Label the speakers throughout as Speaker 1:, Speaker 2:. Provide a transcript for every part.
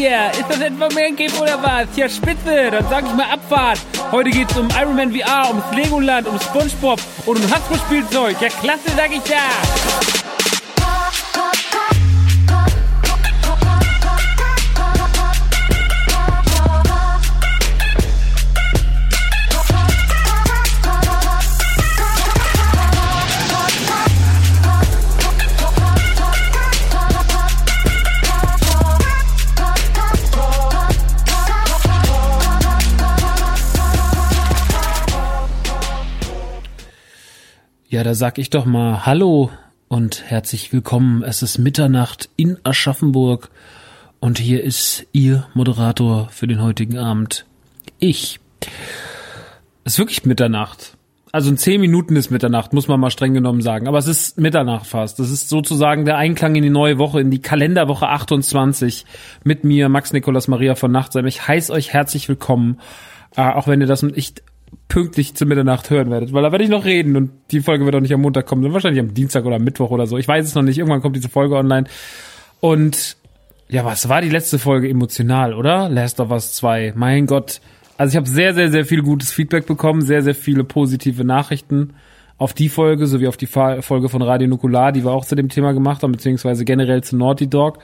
Speaker 1: Hier? Ist das etwa Mancave oder was? Ja, spitze, dann sag ich mal Abfahrt. Heute geht's um Iron Man VR, ums Legoland, um Spongebob und um Hasbro-Spielzeug. Ja, klasse, sag ich da.
Speaker 2: Ja, da sag ich doch mal Hallo und herzlich willkommen. Es ist Mitternacht in Aschaffenburg und hier ist Ihr Moderator für den heutigen Abend. Ich. Es ist wirklich Mitternacht. Also in zehn Minuten ist Mitternacht, muss man mal streng genommen sagen. Aber es ist Mitternacht fast. Das ist sozusagen der Einklang in die neue Woche, in die Kalenderwoche 28 mit mir, Max Nikolas Maria von Nachtsheim. Ich heiße euch herzlich willkommen. Äh, auch wenn ihr das nicht pünktlich zu Mitternacht hören werdet, weil da werde ich noch reden und die Folge wird auch nicht am Montag kommen, sondern wahrscheinlich am Dienstag oder am Mittwoch oder so. Ich weiß es noch nicht. Irgendwann kommt diese Folge online. Und ja, was war die letzte Folge emotional, oder? Last of Us 2. Mein Gott. Also ich habe sehr, sehr, sehr viel gutes Feedback bekommen, sehr, sehr viele positive Nachrichten auf die Folge, sowie auf die Folge von Radio Nukular, die wir auch zu dem Thema gemacht haben, beziehungsweise generell zu Naughty Dog.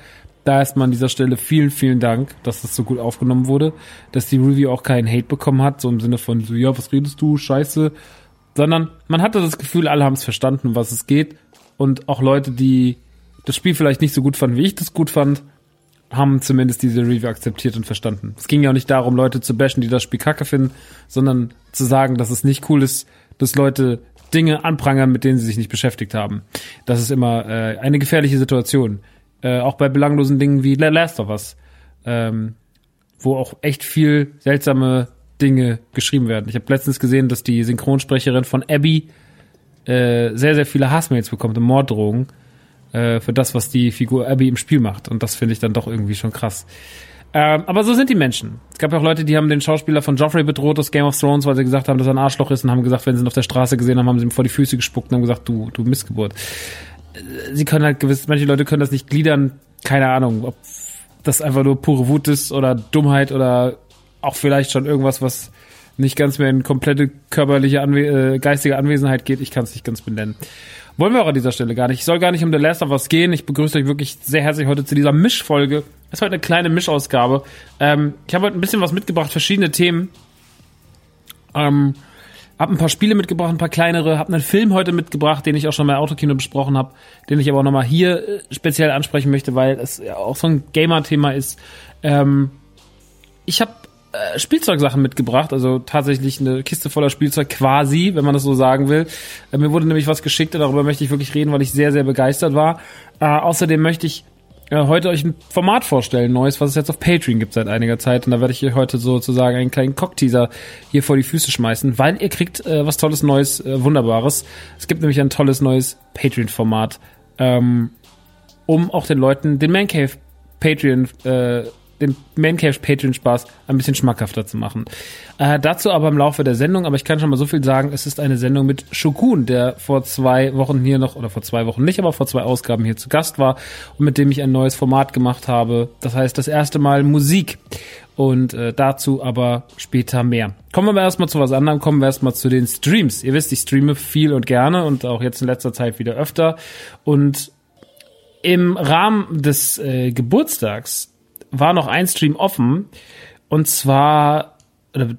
Speaker 2: Da erstmal an dieser Stelle vielen, vielen Dank, dass das so gut aufgenommen wurde, dass die Review auch keinen Hate bekommen hat, so im Sinne von so, ja, was redest du, scheiße, sondern man hatte das Gefühl, alle haben es verstanden, um was es geht und auch Leute, die das Spiel vielleicht nicht so gut fanden, wie ich das gut fand, haben zumindest diese Review akzeptiert und verstanden. Es ging ja auch nicht darum, Leute zu bashen, die das Spiel kacke finden, sondern zu sagen, dass es nicht cool ist, dass Leute Dinge anprangern, mit denen sie sich nicht beschäftigt haben. Das ist immer äh, eine gefährliche Situation. Äh, auch bei belanglosen Dingen wie Last of Us, ähm, wo auch echt viel seltsame Dinge geschrieben werden. Ich habe letztens gesehen, dass die Synchronsprecherin von Abby äh, sehr, sehr viele Hassmails bekommt und Morddrohungen äh, für das, was die Figur Abby im Spiel macht. Und das finde ich dann doch irgendwie schon krass. Ähm, aber so sind die Menschen. Es gab ja auch Leute, die haben den Schauspieler von Joffrey bedroht aus Game of Thrones, weil sie gesagt haben, dass er ein Arschloch ist und haben gesagt, wenn sie ihn auf der Straße gesehen haben, haben sie ihm vor die Füße gespuckt und haben gesagt, du, du Missgeburt. Sie können halt gewiss, manche Leute können das nicht gliedern, keine Ahnung, ob das einfach nur pure Wut ist oder Dummheit oder auch vielleicht schon irgendwas, was nicht ganz mehr in komplette körperliche, Anwe äh, geistige Anwesenheit geht. Ich kann es nicht ganz benennen. Wollen wir auch an dieser Stelle gar nicht. Ich soll gar nicht um The Last of Us gehen. Ich begrüße euch wirklich sehr herzlich heute zu dieser Mischfolge. Es war eine kleine Mischausgabe. Ähm, ich habe heute ein bisschen was mitgebracht, verschiedene Themen. Ähm, hab ein paar Spiele mitgebracht, ein paar kleinere, hab einen Film heute mitgebracht, den ich auch schon mal Autokino besprochen habe, den ich aber auch nochmal hier äh, speziell ansprechen möchte, weil es ja auch so ein Gamer-Thema ist. Ähm, ich habe äh, Spielzeugsachen mitgebracht, also tatsächlich eine Kiste voller Spielzeug quasi, wenn man das so sagen will. Äh, mir wurde nämlich was geschickt und darüber möchte ich wirklich reden, weil ich sehr, sehr begeistert war. Äh, außerdem möchte ich heute euch ein Format vorstellen, neues, was es jetzt auf Patreon gibt seit einiger Zeit. Und da werde ich euch heute sozusagen einen kleinen Cockteaser hier vor die Füße schmeißen, weil ihr kriegt äh, was tolles, Neues, äh, Wunderbares. Es gibt nämlich ein tolles neues Patreon-Format, ähm, um auch den Leuten den Mancave Patreon äh, den Mancave Patreon Spaß ein bisschen schmackhafter zu machen. Äh, dazu aber im Laufe der Sendung, aber ich kann schon mal so viel sagen, es ist eine Sendung mit Shokun, der vor zwei Wochen hier noch, oder vor zwei Wochen nicht, aber vor zwei Ausgaben hier zu Gast war und mit dem ich ein neues Format gemacht habe. Das heißt, das erste Mal Musik. Und äh, dazu aber später mehr. Kommen wir erstmal zu was anderem, kommen wir erstmal zu den Streams. Ihr wisst, ich streame viel und gerne und auch jetzt in letzter Zeit wieder öfter. Und im Rahmen des äh, Geburtstags war noch ein Stream offen und zwar oder, äh,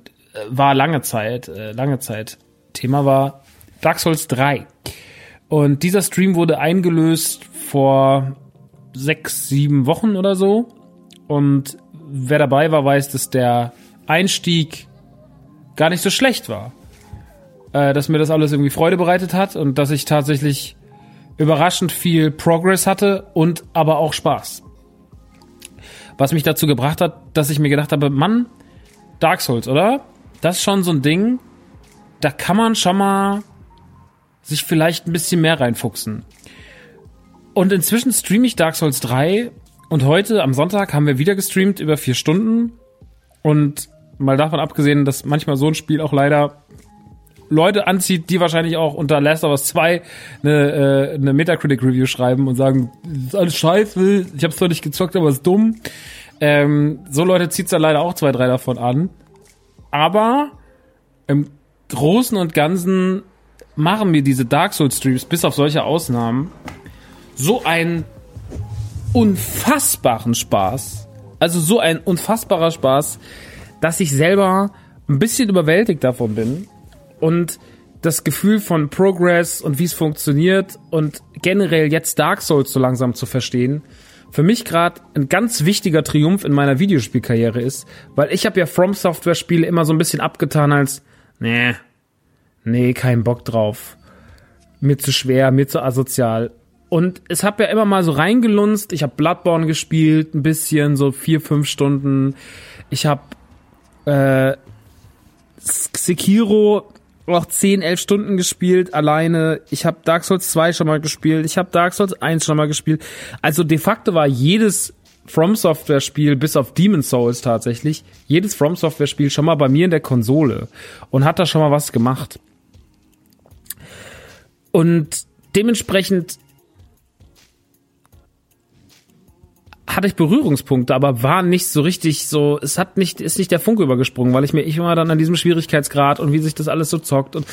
Speaker 2: war lange Zeit, äh, lange Zeit Thema war Dark Souls 3. Und dieser Stream wurde eingelöst vor sechs, sieben Wochen oder so. Und wer dabei war, weiß, dass der Einstieg gar nicht so schlecht war. Äh, dass mir das alles irgendwie Freude bereitet hat und dass ich tatsächlich überraschend viel Progress hatte und aber auch Spaß. Was mich dazu gebracht hat, dass ich mir gedacht habe, Mann, Dark Souls, oder? Das ist schon so ein Ding, da kann man schon mal sich vielleicht ein bisschen mehr reinfuchsen. Und inzwischen streame ich Dark Souls 3 und heute am Sonntag haben wir wieder gestreamt über vier Stunden. Und mal davon abgesehen, dass manchmal so ein Spiel auch leider Leute anzieht, die wahrscheinlich auch unter Last of Us 2 eine, äh, eine Metacritic-Review schreiben und sagen, das ist alles scheiße, ich hab's zwar nicht gezockt, aber ist dumm. Ähm, so Leute zieht's da leider auch zwei, drei davon an. Aber im Großen und Ganzen machen mir diese Dark Souls Streams, bis auf solche Ausnahmen, so einen unfassbaren Spaß. Also so ein unfassbarer Spaß, dass ich selber ein bisschen überwältigt davon bin und das Gefühl von Progress und wie es funktioniert und generell jetzt Dark Souls so langsam zu verstehen, für mich gerade ein ganz wichtiger Triumph in meiner Videospielkarriere ist, weil ich habe ja From Software Spiele immer so ein bisschen abgetan als nee, nee, kein Bock drauf. Mir zu schwer, mir zu asozial. Und es habe ja immer mal so reingelunzt. Ich habe Bloodborne gespielt, ein bisschen, so vier, fünf Stunden. Ich habe äh, Sekiro auch 10, 11 Stunden gespielt alleine. Ich habe Dark Souls 2 schon mal gespielt. Ich habe Dark Souls 1 schon mal gespielt. Also de facto war jedes From Software Spiel bis auf Demon Souls tatsächlich, jedes From Software Spiel schon mal bei mir in der Konsole und hat da schon mal was gemacht. Und dementsprechend hatte ich Berührungspunkte, aber war nicht so richtig so, es hat nicht, ist nicht der Funke übergesprungen, weil ich mir, ich war dann an diesem Schwierigkeitsgrad und wie sich das alles so zockt und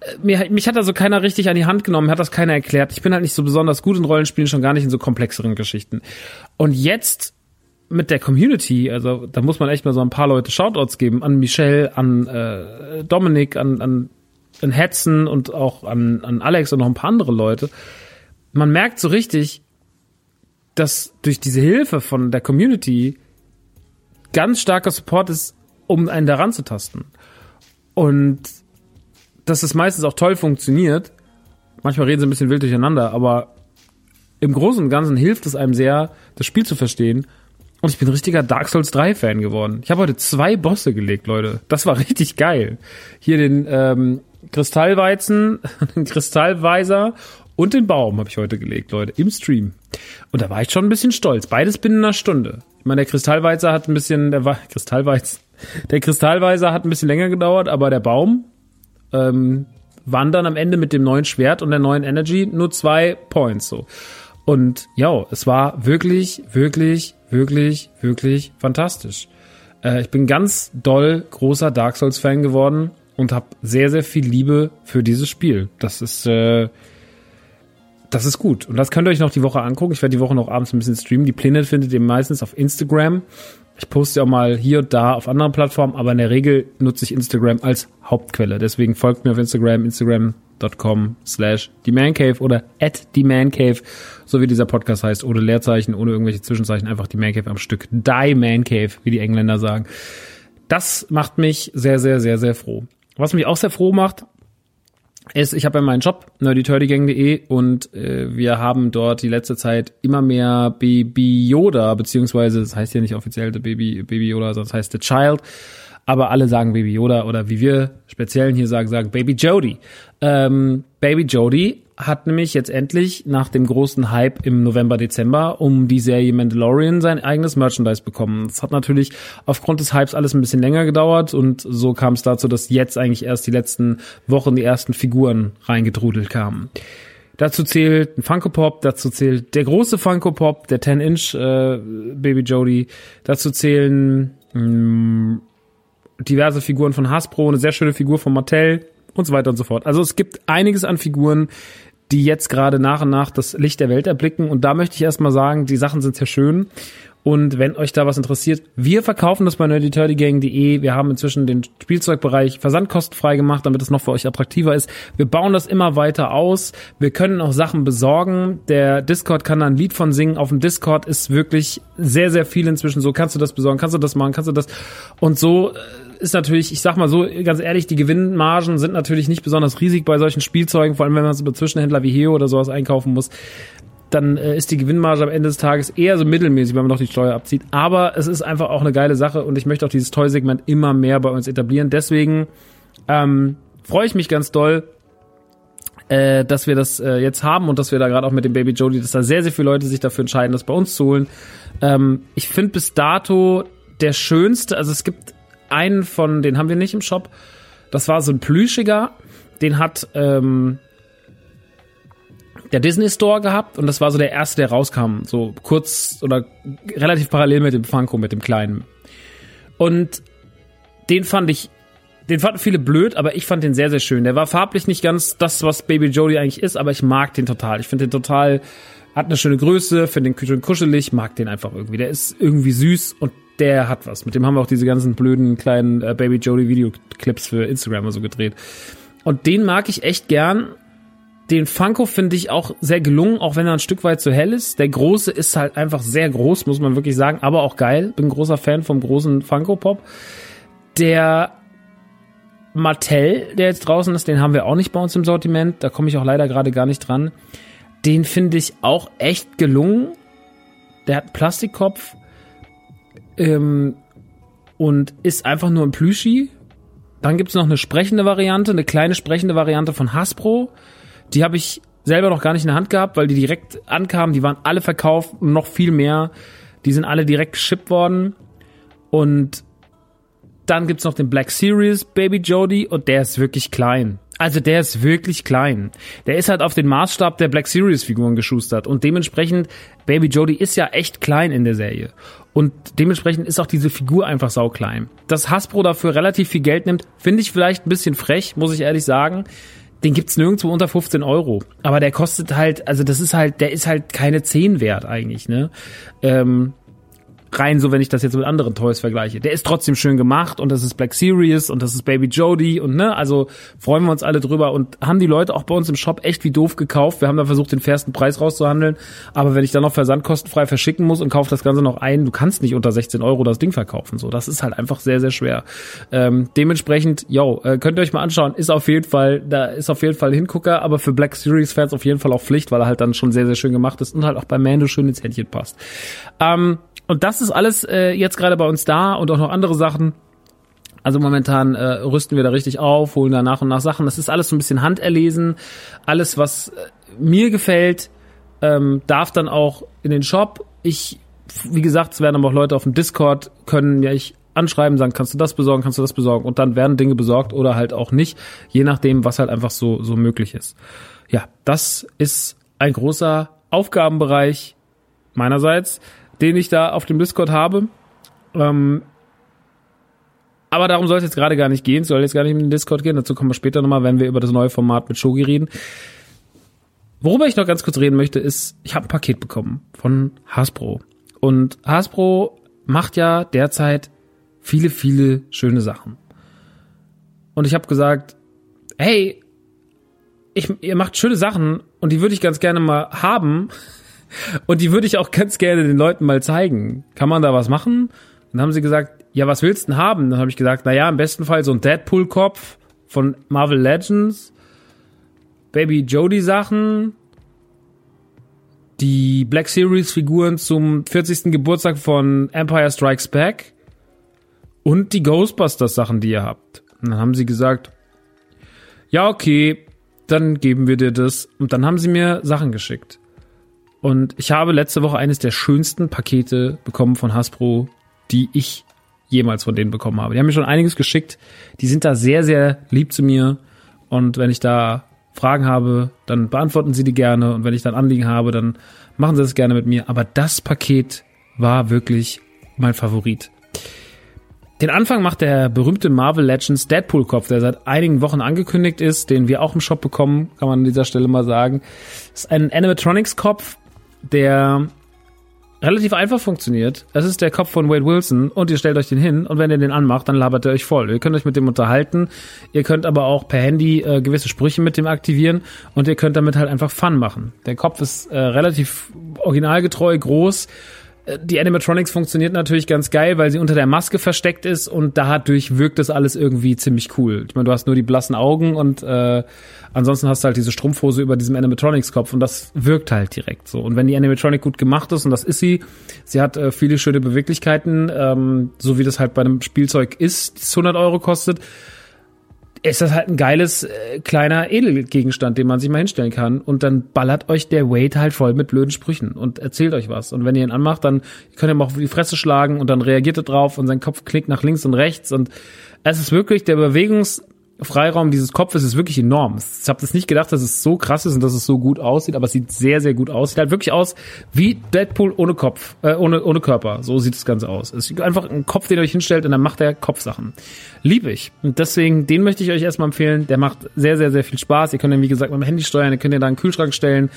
Speaker 2: äh, mir, mich hat also keiner richtig an die Hand genommen, hat das keiner erklärt. Ich bin halt nicht so besonders gut in Rollenspielen, schon gar nicht in so komplexeren Geschichten. Und jetzt mit der Community, also da muss man echt mal so ein paar Leute Shoutouts geben, an Michelle, an äh, Dominik, an, an, an Hetzen und auch an, an Alex und noch ein paar andere Leute. Man merkt so richtig, dass durch diese Hilfe von der Community ganz starker Support ist, um einen daran zu tasten. Und dass es meistens auch toll funktioniert. Manchmal reden sie ein bisschen wild durcheinander, aber im Großen und Ganzen hilft es einem sehr, das Spiel zu verstehen Und ich bin richtiger Dark Souls 3 Fan geworden. Ich habe heute zwei Bosse gelegt, Leute. Das war richtig geil. Hier den ähm, Kristallweizen, den Kristallweiser und den Baum habe ich heute gelegt, Leute, im Stream. Und da war ich schon ein bisschen stolz. Beides binnen einer Stunde. Ich meine, der Kristallweizer hat ein bisschen, der war Kristallweiz, der Kristallweiser hat ein bisschen länger gedauert, aber der Baum ähm, waren dann am Ende mit dem neuen Schwert und der neuen Energy nur zwei Points so. Und ja, es war wirklich, wirklich, wirklich, wirklich fantastisch. Äh, ich bin ganz doll großer Dark Souls Fan geworden und habe sehr, sehr viel Liebe für dieses Spiel. Das ist, äh, das ist gut. Und das könnt ihr euch noch die Woche angucken. Ich werde die Woche noch abends ein bisschen streamen. Die Pläne findet ihr meistens auf Instagram. Ich poste auch mal hier und da auf anderen Plattformen, aber in der Regel nutze ich Instagram als Hauptquelle. Deswegen folgt mir auf Instagram, instagram.com slash themancave oder at themancave, so wie dieser Podcast heißt, ohne Leerzeichen, ohne irgendwelche Zwischenzeichen, einfach die Mancave am Stück. Die Mancave, wie die Engländer sagen. Das macht mich sehr, sehr, sehr, sehr froh. Was mich auch sehr froh macht, ist, ich habe ja meinen Job, nerdyturdygang.de und äh, wir haben dort die letzte Zeit immer mehr Baby Yoda, beziehungsweise das heißt ja nicht offiziell der Baby, Baby Yoda, sondern das heißt The Child, aber alle sagen Baby Yoda oder wie wir Speziellen hier sagen, sagen Baby Jody. Ähm, Baby Jody hat nämlich jetzt endlich nach dem großen Hype im November, Dezember um die Serie Mandalorian sein eigenes Merchandise bekommen. Das hat natürlich aufgrund des Hypes alles ein bisschen länger gedauert und so kam es dazu, dass jetzt eigentlich erst die letzten Wochen die ersten Figuren reingedrudelt kamen. Dazu zählt ein Funko Pop, dazu zählt der große Funko Pop, der 10-Inch äh, Baby Jody, dazu zählen mh, mm, diverse Figuren von Hasbro, eine sehr schöne Figur von Mattel und so weiter und so fort. Also es gibt einiges an Figuren, die jetzt gerade nach und nach das Licht der Welt erblicken. Und da möchte ich erstmal sagen, die Sachen sind sehr schön. Und wenn euch da was interessiert, wir verkaufen das bei nerdyturdygang.de. Wir haben inzwischen den Spielzeugbereich versandkostenfrei gemacht, damit es noch für euch attraktiver ist. Wir bauen das immer weiter aus. Wir können auch Sachen besorgen. Der Discord kann da ein Lied von singen. Auf dem Discord ist wirklich sehr, sehr viel inzwischen so. Kannst du das besorgen? Kannst du das machen? Kannst du das? Und so äh, ist natürlich, ich sag mal so, ganz ehrlich, die Gewinnmargen sind natürlich nicht besonders riesig bei solchen Spielzeugen, vor allem wenn man es über Zwischenhändler wie Heo oder sowas einkaufen muss. Dann äh, ist die Gewinnmarge am Ende des Tages eher so mittelmäßig, wenn man noch die Steuer abzieht. Aber es ist einfach auch eine geile Sache und ich möchte auch dieses Toy-Segment immer mehr bei uns etablieren. Deswegen ähm, freue ich mich ganz doll, äh, dass wir das äh, jetzt haben und dass wir da gerade auch mit dem Baby Jody, dass da sehr, sehr viele Leute sich dafür entscheiden, das bei uns zu holen. Ähm, ich finde bis dato der schönste, also es gibt einen von, den haben wir nicht im Shop. Das war so ein plüschiger. Den hat ähm, der Disney Store gehabt und das war so der erste, der rauskam. So kurz oder relativ parallel mit dem Funko, mit dem kleinen. Und den fand ich, den fanden viele blöd, aber ich fand den sehr, sehr schön. Der war farblich nicht ganz das, was Baby Jodie eigentlich ist, aber ich mag den total. Ich finde den total, hat eine schöne Größe, finde den schön kuschelig, mag den einfach irgendwie. Der ist irgendwie süß und der hat was. Mit dem haben wir auch diese ganzen blöden kleinen äh, Baby Jody Videoclips für Instagram so gedreht. Und den mag ich echt gern. Den Funko finde ich auch sehr gelungen, auch wenn er ein Stück weit zu hell ist. Der große ist halt einfach sehr groß, muss man wirklich sagen, aber auch geil. Bin großer Fan vom großen Funko Pop. Der Mattel, der jetzt draußen ist, den haben wir auch nicht bei uns im Sortiment. Da komme ich auch leider gerade gar nicht dran. Den finde ich auch echt gelungen. Der hat einen Plastikkopf ähm, und ist einfach nur ein Plüschi. Dann gibt's noch eine sprechende Variante, eine kleine sprechende Variante von Hasbro. Die habe ich selber noch gar nicht in der Hand gehabt, weil die direkt ankamen. Die waren alle verkauft und noch viel mehr. Die sind alle direkt geschippt worden. Und dann gibt's noch den Black Series Baby Jody und der ist wirklich klein. Also der ist wirklich klein. Der ist halt auf den Maßstab der Black Series Figuren geschustert und dementsprechend Baby Jody ist ja echt klein in der Serie. Und dementsprechend ist auch diese Figur einfach sauklein. Dass Hasbro dafür relativ viel Geld nimmt, finde ich vielleicht ein bisschen frech, muss ich ehrlich sagen. Den gibt's nirgendwo unter 15 Euro. Aber der kostet halt, also das ist halt, der ist halt keine 10 wert eigentlich, ne? Ähm, rein so, wenn ich das jetzt mit anderen Toys vergleiche. Der ist trotzdem schön gemacht und das ist Black Series und das ist Baby Jody und ne, also freuen wir uns alle drüber und haben die Leute auch bei uns im Shop echt wie doof gekauft. Wir haben da versucht, den fairsten Preis rauszuhandeln, aber wenn ich dann noch versandkostenfrei verschicken muss und kaufe das Ganze noch ein, du kannst nicht unter 16 Euro das Ding verkaufen. So, das ist halt einfach sehr, sehr schwer. Ähm, dementsprechend, yo, äh, könnt ihr euch mal anschauen, ist auf jeden Fall, da ist auf jeden Fall Hingucker, aber für Black Series Fans auf jeden Fall auch Pflicht, weil er halt dann schon sehr, sehr schön gemacht ist und halt auch bei Mando schön ins Händchen passt. Ähm, und das ist alles äh, jetzt gerade bei uns da und auch noch andere Sachen. Also momentan äh, rüsten wir da richtig auf, holen da nach und nach Sachen. Das ist alles so ein bisschen handerlesen. Alles, was äh, mir gefällt, ähm, darf dann auch in den Shop. Ich, wie gesagt, es werden aber auch Leute auf dem Discord, können ja ich anschreiben, sagen, kannst du das besorgen, kannst du das besorgen und dann werden Dinge besorgt oder halt auch nicht, je nachdem, was halt einfach so, so möglich ist. Ja, das ist ein großer Aufgabenbereich meinerseits, den ich da auf dem Discord habe. Ähm, aber darum soll es jetzt gerade gar nicht gehen, soll jetzt gar nicht in den Discord gehen, dazu kommen wir später nochmal, wenn wir über das neue Format mit Shogi reden. Worüber ich noch ganz kurz reden möchte, ist, ich habe ein Paket bekommen von Hasbro. Und Hasbro macht ja derzeit viele, viele schöne Sachen. Und ich habe gesagt, hey, ich, ihr macht schöne Sachen und die würde ich ganz gerne mal haben. Und die würde ich auch ganz gerne den Leuten mal zeigen. Kann man da was machen? dann haben sie gesagt, ja, was willst du denn haben? Dann habe ich gesagt, na ja, im besten Fall so ein Deadpool-Kopf von Marvel Legends, Baby Jody Sachen, die Black Series Figuren zum 40. Geburtstag von Empire Strikes Back und die Ghostbusters Sachen, die ihr habt. Und dann haben sie gesagt, ja, okay, dann geben wir dir das. Und dann haben sie mir Sachen geschickt. Und ich habe letzte Woche eines der schönsten Pakete bekommen von Hasbro, die ich jemals von denen bekommen habe. Die haben mir schon einiges geschickt. Die sind da sehr, sehr lieb zu mir. Und wenn ich da Fragen habe, dann beantworten sie die gerne. Und wenn ich dann Anliegen habe, dann machen sie das gerne mit mir. Aber das Paket war wirklich mein Favorit. Den Anfang macht der berühmte Marvel Legends Deadpool-Kopf, der seit einigen Wochen angekündigt ist, den wir auch im Shop bekommen, kann man an dieser Stelle mal sagen. Das ist ein Animatronics-Kopf, der relativ einfach funktioniert. Das ist der Kopf von Wade Wilson und ihr stellt euch den hin und wenn ihr den anmacht, dann labert er euch voll. Ihr könnt euch mit dem unterhalten, ihr könnt aber auch per Handy äh, gewisse Sprüche mit dem aktivieren und ihr könnt damit halt einfach Fun machen. Der Kopf ist äh, relativ originalgetreu, groß die Animatronics funktioniert natürlich ganz geil, weil sie unter der Maske versteckt ist und dadurch wirkt das alles irgendwie ziemlich cool. Ich meine, du hast nur die blassen Augen und äh, ansonsten hast du halt diese Strumpfhose über diesem Animatronics-Kopf und das wirkt halt direkt so. Und wenn die Animatronic gut gemacht ist, und das ist sie, sie hat äh, viele schöne Beweglichkeiten, ähm, so wie das halt bei einem Spielzeug ist, das 100 Euro kostet, ist das halt ein geiles äh, kleiner Edelgegenstand, den man sich mal hinstellen kann. Und dann ballert euch der Wade halt voll mit blöden Sprüchen und erzählt euch was. Und wenn ihr ihn anmacht, dann könnt ihr ihm auch die Fresse schlagen und dann reagiert er drauf und sein Kopf klickt nach links und rechts. Und es ist wirklich der Bewegungs Freiraum dieses Kopfes ist wirklich enorm. Ich habe das nicht gedacht, dass es so krass ist und dass es so gut aussieht, aber es sieht sehr, sehr gut aus. Sieht halt wirklich aus wie Deadpool ohne Kopf, äh, ohne, ohne Körper. So sieht das Ganze aus. Es ist einfach ein Kopf, den ihr euch hinstellt und dann macht er Kopfsachen. Liebe ich. Und deswegen, den möchte ich euch erstmal empfehlen. Der macht sehr, sehr, sehr viel Spaß. Ihr könnt ihn, wie gesagt, mit dem Handy steuern. Ihr könnt ihn da einen Kühlschrank stellen.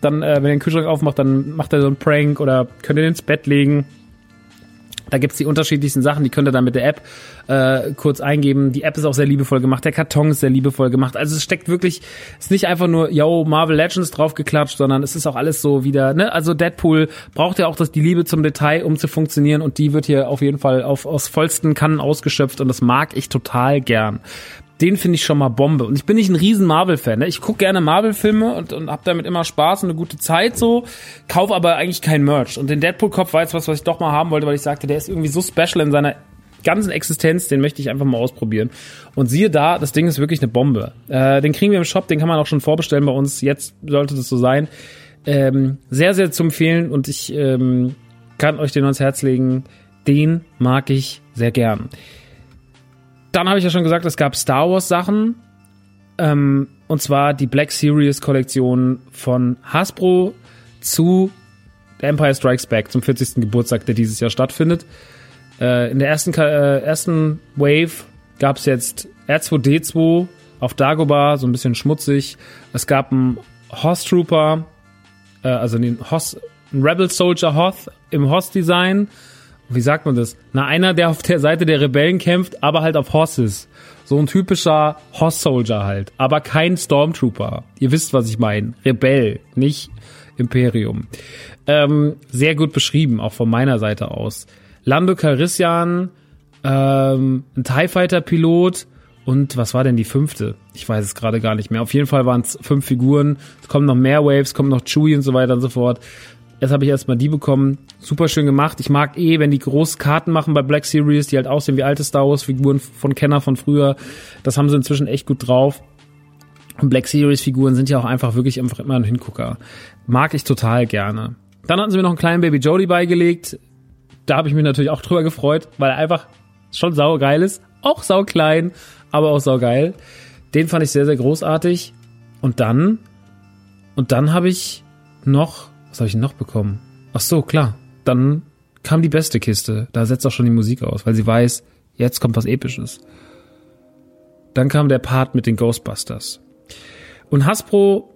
Speaker 2: Dann, äh, wenn ihr den Kühlschrank aufmacht, dann macht er so einen Prank oder könnt ihr ihn ins Bett legen da gibt's die unterschiedlichsten Sachen, die könnt ihr dann mit der App äh, kurz eingeben. Die App ist auch sehr liebevoll gemacht, der Karton ist sehr liebevoll gemacht. Also es steckt wirklich, ist nicht einfach nur, yo, Marvel Legends draufgeklatscht, sondern es ist auch alles so wieder, ne? Also Deadpool braucht ja auch das, die Liebe zum Detail, um zu funktionieren und die wird hier auf jeden Fall auf, aus vollsten Kannen ausgeschöpft und das mag ich total gern den finde ich schon mal Bombe. Und ich bin nicht ein riesen Marvel-Fan. Ne? Ich gucke gerne Marvel-Filme und, und hab damit immer Spaß und eine gute Zeit so, kauf aber eigentlich kein Merch. Und den Deadpool-Kopf war jetzt was, was ich doch mal haben wollte, weil ich sagte, der ist irgendwie so special in seiner ganzen Existenz, den möchte ich einfach mal ausprobieren. Und siehe da, das Ding ist wirklich eine Bombe. Äh, den kriegen wir im Shop, den kann man auch schon vorbestellen bei uns. Jetzt sollte das so sein. Ähm, sehr, sehr zu empfehlen und ich ähm, kann euch den ans Herz legen. Den mag ich sehr gern. Dann habe ich ja schon gesagt, es gab Star Wars Sachen. Ähm, und zwar die Black Series Kollektion von Hasbro zu Empire Strikes Back zum 40. Geburtstag, der dieses Jahr stattfindet. Äh, in der ersten, äh, ersten Wave gab es jetzt R2D2 auf Dagobah, so ein bisschen schmutzig. Es gab einen Hoss Trooper, äh, also den Hoss, einen Rebel Soldier Hoth im Hoss-Design wie sagt man das? Na, einer, der auf der Seite der Rebellen kämpft, aber halt auf Horses. So ein typischer Horse Soldier halt, aber kein Stormtrooper. Ihr wisst, was ich meine. Rebell, nicht Imperium. Ähm, sehr gut beschrieben, auch von meiner Seite aus. Lando Calrissian, ähm, ein TIE Fighter Pilot und was war denn die fünfte? Ich weiß es gerade gar nicht mehr. Auf jeden Fall waren es fünf Figuren. Es kommen noch mehr Waves, kommen noch Chewie und so weiter und so fort Jetzt habe ich erstmal die bekommen. Super schön gemacht. Ich mag eh, wenn die große Karten machen bei Black Series, die halt aussehen wie alte Star Wars Figuren von Kenner von früher. Das haben sie inzwischen echt gut drauf. Und Black Series Figuren sind ja auch einfach wirklich einfach immer ein Hingucker. Mag ich total gerne. Dann hatten sie mir noch einen kleinen Baby Jody beigelegt. Da habe ich mich natürlich auch drüber gefreut, weil er einfach schon saugeil ist. Auch sauklein, aber auch saugeil. Den fand ich sehr, sehr großartig. Und dann, und dann habe ich noch, was habe ich noch bekommen? Ach so, klar. Dann kam die beste Kiste. Da setzt auch schon die Musik aus, weil sie weiß, jetzt kommt was Episches. Dann kam der Part mit den Ghostbusters. Und Hasbro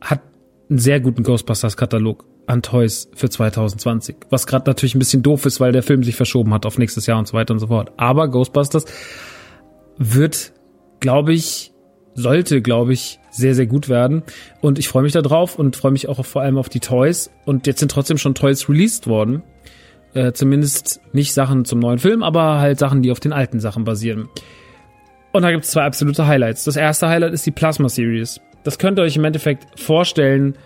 Speaker 2: hat einen sehr guten Ghostbusters-Katalog an Toys für 2020. Was gerade natürlich ein bisschen doof ist, weil der Film sich verschoben hat auf nächstes Jahr und so weiter und so fort. Aber Ghostbusters wird, glaube ich, sollte, glaube ich, sehr, sehr gut werden. Und ich freue mich da drauf und freue mich auch vor allem auf die Toys. Und jetzt sind trotzdem schon Toys released worden. Äh, zumindest nicht Sachen zum neuen Film, aber halt Sachen, die auf den alten Sachen basieren. Und da gibt es zwei absolute Highlights. Das erste Highlight ist die Plasma Series. Das könnt ihr euch im Endeffekt vorstellen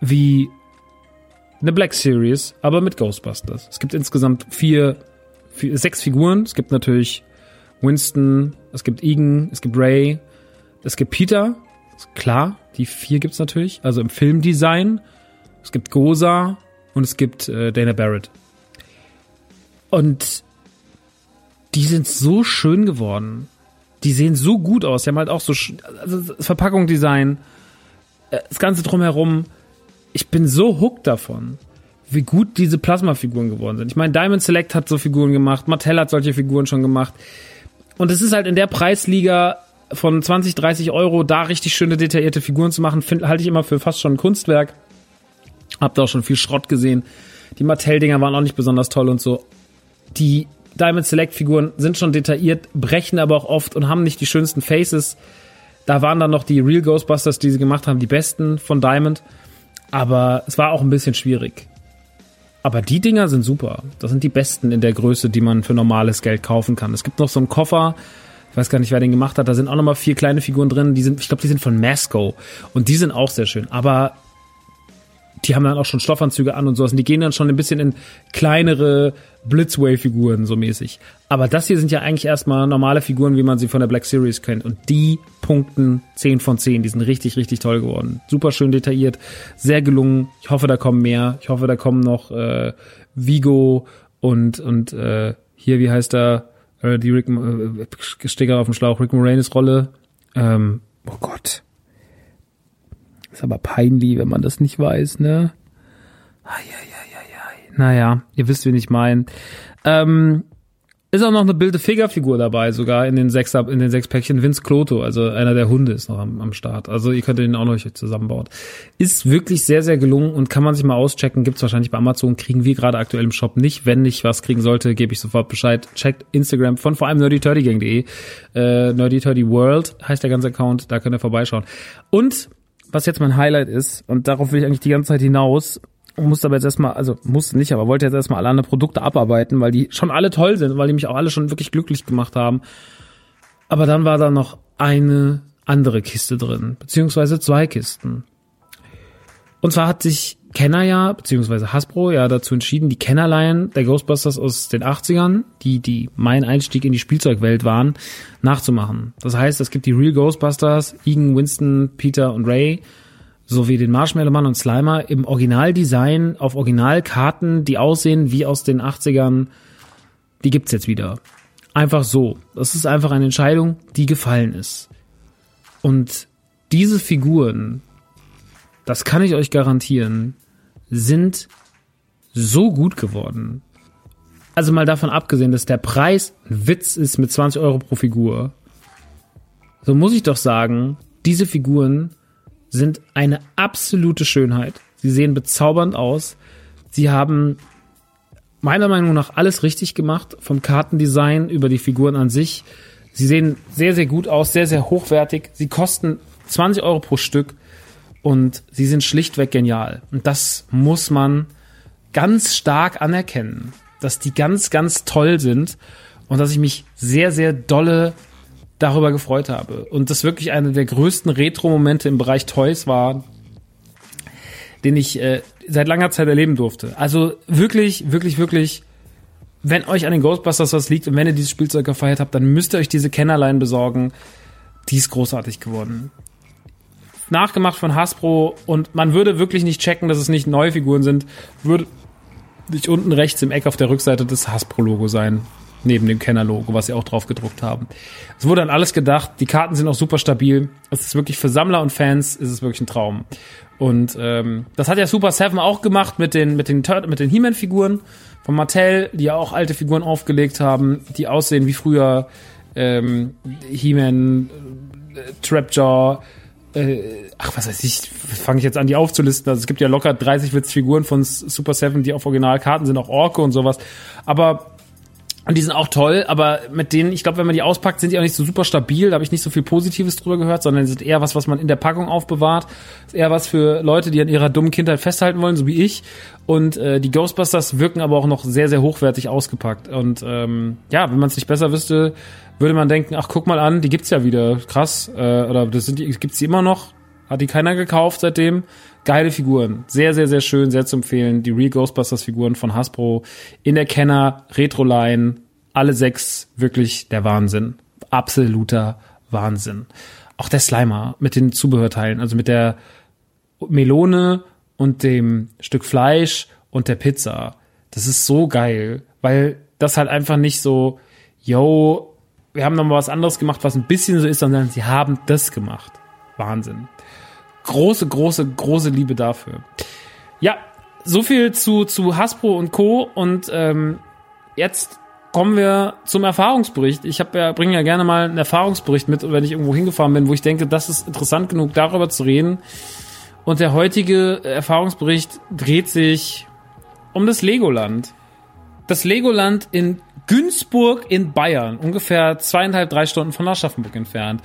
Speaker 2: wie eine Black Series, aber mit Ghostbusters. Es gibt insgesamt vier, vier sechs Figuren. Es gibt natürlich Winston, es gibt Egan, es gibt Ray, es gibt Peter. Klar, die vier gibt's natürlich. Also im Filmdesign. Es gibt Goza und es gibt äh, Dana Barrett. Und die sind so schön geworden. Die sehen so gut aus. Die haben halt auch so also Verpackung, Design, äh, das ganze drumherum ich bin so hooked davon, wie gut diese Plasma-Figuren geworden sind. Ich meine, Diamond Select hat so Figuren gemacht, Mattel hat solche Figuren schon gemacht. Und es ist halt in der Preisliga von 20, 30 Euro da richtig schöne detaillierte Figuren zu machen, halte ich immer für fast schon ein Kunstwerk. Hab da auch schon viel Schrott gesehen. Die Mattel-Dinger waren auch nicht besonders toll und so. Die Diamond Select Figuren sind schon detailliert, brechen aber auch oft und haben nicht die schönsten Faces. Da waren dann noch die Real Ghostbusters, die sie gemacht haben, die besten von Diamond. Aber es war auch ein bisschen schwierig. Aber die Dinger sind super. Das sind die besten in der Größe, die man für normales Geld kaufen kann. Es gibt noch so einen Koffer, ich weiß gar nicht, wer den gemacht hat. Da sind auch nochmal vier kleine Figuren drin. Die sind, ich glaube, die sind von Masco. Und die sind auch sehr schön. Aber die haben dann auch schon Stoffanzüge an und sowas. Und die gehen dann schon ein bisschen in kleinere Blitzway-Figuren, so mäßig. Aber das hier sind ja eigentlich erstmal normale Figuren, wie man sie von der Black Series kennt. Und die punkten 10 von 10. Die sind richtig, richtig toll geworden. Super schön detailliert, sehr gelungen. Ich hoffe, da kommen mehr. Ich hoffe, da kommen noch äh, Vigo und, und äh, hier, wie heißt er? Äh, die Rick, äh, Sticker auf dem Schlauch, Rick Moranis Rolle. Ähm, oh Gott ist aber peinlich, wenn man das nicht weiß, ne? Eieieiei. Naja, ihr wisst, wen ich meine. Ähm, ist auch noch eine bilde Figure-Figur dabei, sogar in den sechs, in den sechs Päckchen. Vince Cloto, also einer der Hunde, ist noch am, am Start. Also ihr könnt den auch noch zusammenbauen. Ist wirklich sehr, sehr gelungen und kann man sich mal auschecken. Gibt's wahrscheinlich bei Amazon, kriegen wir gerade aktuell im Shop nicht. Wenn ich was kriegen sollte, gebe ich sofort Bescheid. Checkt Instagram von vor allem nerdyturdygang.de. Äh, nerdyturdyworld heißt der ganze Account, da könnt ihr vorbeischauen. Und was jetzt mein Highlight ist, und darauf will ich eigentlich die ganze Zeit hinaus, musste aber jetzt erstmal, also musste nicht, aber wollte jetzt erstmal alle andere Produkte abarbeiten, weil die schon alle toll sind, weil die mich auch alle schon wirklich glücklich gemacht haben. Aber dann war da noch eine andere Kiste drin, beziehungsweise zwei Kisten. Und zwar hat sich Kenner ja, beziehungsweise Hasbro ja dazu entschieden, die Kennerline der Ghostbusters aus den 80ern, die, die mein Einstieg in die Spielzeugwelt waren, nachzumachen. Das heißt, es gibt die Real Ghostbusters, Egan, Winston, Peter und Ray, sowie den Marshmallow Mann und Slimer im Originaldesign auf Originalkarten, die aussehen wie aus den 80ern. Die gibt's jetzt wieder. Einfach so. Das ist einfach eine Entscheidung, die gefallen ist. Und diese Figuren das kann ich euch garantieren, sind so gut geworden. Also mal davon abgesehen, dass der Preis ein Witz ist mit 20 Euro pro Figur. So muss ich doch sagen, diese Figuren sind eine absolute Schönheit. Sie sehen bezaubernd aus. Sie haben meiner Meinung nach alles richtig gemacht, vom Kartendesign über die Figuren an sich. Sie sehen sehr, sehr gut aus, sehr, sehr hochwertig. Sie kosten 20 Euro pro Stück und sie sind schlichtweg genial. Und das muss man ganz stark anerkennen, dass die ganz, ganz toll sind und dass ich mich sehr, sehr dolle darüber gefreut habe. Und das wirklich eine der größten Retro-Momente im Bereich Toys war, den ich äh, seit langer Zeit erleben durfte. Also wirklich, wirklich, wirklich, wenn euch an den Ghostbusters was liegt und wenn ihr dieses Spielzeug gefeiert habt, dann müsst ihr euch diese Kennerline besorgen. Die ist großartig geworden. Nachgemacht von Hasbro und man würde wirklich nicht checken, dass es nicht neue Figuren sind, würde nicht unten rechts im Eck auf der Rückseite das Hasbro-Logo sein neben dem Kenner-Logo, was sie auch drauf gedruckt haben. Es wurde an alles gedacht. Die Karten sind auch super stabil. Es ist wirklich für Sammler und Fans ist es wirklich ein Traum. Und ähm, das hat ja Super Seven auch gemacht mit den mit den mit den He-Man-Figuren von Mattel, die ja auch alte Figuren aufgelegt haben, die aussehen wie früher ähm, He-Man, äh, Trapjaw, äh, ach was weiß ich, fange ich jetzt an, die aufzulisten. Also es gibt ja locker 30 Witz Figuren von Super Seven, die auf Originalkarten sind, auch Orke und sowas. Aber und die sind auch toll, aber mit denen, ich glaube, wenn man die auspackt, sind die auch nicht so super stabil. Da habe ich nicht so viel Positives drüber gehört, sondern sind eher was, was man in der Packung aufbewahrt. Ist eher was für Leute, die an ihrer dummen Kindheit festhalten wollen, so wie ich. Und äh, die Ghostbusters wirken aber auch noch sehr, sehr hochwertig ausgepackt. Und ähm, ja, wenn man es nicht besser wüsste, würde man denken, ach guck mal an, die gibt's ja wieder, krass. Äh, oder das sind die, gibt's die immer noch? Hat die keiner gekauft seitdem? Geile Figuren. Sehr, sehr, sehr schön, sehr zu empfehlen. Die Real Ghostbusters Figuren von Hasbro in der Kenner Retro Line. Alle sechs wirklich der Wahnsinn. Absoluter Wahnsinn. Auch der Slimer mit den Zubehörteilen, also mit der Melone und dem Stück Fleisch und der Pizza. Das ist so geil, weil das halt einfach nicht so, yo, wir haben noch mal was anderes gemacht, was ein bisschen so ist, sondern sie haben das gemacht. Wahnsinn große, große, große Liebe dafür. Ja, so viel zu, zu Hasbro und Co. Und ähm, jetzt kommen wir zum Erfahrungsbericht. Ich habe ja, bringe ja gerne mal einen Erfahrungsbericht mit, wenn ich irgendwo hingefahren bin, wo ich denke, das ist interessant genug, darüber zu reden. Und der heutige Erfahrungsbericht dreht sich um das Legoland. Das Legoland in Günzburg in Bayern, ungefähr zweieinhalb, drei Stunden von Aschaffenburg entfernt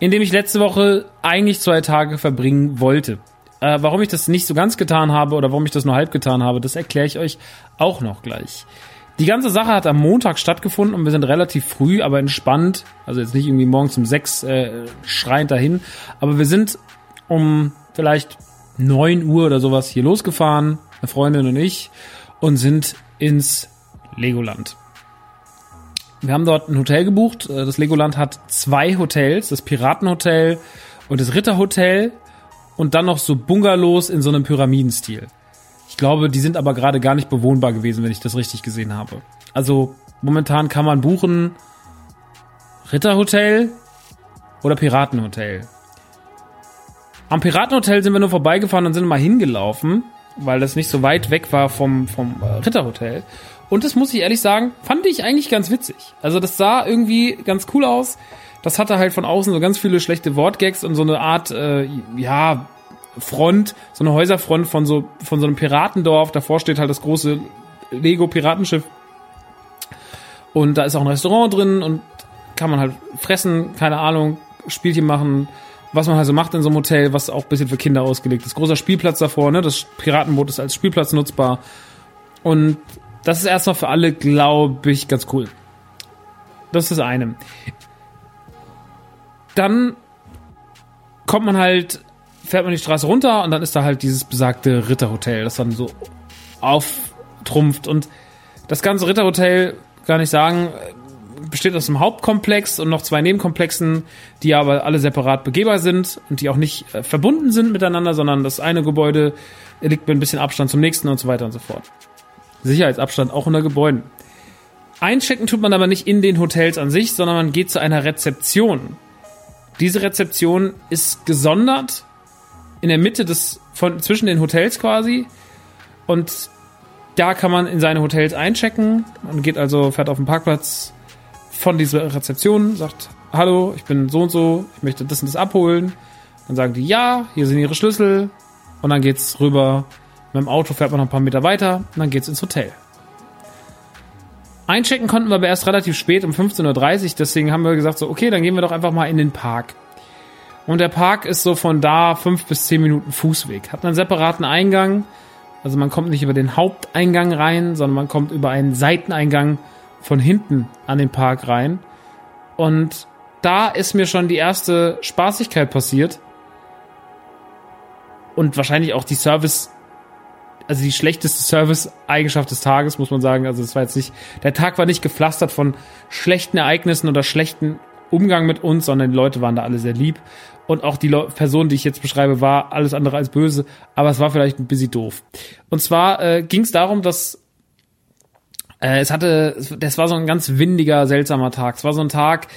Speaker 2: in dem ich letzte Woche eigentlich zwei Tage verbringen wollte. Äh, warum ich das nicht so ganz getan habe oder warum ich das nur halb getan habe, das erkläre ich euch auch noch gleich. Die ganze Sache hat am Montag stattgefunden und wir sind relativ früh, aber entspannt, also jetzt nicht irgendwie morgens um sechs äh, schreiend dahin, aber wir sind um vielleicht neun Uhr oder sowas hier losgefahren, eine Freundin und ich, und sind ins Legoland. Wir haben dort ein Hotel gebucht. Äh, das Legoland hat zwei Hotels, das Piratenhotel und das Ritterhotel und dann noch so Bungalows in so einem Pyramidenstil. Ich glaube, die sind aber gerade gar nicht bewohnbar gewesen, wenn ich das richtig gesehen habe. Also momentan kann man buchen Ritterhotel oder Piratenhotel. Am Piratenhotel sind wir nur vorbeigefahren und sind mal hingelaufen, weil das nicht so weit weg war vom, vom äh, Ritterhotel. Und das muss ich ehrlich sagen, fand ich eigentlich ganz witzig. Also das sah irgendwie ganz cool aus. Das hatte halt von außen so ganz viele schlechte Wortgags und so eine Art, äh, ja, Front, so eine Häuserfront von so, von so einem Piratendorf. Davor steht halt das große Lego-Piratenschiff. Und da ist auch ein Restaurant drin und kann man halt fressen, keine Ahnung, Spielchen machen, was man halt so macht in so einem Hotel, was auch ein bisschen für Kinder ausgelegt ist. Großer Spielplatz davor, ne? Das Piratenboot ist als Spielplatz nutzbar. Und das ist erstmal für alle, glaube ich, ganz cool. Das ist eine. Dann kommt man halt, fährt man die Straße runter und dann ist da halt dieses besagte Ritterhotel, das dann so auftrumpft. Und das ganze Ritterhotel, kann ich sagen, besteht aus einem Hauptkomplex und noch zwei Nebenkomplexen, die aber alle separat begehbar sind und die auch nicht äh, verbunden sind miteinander, sondern das eine Gebäude liegt mit ein bisschen Abstand zum nächsten und so weiter und so fort. Sicherheitsabstand auch unter Gebäuden. Einchecken tut man aber nicht in den Hotels an sich, sondern man geht zu einer Rezeption. Diese Rezeption ist gesondert in der Mitte des von zwischen den Hotels quasi und da kann man in seine Hotels einchecken. Man geht also fährt auf den Parkplatz von dieser Rezeption, sagt Hallo, ich bin so und so, ich möchte das und das abholen. Dann sagen die ja, hier sind ihre Schlüssel und dann geht's rüber mit dem Auto fährt man noch ein paar Meter weiter und dann geht's ins Hotel. Einchecken konnten wir aber erst relativ spät, um 15.30 Uhr, deswegen haben wir gesagt, so, okay, dann gehen wir doch einfach mal in den Park. Und der Park ist so von da fünf bis zehn Minuten Fußweg. Hat einen separaten Eingang. Also man kommt nicht über den Haupteingang rein, sondern man kommt über einen Seiteneingang von hinten an den Park rein. Und da ist mir schon die erste Spaßigkeit passiert. und wahrscheinlich auch die Service, also die schlechteste Service-Eigenschaft des Tages, muss man sagen. Also es war jetzt nicht, der Tag war nicht gepflastert von schlechten Ereignissen oder schlechten Umgang mit uns, sondern die Leute waren da alle sehr lieb. Und auch die Le Person, die ich jetzt beschreibe, war alles andere als böse, aber es war vielleicht ein bisschen doof. Und zwar äh, ging es darum, dass äh, es hatte, das war so ein ganz windiger, seltsamer Tag. Es war so ein Tag,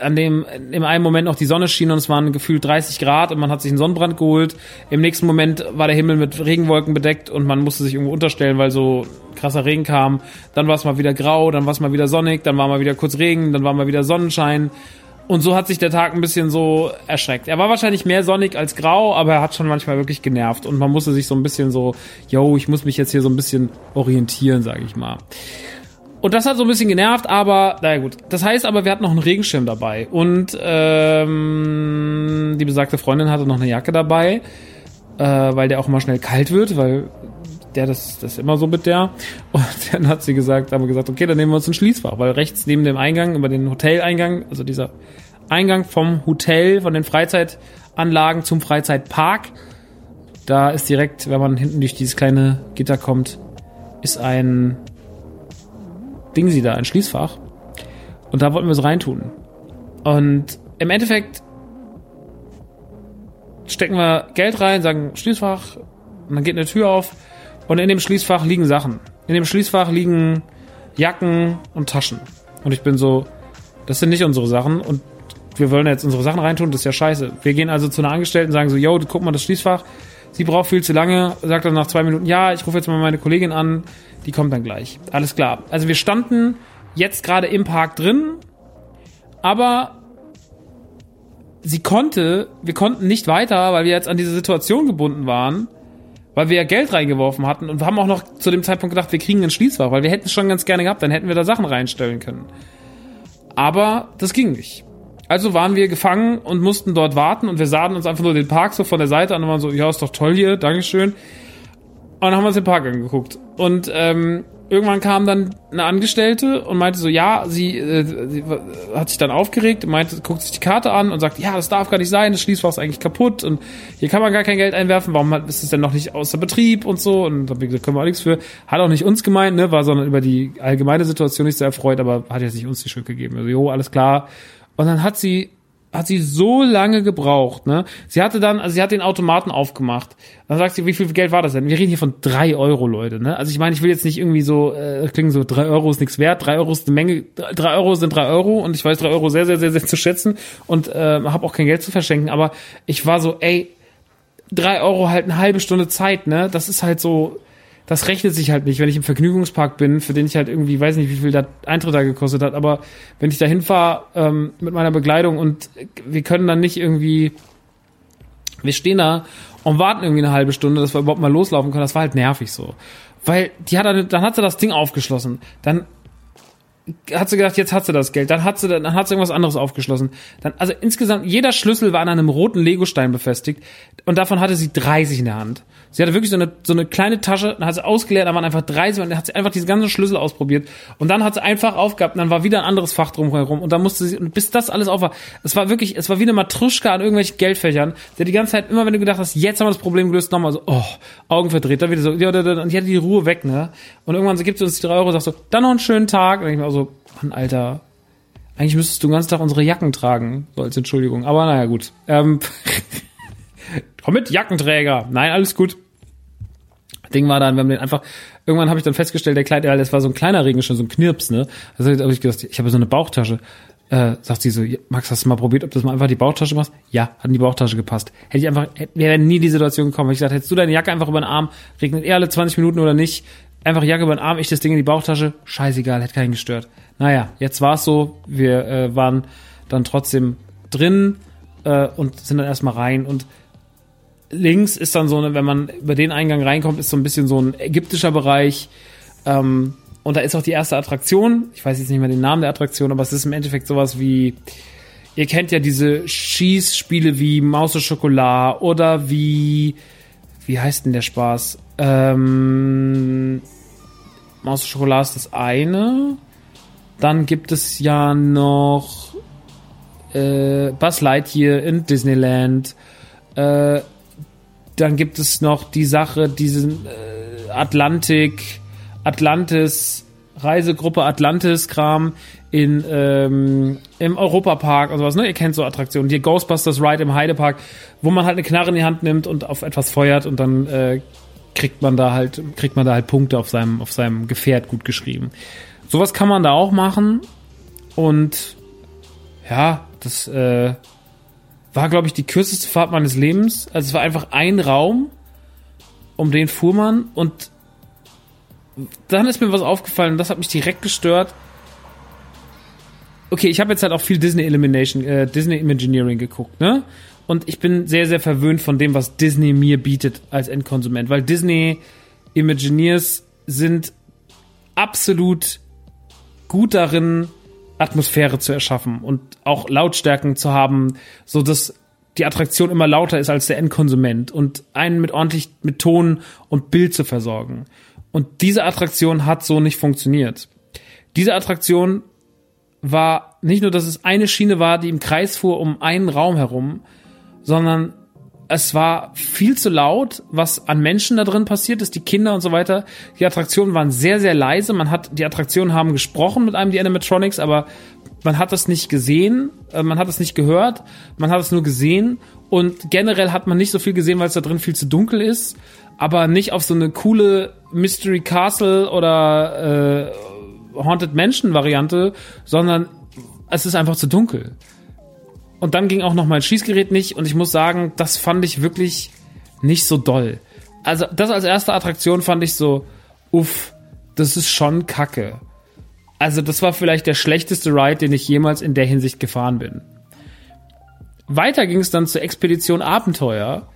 Speaker 2: an dem im einen Moment noch die Sonne schien und es waren gefühlt 30 Grad und man hat sich einen Sonnenbrand geholt. Im nächsten Moment war der Himmel mit Regenwolken bedeckt und man musste sich irgendwo unterstellen, weil so krasser Regen kam. Dann war es mal wieder grau, dann war es mal wieder sonnig, dann war mal wieder kurz Regen, dann war mal wieder Sonnenschein. Und so hat sich der Tag ein bisschen so erschreckt. Er war wahrscheinlich mehr sonnig als grau, aber er hat schon manchmal wirklich genervt. Und man musste sich so ein bisschen so, yo, ich muss mich jetzt hier so ein bisschen orientieren, sage ich mal. Und das hat so ein bisschen genervt, aber naja gut. Das heißt aber, wir hatten noch einen Regenschirm dabei. Und ähm, die besagte Freundin hatte noch eine Jacke dabei, äh, weil der auch immer schnell kalt wird, weil der das, das ist immer so mit der. Und dann hat sie gesagt, haben wir gesagt, okay, dann nehmen wir uns ein Schließfach, weil rechts neben dem Eingang, über den Hoteleingang, also dieser Eingang vom Hotel, von den Freizeitanlagen zum Freizeitpark, da ist direkt, wenn man hinten durch dieses kleine Gitter kommt, ist ein Ding sie da, ein Schließfach. Und da wollten wir es reintun. Und im Endeffekt stecken wir Geld rein, sagen Schließfach, und dann geht eine Tür auf und in dem Schließfach liegen Sachen. In dem Schließfach liegen Jacken und Taschen. Und ich bin so, das sind nicht unsere Sachen und wir wollen jetzt unsere Sachen reintun, das ist ja scheiße. Wir gehen also zu einer Angestellten und sagen so, yo, guck mal das Schließfach. Sie braucht viel zu lange, sagt dann nach zwei Minuten, ja, ich rufe jetzt mal meine Kollegin an, die kommt dann gleich. Alles klar. Also wir standen jetzt gerade im Park drin, aber sie konnte, wir konnten nicht weiter, weil wir jetzt an diese Situation gebunden waren, weil wir ja Geld reingeworfen hatten und wir haben auch noch zu dem Zeitpunkt gedacht, wir kriegen ein Schließfach, weil wir hätten es schon ganz gerne gehabt, dann hätten wir da Sachen reinstellen können. Aber das ging nicht. Also waren wir gefangen und mussten dort warten und wir sahen uns einfach nur den Park so von der Seite an und waren so, ja, ist doch toll hier, Dankeschön. Und dann haben wir uns den Park angeguckt. Und ähm, irgendwann kam dann eine Angestellte und meinte so, ja, sie, äh, sie hat sich dann aufgeregt meinte, guckt sich die Karte an und sagt, ja, das darf gar nicht sein, das Schließfach ist eigentlich kaputt und hier kann man gar kein Geld einwerfen, warum ist es denn noch nicht außer Betrieb und so und da können wir auch nichts für. Hat auch nicht uns gemeint, ne, war sondern über die allgemeine Situation nicht sehr erfreut, aber hat jetzt nicht uns die Schuld gegeben. Also, jo, alles klar. Und dann hat sie hat sie so lange gebraucht, ne? Sie hatte dann, also sie hat den Automaten aufgemacht. Dann sagt sie, wie viel Geld war das denn? Wir reden hier von drei Euro, Leute, ne? Also ich meine, ich will jetzt nicht irgendwie so, äh, klingen so, drei Euro ist nichts wert, drei Euro ist eine Menge, drei Euro sind drei Euro und ich weiß drei Euro sehr, sehr, sehr, sehr zu schätzen und äh, habe auch kein Geld zu verschenken, aber ich war so, ey, drei Euro halt eine halbe Stunde Zeit, ne? Das ist halt so, das rechnet sich halt nicht, wenn ich im Vergnügungspark bin, für den ich halt irgendwie, weiß nicht, wie viel der Eintritt da gekostet hat, aber wenn ich da hinfahre ähm, mit meiner Begleitung und wir können dann nicht irgendwie, wir stehen da und warten irgendwie eine halbe Stunde, dass wir überhaupt mal loslaufen können, das war halt nervig so. Weil die hat dann, dann hat sie das Ding aufgeschlossen, dann hat sie gedacht, jetzt hat sie das Geld. Dann hat sie, dann hat sie irgendwas anderes aufgeschlossen. Dann, also insgesamt, jeder Schlüssel war an einem roten Legostein befestigt und davon hatte sie 30 in der Hand. Sie hatte wirklich so eine, so eine kleine Tasche, dann hat sie ausgeleert, da waren einfach 30 und dann hat sie einfach diese ganzen Schlüssel ausprobiert und dann hat sie einfach aufgehabt und dann war wieder ein anderes Fach drumherum und dann musste sie, und bis das alles auf war, es war wirklich, es war wie eine Matruschka an irgendwelchen Geldfächern, der die ganze Zeit, immer wenn du gedacht hast, jetzt haben wir das Problem gelöst, nochmal so, oh, Augen verdreht, da wieder so, ja, und die hatte die Ruhe weg, ne? Und irgendwann so gibt sie uns die drei Euro sagt so, dann noch einen schönen Tag. Und ich mir so, Mann, Alter, eigentlich müsstest du den ganzen Tag unsere Jacken tragen, so als Entschuldigung. Aber naja, gut. Ähm, komm mit, Jackenträger. Nein, alles gut. Ding war dann, wir haben den einfach, irgendwann habe ich dann festgestellt, der Kleid, das war so ein kleiner Regenschirm, so ein Knirps, ne? Also habe ich gedacht, ich habe so eine Bauchtasche. Äh, sagt sie so, Max, hast du mal probiert, ob du das mal einfach die Bauchtasche machst? Ja, hat in die Bauchtasche gepasst. Hätte ich einfach, wäre nie die Situation gekommen. Ich gesagt, hättest du deine Jacke einfach über den Arm, regnet eh alle 20 Minuten oder nicht, einfach Jacke über den Arm, ich das Ding in die Bauchtasche, scheißegal, hätte keinen gestört. Naja, jetzt war es so, wir äh, waren dann trotzdem drin äh, und sind dann erstmal rein und links ist dann so, eine, wenn man über den Eingang reinkommt, ist so ein bisschen so ein ägyptischer Bereich. Ähm, und da ist auch die erste Attraktion. Ich weiß jetzt nicht mehr den Namen der Attraktion, aber es ist im Endeffekt sowas wie, ihr kennt ja diese Schießspiele wie Maus und Schokolade oder wie, wie heißt denn der Spaß? Ähm, Maus und Schokolade ist das eine. Dann gibt es ja noch äh, Buzz Lightyear in Disneyland. Äh, dann gibt es noch die Sache, diesen äh, Atlantik, Atlantis, Reisegruppe Atlantis-Kram in ähm, im Europapark und sowas, ne? Ihr kennt so Attraktionen. Die Ghostbusters Ride im Heidepark, wo man halt eine Knarre in die Hand nimmt und auf etwas feuert und dann äh, kriegt man da halt, kriegt man da halt Punkte auf seinem, auf seinem Gefährt gut geschrieben. Sowas kann man da auch machen. Und ja, das äh, war, glaube ich, die kürzeste Fahrt meines Lebens. Also es war einfach ein Raum, um den fuhr man und dann ist mir was aufgefallen, das hat mich direkt gestört. Okay, ich habe jetzt halt auch viel Disney Elimination, äh, Disney Imagineering geguckt, ne? Und ich bin sehr, sehr verwöhnt von dem, was Disney mir bietet als Endkonsument, weil Disney Imagineers sind absolut gut darin, Atmosphäre zu erschaffen und auch Lautstärken zu haben, so dass die Attraktion immer lauter ist als der Endkonsument und einen mit ordentlich mit Ton und Bild zu versorgen. Und diese Attraktion hat so nicht funktioniert. Diese Attraktion war nicht nur, dass es eine Schiene war, die im Kreis fuhr um einen Raum herum, sondern es war viel zu laut, was an Menschen da drin passiert ist, die Kinder und so weiter. Die Attraktionen waren sehr, sehr leise. Man hat, die Attraktionen haben gesprochen mit einem, die Animatronics, aber man hat das nicht gesehen, äh, man hat es nicht gehört, man hat es nur gesehen und generell hat man nicht so viel gesehen, weil es da drin viel zu dunkel ist, aber nicht auf so eine coole Mystery Castle oder äh, Haunted Mansion Variante, sondern es ist einfach zu dunkel. Und dann ging auch noch mein Schießgerät nicht und ich muss sagen, das fand ich wirklich nicht so doll. Also das als erste Attraktion fand ich so, uff, das ist schon kacke. Also das war vielleicht der schlechteste Ride, den ich jemals in der Hinsicht gefahren bin. Weiter ging es dann zur Expedition Abenteuer.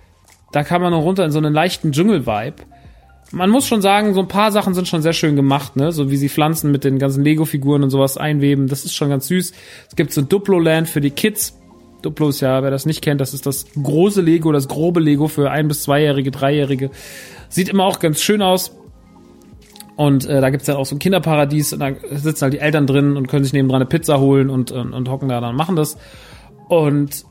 Speaker 2: Da kam man noch runter in so einen leichten Dschungel-Vibe. Man muss schon sagen, so ein paar Sachen sind schon sehr schön gemacht, ne? So wie sie Pflanzen mit den ganzen Lego-Figuren und sowas einweben. Das ist schon ganz süß. Es gibt so ein Duplo-Land für die Kids. Duplo ist ja, wer das nicht kennt, das ist das große Lego, das grobe Lego für ein- bis zweijährige, dreijährige. Sieht immer auch ganz schön aus. Und äh, da gibt's dann auch so ein Kinderparadies und da sitzen halt die Eltern drin und können sich nebendran eine Pizza holen und, und, und hocken da dann und machen das. Und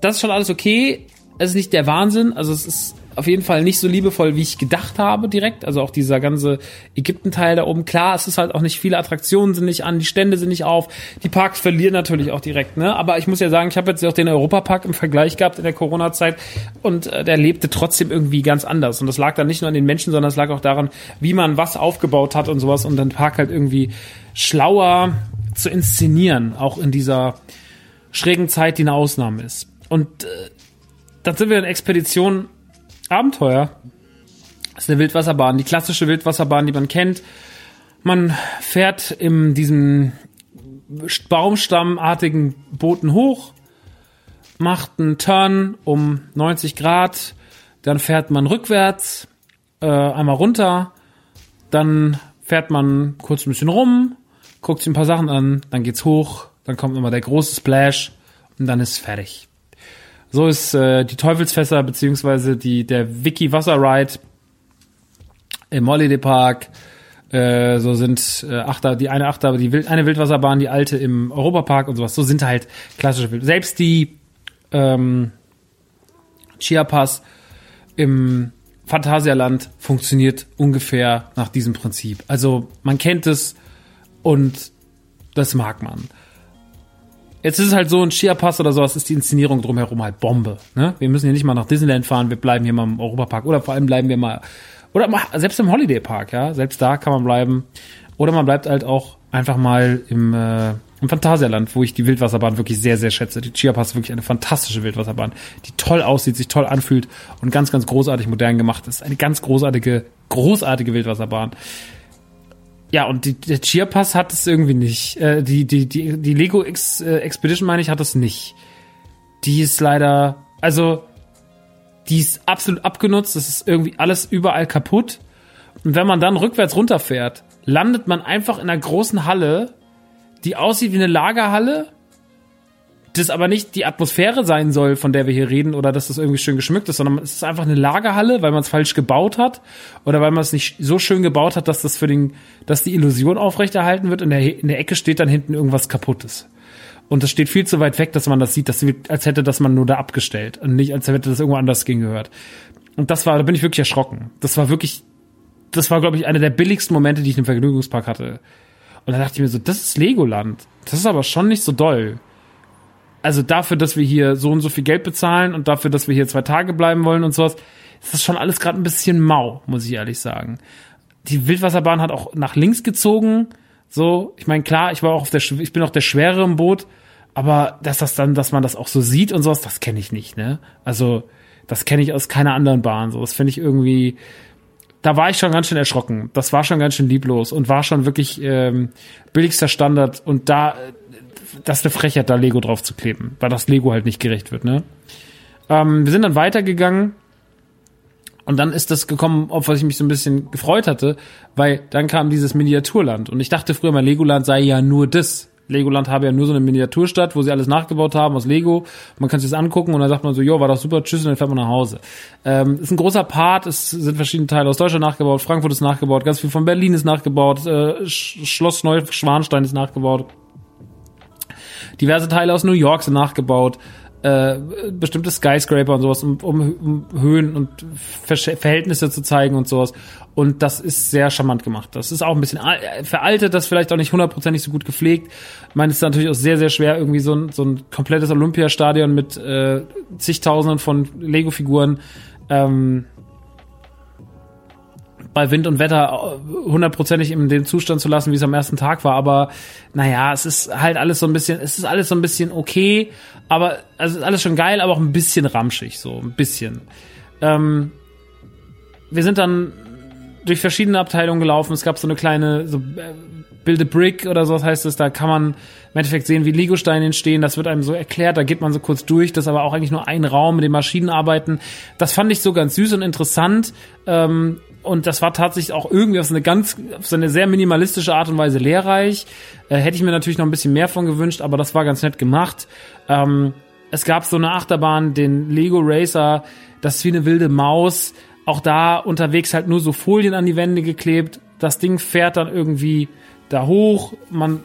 Speaker 2: das ist schon alles okay. Es ist nicht der Wahnsinn. Also es ist auf jeden Fall nicht so liebevoll, wie ich gedacht habe direkt. Also auch dieser ganze Ägypten-Teil da oben. Klar, es ist halt auch nicht viele Attraktionen sind nicht an, die Stände sind nicht auf. Die Parks verlieren natürlich auch direkt. Ne? Aber ich muss ja sagen, ich habe jetzt auch den Europapark im Vergleich gehabt in der Corona-Zeit und äh, der lebte trotzdem irgendwie ganz anders. Und das lag dann nicht nur an den Menschen, sondern es lag auch daran, wie man was aufgebaut hat und sowas und den Park halt irgendwie schlauer zu inszenieren, auch in dieser schrägen Zeit, die eine Ausnahme ist. Und äh, dann sind wir in Expedition Abenteuer. Das ist eine Wildwasserbahn, die klassische Wildwasserbahn, die man kennt. Man fährt in diesem baumstammartigen Booten hoch, macht einen Turn um 90 Grad, dann fährt man rückwärts, äh, einmal runter, dann fährt man kurz ein bisschen rum, guckt sich ein paar Sachen an, dann geht's hoch, dann kommt nochmal der große Splash und dann ist fertig. So ist äh, die Teufelsfässer beziehungsweise die der Wiki Wasser Ride im Holiday Park. Äh, so sind äh, Achter, die eine Achter, die Wild, eine Wildwasserbahn, die alte im Europapark und sowas. So sind halt klassische Wild. Selbst die ähm, Chiapas im Phantasialand funktioniert ungefähr nach diesem Prinzip. Also man kennt es und das mag man. Jetzt ist es halt so, ein Chiapas oder sowas ist die Inszenierung drumherum halt Bombe. Ne? Wir müssen hier nicht mal nach Disneyland fahren, wir bleiben hier mal im Europapark oder vor allem bleiben wir mal, oder mal, selbst im Holiday Park, ja, selbst da kann man bleiben. Oder man bleibt halt auch einfach mal im, äh, im Phantasialand, wo ich die Wildwasserbahn wirklich sehr, sehr schätze. Die Chiapas ist wirklich eine fantastische Wildwasserbahn, die toll aussieht, sich toll anfühlt und ganz, ganz großartig modern gemacht ist. Eine ganz großartige, großartige Wildwasserbahn. Ja, und die, der Chiapas hat es irgendwie nicht. Äh, die, die, die, die Lego X, äh, Expedition, meine ich, hat es nicht. Die ist leider, also, die ist absolut abgenutzt. Das ist irgendwie alles überall kaputt. Und wenn man dann rückwärts runterfährt, landet man einfach in einer großen Halle, die aussieht wie eine Lagerhalle, das aber nicht die Atmosphäre sein soll, von der wir hier reden, oder dass das irgendwie schön geschmückt ist, sondern es ist einfach eine Lagerhalle, weil man es falsch gebaut hat oder weil man es nicht so schön gebaut hat, dass das für den, dass die Illusion aufrechterhalten wird. In der, in der Ecke steht dann hinten irgendwas kaputtes. Und das steht viel zu weit weg, dass man das sieht. Das wirkt, als hätte das man nur da abgestellt und nicht, als hätte das irgendwo anders gehört. Und das war, da bin ich wirklich erschrocken. Das war wirklich, das war, glaube ich, einer der billigsten Momente, die ich im Vergnügungspark hatte. Und da dachte ich mir so, das ist Legoland. Das ist aber schon nicht so doll. Also dafür, dass wir hier so und so viel Geld bezahlen und dafür, dass wir hier zwei Tage bleiben wollen und sowas, ist das schon alles gerade ein bisschen mau, muss ich ehrlich sagen. Die Wildwasserbahn hat auch nach links gezogen. So, ich meine, klar, ich war auch auf der, ich bin auch der Schwere im Boot, aber dass das dann, dass man das auch so sieht und sowas, das kenne ich nicht, ne? Also, das kenne ich aus keiner anderen Bahn. So, das finde ich irgendwie, da war ich schon ganz schön erschrocken. Das war schon ganz schön lieblos und war schon wirklich ähm, billigster Standard. Und da, das ist eine Frechheit, da Lego drauf zu kleben, weil das Lego halt nicht gerecht wird. Ne? Ähm, wir sind dann weitergegangen und dann ist das gekommen, auf was ich mich so ein bisschen gefreut hatte, weil dann kam dieses Miniaturland und ich dachte früher mal, Legoland sei ja nur das. Legoland habe ja nur so eine Miniaturstadt, wo sie alles nachgebaut haben aus Lego. Man kann sich das angucken und dann sagt man so, jo, war doch super, tschüss und dann fährt man nach Hause. Ähm, ist ein großer Part, es sind verschiedene Teile aus Deutschland nachgebaut, Frankfurt ist nachgebaut, ganz viel von Berlin ist nachgebaut, äh, Schloss Neuschwanstein ist nachgebaut. Diverse Teile aus New York sind nachgebaut äh, bestimmte Skyscraper und sowas, um, um, um Höhen und Ver Verhältnisse zu zeigen und sowas. Und das ist sehr charmant gemacht. Das ist auch ein bisschen veraltet, das vielleicht auch nicht hundertprozentig so gut gepflegt. Ich meine, es ist natürlich auch sehr, sehr schwer, irgendwie so ein, so ein komplettes Olympiastadion mit äh, zigtausenden von Lego-Figuren ähm, bei Wind und Wetter hundertprozentig in dem Zustand zu lassen, wie es am ersten Tag war. Aber naja, es ist halt alles so ein bisschen, es ist alles so ein bisschen okay, aber also ist alles schon geil, aber auch ein bisschen ramschig, so ein bisschen. Ähm, wir sind dann durch verschiedene Abteilungen gelaufen. Es gab so eine kleine, so äh, Build a Brick oder so heißt es, da kann man im Endeffekt sehen, wie Legosteine entstehen. Das wird einem so erklärt, da geht man so kurz durch. Das ist aber auch eigentlich nur ein Raum, mit dem Maschinen arbeiten. Das fand ich so ganz süß und interessant. Ähm, und das war tatsächlich auch irgendwie auf so eine ganz, auf so eine sehr minimalistische Art und Weise lehrreich. Äh, hätte ich mir natürlich noch ein bisschen mehr von gewünscht, aber das war ganz nett gemacht. Ähm, es gab so eine Achterbahn, den Lego Racer, das ist wie eine wilde Maus. Auch da unterwegs halt nur so Folien an die Wände geklebt. Das Ding fährt dann irgendwie da hoch. Man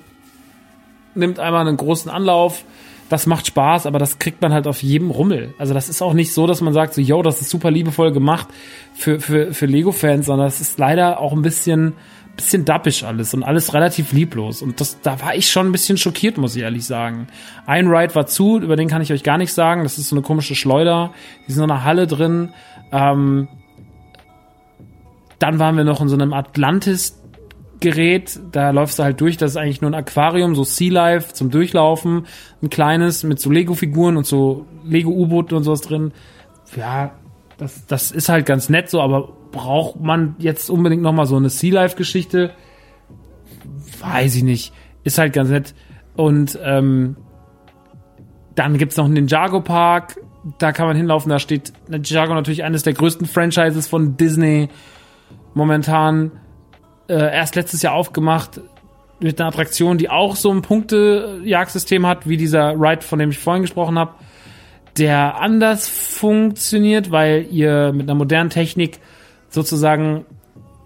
Speaker 2: nimmt einmal einen großen Anlauf das macht Spaß, aber das kriegt man halt auf jedem Rummel. Also das ist auch nicht so, dass man sagt, so, yo, das ist super liebevoll gemacht für, für, für Lego-Fans, sondern das ist leider auch ein bisschen, bisschen dappisch alles und alles relativ lieblos. Und das, da war ich schon ein bisschen schockiert, muss ich ehrlich sagen. Ein Ride war zu, über den kann ich euch gar nichts sagen. Das ist so eine komische Schleuder. Die ist in einer Halle drin. Ähm, dann waren wir noch in so einem Atlantis Gerät, da läufst du halt durch, das ist eigentlich nur ein Aquarium, so Sea Life zum Durchlaufen, ein kleines mit so Lego-Figuren und so Lego-U-Booten und sowas drin. Ja, das, das ist halt ganz nett so, aber braucht man jetzt unbedingt nochmal so eine Sea Life-Geschichte? Weiß ich nicht. Ist halt ganz nett. Und ähm, dann gibt's noch einen Ninjago Park, da kann man hinlaufen, da steht Ninjago natürlich eines der größten Franchises von Disney momentan äh, erst letztes Jahr aufgemacht mit einer Attraktion, die auch so ein Punktejagdsystem hat, wie dieser Ride, von dem ich vorhin gesprochen habe, der anders funktioniert, weil ihr mit einer modernen Technik sozusagen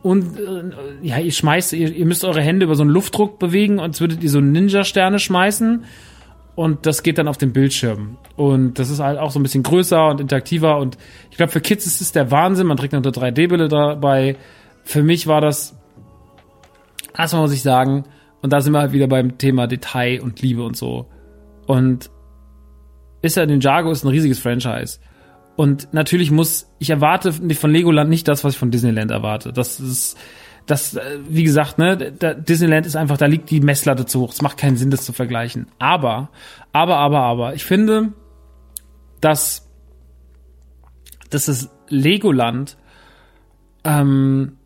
Speaker 2: und äh, ja, ihr schmeißt, ihr, ihr müsst eure Hände über so einen Luftdruck bewegen, und würdet ihr so Ninja-Sterne schmeißen. Und das geht dann auf dem Bildschirm. Und das ist halt auch so ein bisschen größer und interaktiver. Und ich glaube, für Kids ist es der Wahnsinn. Man trägt noch eine 3D-Brille dabei. Für mich war das erstmal muss ich sagen, und da sind wir halt wieder beim Thema Detail und Liebe und so. Und ist ja Ninjago ist ein riesiges Franchise. Und natürlich muss, ich erwarte von Legoland nicht das, was ich von Disneyland erwarte. Das ist, das, äh, wie gesagt, ne, Disneyland ist einfach, da liegt die Messlatte zu hoch. Es macht keinen Sinn, das zu vergleichen. Aber, aber, aber, aber, ich finde, dass, dass das Legoland ähm,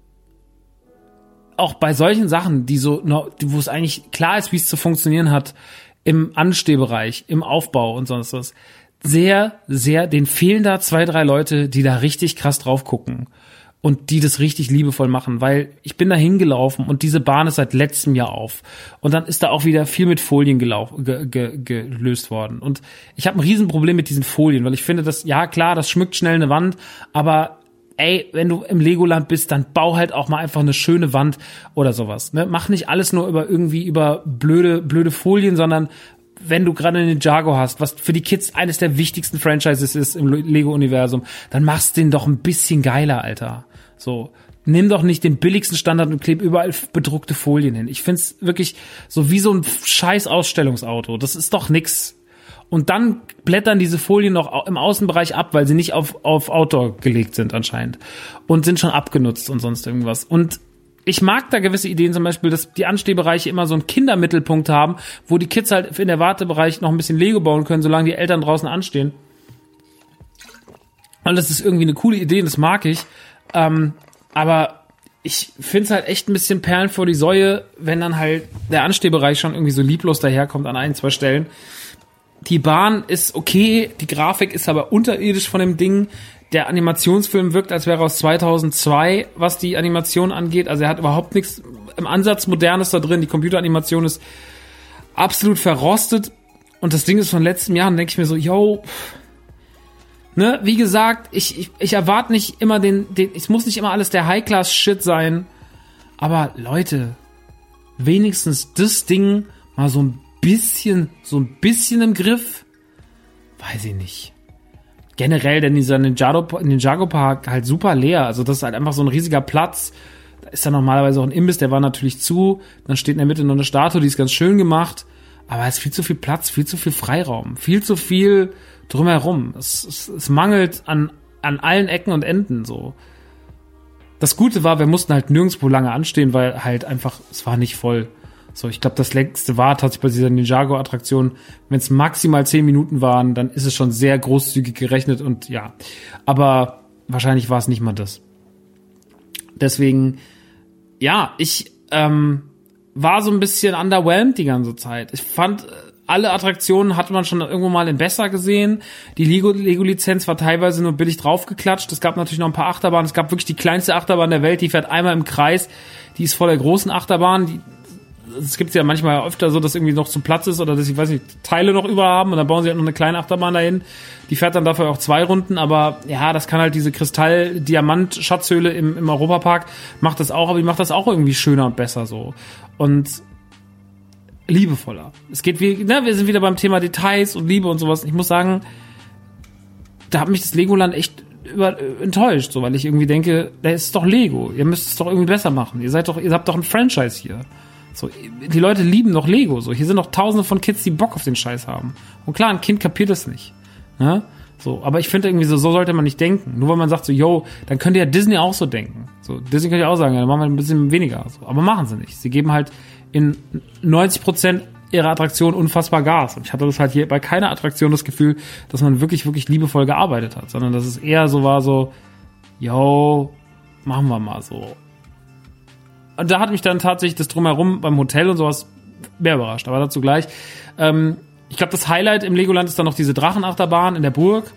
Speaker 2: auch bei solchen Sachen, die so, wo es eigentlich klar ist, wie es zu funktionieren hat, im Anstehbereich, im Aufbau und sonst was, sehr, sehr, den fehlen da zwei, drei Leute, die da richtig krass drauf gucken und die das richtig liebevoll machen, weil ich bin da hingelaufen und diese Bahn ist seit letztem Jahr auf und dann ist da auch wieder viel mit Folien gelaufen, ge, ge, gelöst worden und ich habe ein Riesenproblem mit diesen Folien, weil ich finde, dass ja klar, das schmückt schnell eine Wand, aber ey, wenn du im Legoland bist, dann bau halt auch mal einfach eine schöne Wand oder sowas. Ne? Mach nicht alles nur über irgendwie über blöde, blöde Folien, sondern wenn du gerade einen Ninjago hast, was für die Kids eines der wichtigsten Franchises ist im Lego-Universum, dann machst den doch ein bisschen geiler, Alter. So. Nimm doch nicht den billigsten Standard und kleb überall bedruckte Folien hin. Ich find's wirklich so wie so ein scheiß Ausstellungsauto. Das ist doch nix. Und dann blättern diese Folien noch im Außenbereich ab, weil sie nicht auf, auf Outdoor gelegt sind anscheinend. Und sind schon abgenutzt und sonst irgendwas. Und ich mag da gewisse Ideen, zum Beispiel, dass die Anstehbereiche immer so einen Kindermittelpunkt haben, wo die Kids halt in der Wartebereich noch ein bisschen Lego bauen können, solange die Eltern draußen anstehen. Und das ist irgendwie eine coole Idee, das mag ich. Ähm, aber ich finde es halt echt ein bisschen Perlen vor die Säue, wenn dann halt der Anstehbereich schon irgendwie so lieblos daherkommt an ein, zwei Stellen. Die Bahn ist okay, die Grafik ist aber unterirdisch von dem Ding der Animationsfilm wirkt, als wäre aus 2002, was die Animation angeht. Also er hat überhaupt nichts im Ansatz Modernes da drin. Die Computeranimation ist absolut verrostet. Und das Ding ist von letztem Jahr. Und denke ich mir so, yo, ne, wie gesagt, ich, ich, ich erwarte nicht immer den, den, es muss nicht immer alles der High-Class-Shit sein. Aber Leute, wenigstens das Ding mal so ein bisschen, so ein bisschen im Griff. Weiß ich nicht generell denn dieser Ninjago, Ninjago Park halt super leer. Also das ist halt einfach so ein riesiger Platz. Da ist ja normalerweise auch ein Imbiss, der war natürlich zu. Dann steht in der Mitte noch eine Statue, die ist ganz schön gemacht. Aber es ist viel zu viel Platz, viel zu viel Freiraum, viel zu viel drumherum. Es, es, es mangelt an, an allen Ecken und Enden so. Das Gute war, wir mussten halt nirgendwo lange anstehen, weil halt einfach, es war nicht voll. So, ich glaube, das längste war tatsächlich bei dieser Ninjago-Attraktion, wenn es maximal zehn Minuten waren, dann ist es schon sehr großzügig gerechnet und ja. Aber wahrscheinlich war es nicht mal das. Deswegen, ja, ich ähm, war so ein bisschen underwhelmed die ganze Zeit. Ich fand, äh, alle Attraktionen hatte man schon irgendwo mal in besser gesehen. Die Lego-Lizenz war teilweise nur billig draufgeklatscht. Es gab natürlich noch ein paar Achterbahnen. Es gab wirklich die kleinste Achterbahn der Welt, die fährt einmal im Kreis. Die ist vor der großen Achterbahn. Die, es gibt ja manchmal öfter so, dass irgendwie noch zu Platz ist oder dass ich weiß nicht, Teile noch über haben und dann bauen sie halt noch eine kleine Achterbahn dahin. Die fährt dann dafür auch zwei Runden, aber ja, das kann halt diese Kristall-Diamant-Schatzhöhle im, im Europapark macht das auch, aber die macht das auch irgendwie schöner und besser so. Und liebevoller. Es geht wie, ne, wir sind wieder beim Thema Details und Liebe und sowas. Ich muss sagen, da hat mich das Legoland echt über, enttäuscht, so, weil ich irgendwie denke, da ist doch Lego. Ihr müsst es doch irgendwie besser machen. Ihr seid doch, ihr habt doch ein Franchise hier. So, die Leute lieben doch Lego. So, hier sind noch tausende von Kids, die Bock auf den Scheiß haben. Und klar, ein Kind kapiert es nicht. Ne? So, aber ich finde irgendwie so, so sollte man nicht denken. Nur weil man sagt so, yo, dann könnte ja Disney auch so denken. So, Disney könnte ja auch sagen, ja, dann machen wir ein bisschen weniger. So, aber machen sie nicht. Sie geben halt in 90 Prozent ihrer Attraktion unfassbar Gas. Und ich hatte das halt hier bei keiner Attraktion das Gefühl, dass man wirklich, wirklich liebevoll gearbeitet hat, sondern dass es eher so war so, yo, machen wir mal so. Und da hat mich dann tatsächlich das Drumherum beim Hotel und sowas mehr überrascht, aber dazu gleich. Ähm, ich glaube, das Highlight im Legoland ist dann noch diese Drachenachterbahn in der Burg,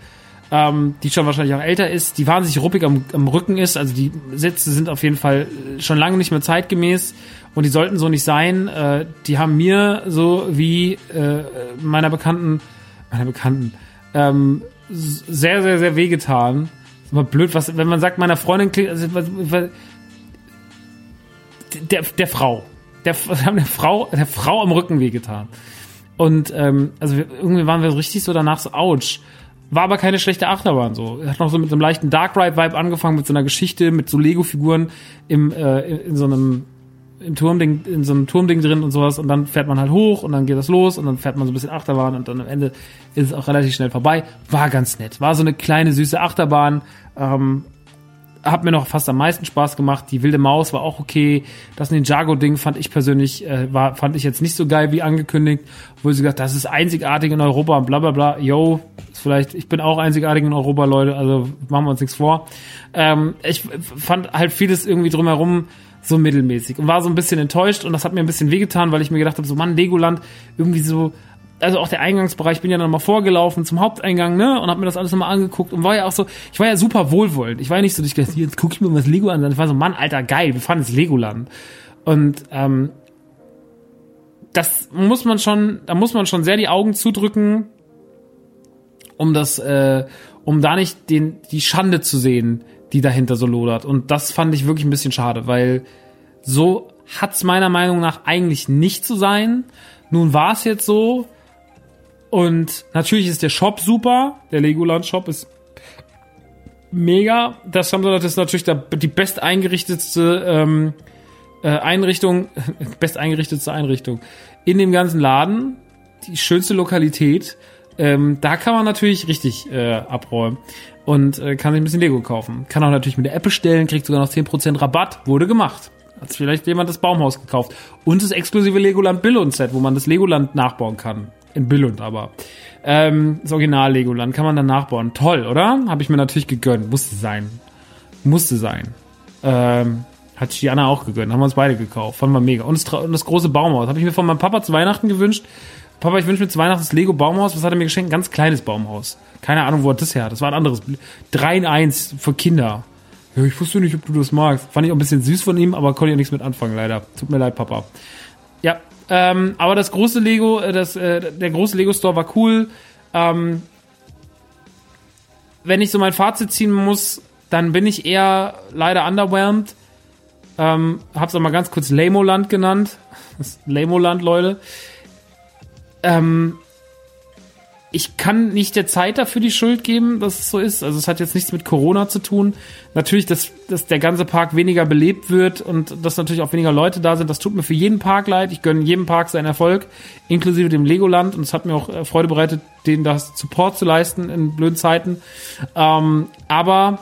Speaker 2: ähm, die schon wahrscheinlich auch älter ist, die wahnsinnig ruppig am, am Rücken ist. Also die Sitze sind auf jeden Fall schon lange nicht mehr zeitgemäß und die sollten so nicht sein. Äh, die haben mir so wie äh, meiner Bekannten, meiner Bekannten, ähm, sehr, sehr, sehr wehgetan. Ist immer blöd, was, wenn man sagt, meiner Freundin klingt, also, der, der Frau. Der, haben der Frau, der Frau am Rücken wehgetan. Und ähm, also irgendwie waren wir richtig so danach so, ouch. War aber keine schlechte Achterbahn so. Hat noch so mit einem leichten Dark Ride Vibe angefangen, mit so einer Geschichte, mit so Lego-Figuren im, äh, in so einem im Turmding, in so einem Turmding drin und sowas und dann fährt man halt hoch und dann geht das los und dann fährt man so ein bisschen Achterbahn und dann am Ende ist es auch relativ schnell vorbei. War ganz nett. War so eine kleine süße Achterbahn. Ähm, hat mir noch fast am meisten Spaß gemacht. Die wilde Maus war auch okay. Das Ninjago-Ding fand ich persönlich, äh, war, fand ich jetzt nicht so geil wie angekündigt, wo sie gesagt, das ist einzigartig in Europa und bla bla bla. Yo, vielleicht, ich bin auch einzigartig in Europa, Leute, also machen wir uns nichts vor. Ähm, ich fand halt vieles irgendwie drumherum so mittelmäßig und war so ein bisschen enttäuscht und das hat mir ein bisschen wehgetan, weil ich mir gedacht habe, so Mann, Legoland, irgendwie so, also auch der Eingangsbereich, bin ja dann mal vorgelaufen zum Haupteingang, ne, und hab mir das alles nochmal angeguckt und war ja auch so, ich war ja super wohlwollend. Ich war ja nicht so, ich gedacht, jetzt guck ich mir mal das Lego an, ich war so, Mann, Alter, geil, wir fahren ins Legoland. Und ähm, das muss man schon, da muss man schon sehr die Augen zudrücken, um das, äh, um da nicht den, die Schande zu sehen, die dahinter so lodert. Und das fand ich wirklich ein bisschen schade, weil so hat's meiner Meinung nach eigentlich nicht zu sein. Nun war es jetzt so, Und natürlich ist der Shop super. Der Legoland Shop ist mega. Das das ist natürlich die best eingerichtetste ähm, äh, Einrichtung, best eingerichtetste Einrichtung in dem ganzen Laden. Die schönste Lokalität. Ähm, da kann man natürlich richtig äh, abräumen und äh, kann sich ein bisschen Lego kaufen. Kann auch natürlich mit der App bestellen, kriegt sogar noch 10% Rabatt. Wurde gemacht. Hat vielleicht jemand das Baumhaus gekauft. Und das exklusive Legoland Billund Set, wo man das Legoland nachbauen kann. In Billund aber. Ähm, das Original Legoland kann man dann nachbauen. Toll, oder? Habe ich mir natürlich gegönnt. Musste sein. Musste sein. Ähm, hat Gianna auch gegönnt. Haben wir uns beide gekauft. Fanden wir mega. Und das, und das große Baumhaus. Habe ich mir von meinem Papa zu Weihnachten gewünscht. Papa, ich wünsche mir zu Weihnachten das Lego Baumhaus. Was hat er mir geschenkt? Ein ganz kleines Baumhaus. Keine Ahnung, wo er das her hat. Das war ein anderes. 3 in 1 für Kinder. Ja, ich wusste nicht, ob du das magst. Fand ich auch ein bisschen süß von ihm, aber konnte ja nichts mit anfangen, leider. Tut mir leid, Papa. Ähm, aber das große Lego, äh, das, äh, der große Lego Store war cool. Ähm, wenn ich so mein Fazit ziehen muss, dann bin ich eher leider underwhelmed. Ähm, hab's auch mal ganz kurz Lamoland genannt. Das Lamoland, Leute. Ähm, ich kann nicht der Zeit dafür die Schuld geben, dass es so ist. Also es hat jetzt nichts mit Corona zu tun. Natürlich, dass, dass der ganze Park weniger belebt wird und dass natürlich auch weniger Leute da sind. Das tut mir für jeden Park leid. Ich gönne jedem Park seinen Erfolg, inklusive dem Legoland. Und es hat mir auch äh, Freude bereitet, denen das Support zu leisten in blöden Zeiten. Ähm, aber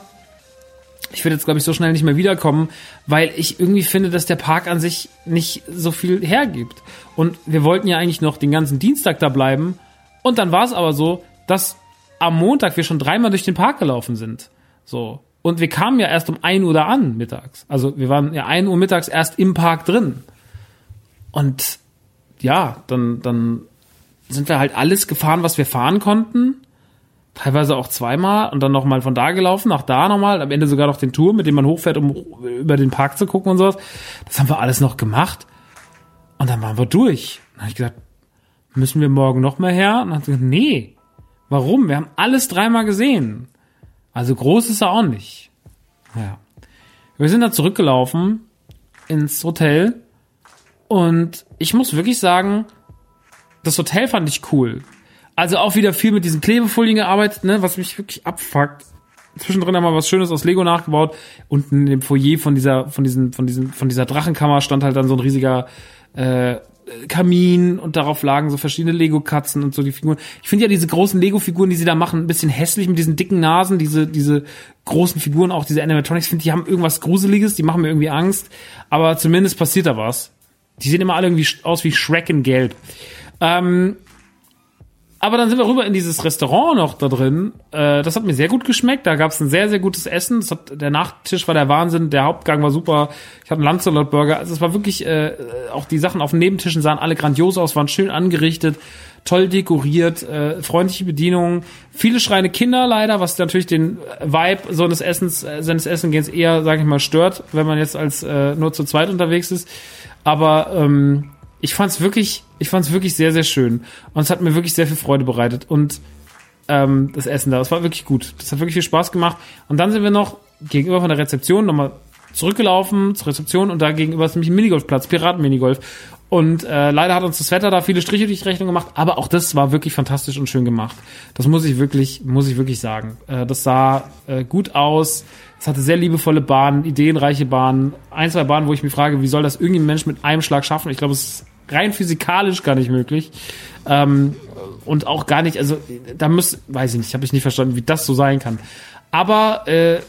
Speaker 2: ich würde jetzt, glaube ich, so schnell nicht mehr wiederkommen, weil ich irgendwie finde, dass der Park an sich nicht so viel hergibt. Und wir wollten ja eigentlich noch den ganzen Dienstag da bleiben und dann war es aber so, dass am Montag wir schon dreimal durch den Park gelaufen sind. So. Und wir kamen ja erst um ein Uhr da an, mittags. Also wir waren ja ein Uhr mittags erst im Park drin. Und ja, dann, dann sind wir halt alles gefahren, was wir fahren konnten. Teilweise auch zweimal und dann nochmal von da gelaufen, nach da nochmal, am Ende sogar noch den Tour, mit dem man hochfährt, um über den Park zu gucken und sowas. Das haben wir alles noch gemacht. Und dann waren wir durch. Dann habe ich gesagt, müssen wir morgen noch mal her? Und dann hat sie gesagt, nee. Warum? Wir haben alles dreimal gesehen. Also groß ist er auch nicht. Ja. Wir sind da zurückgelaufen ins Hotel und ich muss wirklich sagen, das Hotel fand ich cool. Also auch wieder viel mit diesen Klebefolien gearbeitet, ne, was mich wirklich abfuckt. Zwischendrin haben wir was Schönes aus Lego nachgebaut. Unten in dem Foyer von dieser, von diesen, von diesen, von dieser Drachenkammer stand halt dann so ein riesiger äh, Kamin und darauf lagen so verschiedene Lego-Katzen und so die Figuren. Ich finde ja diese großen Lego-Figuren, die sie da machen, ein bisschen hässlich mit diesen dicken Nasen, diese, diese großen Figuren, auch diese Animatronics, finde die haben irgendwas Gruseliges, die machen mir irgendwie Angst, aber zumindest passiert da was. Die sehen immer alle irgendwie aus wie Shrek in Gelb. Ähm, aber dann sind wir rüber in dieses Restaurant noch da drin. Äh, das hat mir sehr gut geschmeckt. Da gab es ein sehr, sehr gutes Essen. Hat, der Nachtisch war der Wahnsinn. Der Hauptgang war super. Ich hatte einen Lancelot-Burger. Also es war wirklich, äh, auch die Sachen auf den Nebentischen sahen alle grandios aus, waren schön angerichtet, toll dekoriert, äh, freundliche Bedienungen. Viele schreiende Kinder leider, was natürlich den Vibe so eines Essens, äh, seines Essengehens eher, sage ich mal, stört, wenn man jetzt als äh, nur zu zweit unterwegs ist. Aber ähm, ich fand es wirklich, ich fand es wirklich sehr, sehr schön. Und es hat mir wirklich sehr viel Freude bereitet. Und ähm, das Essen da, das war wirklich gut. Das hat wirklich viel Spaß gemacht. Und dann sind wir noch gegenüber von der Rezeption nochmal zurückgelaufen zur Rezeption und da gegenüber ist nämlich ein Minigolfplatz, Piraten-Minigolf. Und äh, leider hat uns das Wetter da viele Striche durch die Rechnung gemacht, aber auch das war wirklich fantastisch und schön gemacht. Das muss ich wirklich, muss ich wirklich sagen. Äh, das sah äh, gut aus. Es hatte sehr liebevolle Bahnen, ideenreiche Bahnen, ein, zwei Bahnen, wo ich mich frage, wie soll das irgendein Mensch mit einem Schlag schaffen? Ich glaube, es ist rein physikalisch gar nicht möglich. Ähm, und auch gar nicht, also da muss, weiß ich nicht, habe ich nicht verstanden, wie das so sein kann. Aber äh,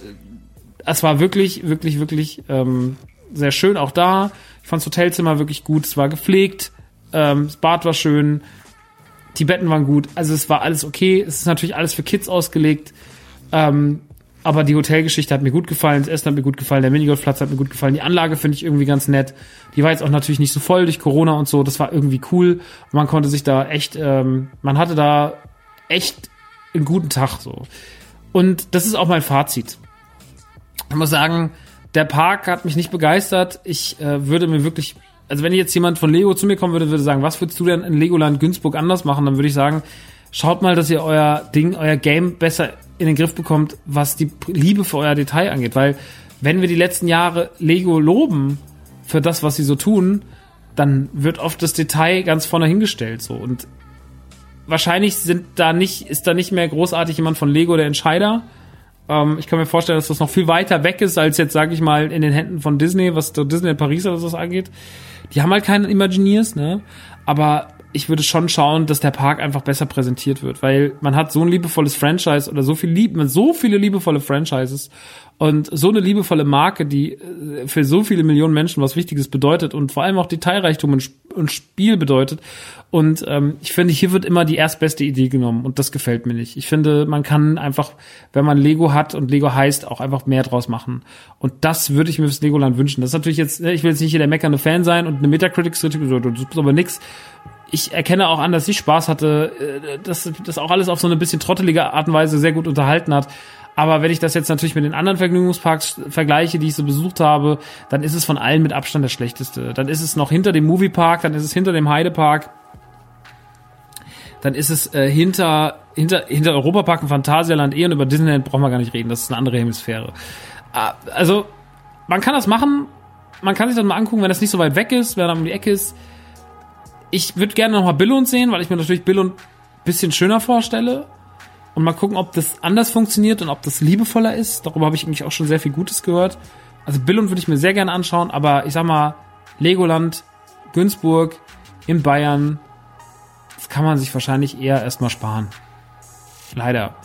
Speaker 2: es war wirklich, wirklich, wirklich ähm, sehr schön auch da. Ich fand das Hotelzimmer wirklich gut. Es war gepflegt. Ähm, das Bad war schön. Die Betten waren gut. Also es war alles okay. Es ist natürlich alles für Kids ausgelegt. Ähm, aber die Hotelgeschichte hat mir gut gefallen, das Essen hat mir gut gefallen, der Minigolfplatz hat mir gut gefallen, die Anlage finde ich irgendwie ganz nett. Die war jetzt auch natürlich nicht so voll durch Corona und so, das war irgendwie cool. Man konnte sich da echt, ähm, man hatte da echt einen guten Tag so. Und das ist auch mein Fazit. Ich muss sagen, der Park hat mich nicht begeistert. Ich äh, würde mir wirklich, also wenn jetzt jemand von Lego zu mir kommen würde, würde sagen, was würdest du denn in Legoland Günzburg anders machen? Dann würde ich sagen, schaut mal, dass ihr euer Ding, euer Game besser in den Griff bekommt, was die Liebe für euer Detail angeht. Weil wenn wir die letzten Jahre Lego loben für das, was sie so tun, dann wird oft das Detail ganz vorne hingestellt so. Und wahrscheinlich sind da nicht, ist da nicht mehr großartig jemand von Lego der Entscheider. Ähm, ich kann mir vorstellen, dass das noch viel weiter weg ist, als jetzt, sage ich mal, in den Händen von Disney, was Disney Paris oder so angeht. Die haben halt keine Imagineers, ne? Aber ich würde schon schauen, dass der Park einfach besser präsentiert wird, weil man hat so ein liebevolles Franchise oder so viel lieb, so viele liebevolle Franchises und so eine liebevolle Marke, die äh, für so viele Millionen Menschen was Wichtiges bedeutet und vor allem auch Detailreichtum und, und Spiel bedeutet. Und ähm, ich finde, hier wird immer die erstbeste Idee genommen und das gefällt mir nicht. Ich finde, man kann einfach, wenn man Lego hat und Lego heißt, auch einfach mehr draus machen. Und das würde ich mir fürs Legoland wünschen. Das ist natürlich jetzt, ne, ich will jetzt nicht hier der meckernde Fan sein und eine Metacritic-Kritik, das ist aber nix ich erkenne auch an, dass ich Spaß hatte, äh, dass das auch alles auf so eine bisschen trottelige Art und Weise sehr gut unterhalten hat. Aber wenn ich das jetzt natürlich mit den anderen Vergnügungsparks vergleiche, die ich so besucht habe, dann ist es von allen mit Abstand das schlechteste. Dann ist es noch hinter dem Moviepark, dann ist es hinter dem Heidepark, dann ist es äh, hinter, hinter, hinter Europapark und Phantasialand eh und über Disneyland brauchen wir gar nicht reden. Das ist eine andere Hemisphäre. Ah, also, man kann das machen, man kann sich das mal angucken, wenn das nicht so weit weg ist, wenn er um die Ecke ist. Ich würde gerne nochmal Billund sehen, weil ich mir natürlich Billund bisschen schöner vorstelle und mal gucken, ob das anders funktioniert und ob das liebevoller ist. Darüber habe ich eigentlich auch schon sehr viel Gutes gehört. Also Billund würde ich mir sehr gerne anschauen, aber ich sag mal, Legoland, Günzburg, in Bayern, das kann man sich wahrscheinlich eher erstmal sparen. Leider.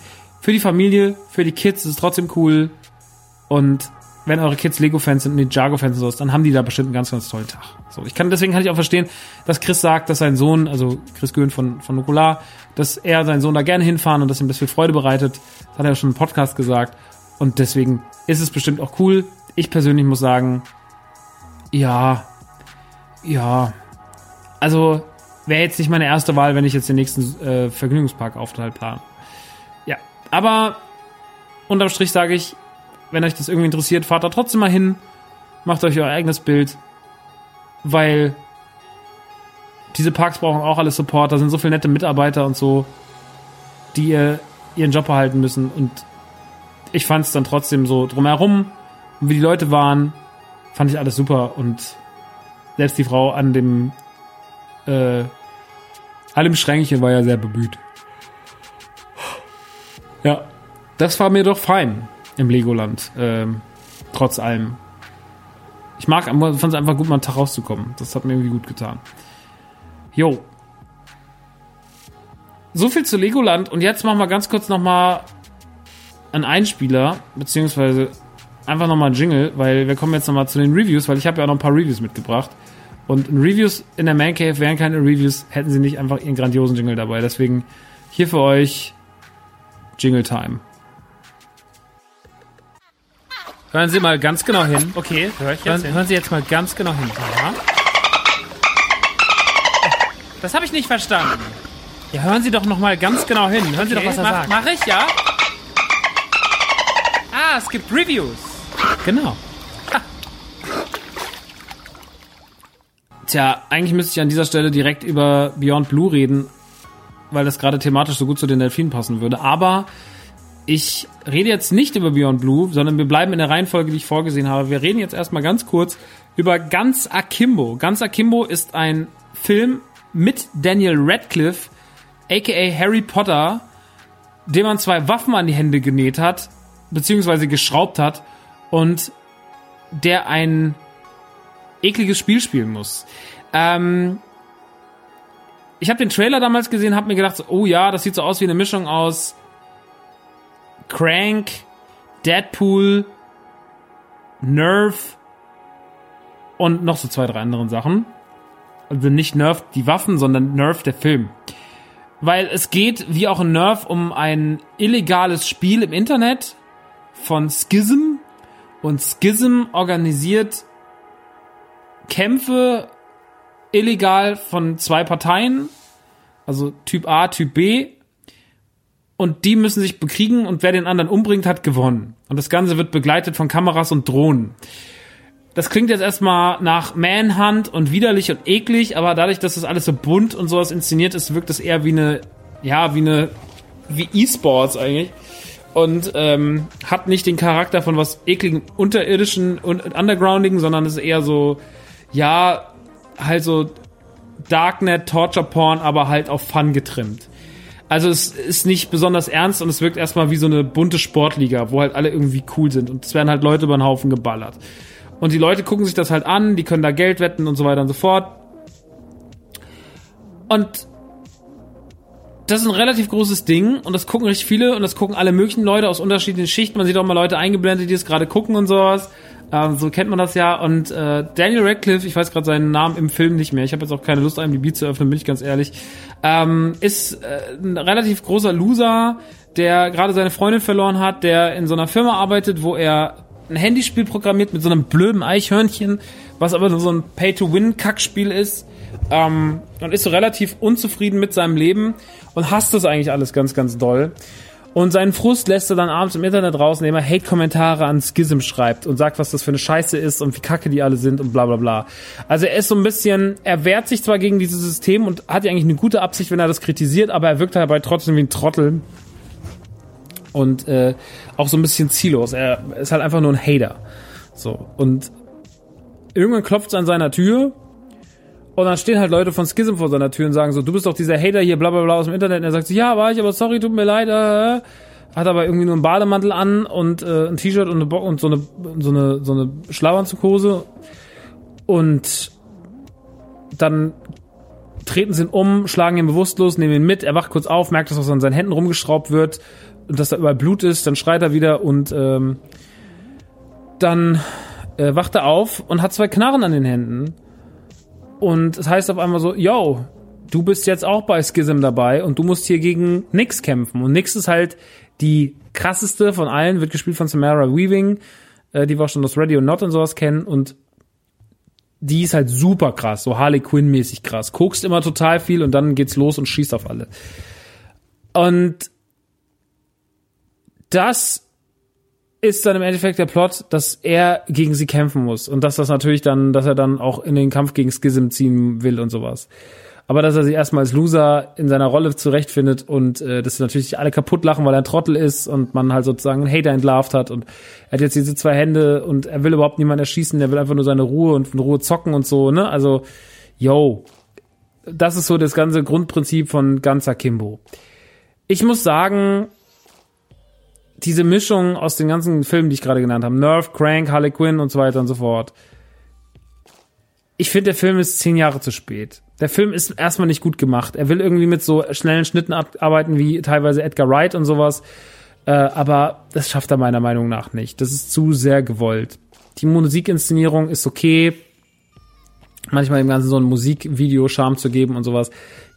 Speaker 2: Für die Familie, für die Kids ist es trotzdem cool. Und wenn eure Kids Lego-Fans sind und Ninjago-Fans und sowas, dann haben die da bestimmt einen ganz, ganz tollen Tag. So, ich kann, deswegen kann ich auch verstehen, dass Chris sagt, dass sein Sohn, also Chris Göhn von, von Nukular, dass er seinen Sohn da gerne hinfahren und dass ihm das viel Freude bereitet. Das hat er schon im Podcast gesagt. Und deswegen ist es bestimmt auch cool. Ich persönlich muss sagen, ja, ja, also wäre jetzt nicht meine erste Wahl, wenn ich jetzt den nächsten äh, Vergnügungspark-Aufenthalt plane. Ja, aber unterm Strich sage ich, wenn euch das irgendwie interessiert, fahrt da trotzdem mal hin, macht euch euer eigenes Bild, weil diese Parks brauchen auch alle Support, da sind so viele nette Mitarbeiter und so, die ihr ihren Job erhalten müssen. Und ich fand es dann trotzdem so drumherum, wie die Leute waren, fand ich alles super. Und selbst die Frau an dem äh, allem Schränkchen war ja sehr bemüht. Ja, das war mir doch fein im Legoland. Ähm, trotz allem. Ich mag, fand es einfach gut, mal einen Tag rauszukommen. Das hat mir irgendwie gut getan. Jo. So viel zu Legoland. Und jetzt machen wir ganz kurz nochmal einen Einspieler, beziehungsweise einfach nochmal einen Jingle, weil wir kommen jetzt nochmal zu den Reviews, weil ich habe ja auch noch ein paar Reviews mitgebracht. Und Reviews in der Man Cave wären keine Reviews, hätten sie nicht einfach ihren grandiosen Jingle dabei. Deswegen hier für euch Jingle Time. Hören Sie mal ganz genau hin.
Speaker 1: Okay,
Speaker 2: höre ich jetzt hören, hin. hören Sie jetzt mal ganz genau hin. Ja.
Speaker 1: Das habe ich nicht verstanden.
Speaker 2: Ja, hören Sie doch noch mal ganz genau hin. Hören Sie doch, was er
Speaker 1: mach,
Speaker 2: sagt.
Speaker 1: Mach ich, ja? Ah, es gibt Reviews.
Speaker 2: Genau. Tja, eigentlich müsste ich an dieser Stelle direkt über Beyond Blue reden, weil das gerade thematisch so gut zu den Delfinen passen würde. Aber ich rede jetzt nicht über Beyond Blue, sondern wir bleiben in der Reihenfolge, die ich vorgesehen habe. Wir reden jetzt erstmal ganz kurz über Ganz Akimbo. Ganz Akimbo ist ein Film mit Daniel Radcliffe, aka Harry Potter, dem man zwei Waffen an die Hände genäht hat, beziehungsweise geschraubt hat und der ein ekliges Spiel spielen muss. Ähm, ich habe den Trailer damals gesehen, habe mir gedacht, oh ja, das sieht so aus wie eine Mischung aus Crank, Deadpool, Nerf und noch so zwei, drei anderen Sachen. Also nicht Nerf die Waffen, sondern Nerf der Film. Weil es geht, wie auch in Nerf, um ein illegales Spiel im Internet von Schism. Und Schism organisiert Kämpfe illegal von zwei Parteien. Also Typ A, Typ B und die müssen sich bekriegen und wer den anderen umbringt, hat gewonnen. Und das Ganze wird begleitet von Kameras und Drohnen. Das klingt jetzt erstmal nach Manhunt und widerlich und eklig, aber dadurch, dass das alles so bunt und sowas inszeniert ist, wirkt es eher wie eine, ja, wie eine, wie E-Sports eigentlich. Und ähm, hat nicht den Charakter von was ekligen, unterirdischen und undergroundigen, sondern ist eher so, ja, halt so Darknet, Torture Porn, aber halt auf Fun getrimmt. Also es ist nicht besonders ernst und es wirkt erstmal wie so eine bunte Sportliga, wo halt alle irgendwie cool sind und es werden halt Leute über den Haufen geballert. Und die Leute gucken sich das halt an, die können da Geld wetten und so weiter und so fort. Und das ist ein relativ großes Ding und das gucken richtig viele und das gucken alle möglichen Leute aus unterschiedlichen Schichten. Man sieht auch mal Leute eingeblendet, die das gerade gucken und sowas. Ähm, so kennt man das ja. Und äh, Daniel Radcliffe, ich weiß gerade seinen Namen im Film nicht mehr. Ich habe jetzt auch keine Lust, IMDb zu öffnen, bin ich ganz ehrlich. Ähm, ist äh, ein relativ großer Loser, der gerade seine Freundin verloren hat, der in so einer Firma arbeitet, wo er ein Handyspiel programmiert mit so einem blöden Eichhörnchen, was aber so ein Pay-to-Win-Kackspiel ist. Ähm, und ist so relativ unzufrieden mit seinem Leben und hasst das eigentlich alles ganz, ganz doll. Und seinen Frust lässt er dann abends im Internet raus, indem er Hate-Kommentare an Schism schreibt und sagt, was das für eine Scheiße ist und wie kacke die alle sind und bla bla bla. Also er ist so ein bisschen, er wehrt sich zwar gegen dieses System und hat ja eigentlich eine gute Absicht, wenn er das kritisiert, aber er wirkt dabei trotzdem wie ein Trottel. Und äh, auch so ein bisschen ziellos. Er ist halt einfach nur ein Hater. So. Und irgendwann klopft es an seiner Tür und dann stehen halt Leute von Schism vor seiner Tür und sagen so, du bist doch dieser Hater hier, bla bla bla aus dem Internet. Und er sagt so, ja, war ich, aber sorry, tut mir leid. Äh. Hat aber irgendwie nur einen Bademantel an und äh, ein T-Shirt und, eine und so eine so eine so eine Schlafanzughose. Und dann treten sie ihn um, schlagen ihn bewusstlos, nehmen ihn mit, er wacht kurz auf, merkt, dass was an seinen Händen rumgeschraubt wird und dass da überall Blut ist, dann schreit er wieder und ähm, dann äh, wacht er auf und hat zwei Knarren an den Händen und es heißt auf einmal so, yo, du bist jetzt auch bei Schism dabei und du musst hier gegen Nix kämpfen. Und Nix ist halt die krasseste von allen, wird gespielt von Samara Weaving, äh, die wir auch schon aus Radio Not und sowas kennen. Und die ist halt super krass, so Harley Quinn-mäßig krass. Guckst immer total viel und dann geht's los und schießt auf alle. Und das ist dann im Endeffekt der Plot, dass er gegen sie kämpfen muss und dass das natürlich dann, dass er dann auch in den Kampf gegen Schism ziehen will und sowas. Aber dass er sich erstmal als Loser in seiner Rolle zurechtfindet und äh, dass sie natürlich alle kaputt lachen, weil er ein Trottel ist und man halt sozusagen einen Hater entlarvt hat und er hat jetzt diese zwei Hände und er will überhaupt niemanden erschießen, er will einfach nur seine Ruhe und in Ruhe zocken und so, ne? Also, yo. Das ist so das ganze Grundprinzip von ganzer Kimbo. Ich muss sagen, diese Mischung aus den ganzen Filmen, die ich gerade genannt habe, Nerve, Crank, Harley Quinn und so weiter und so fort. Ich finde, der Film ist zehn Jahre zu spät. Der Film ist erstmal nicht gut gemacht. Er will irgendwie mit so schnellen Schnitten arbeiten wie teilweise Edgar Wright und sowas. Äh, aber das schafft er meiner Meinung nach nicht. Das ist zu sehr gewollt. Die Musikinszenierung ist okay. Manchmal im Ganzen so ein Musikvideo-Charme zu geben und sowas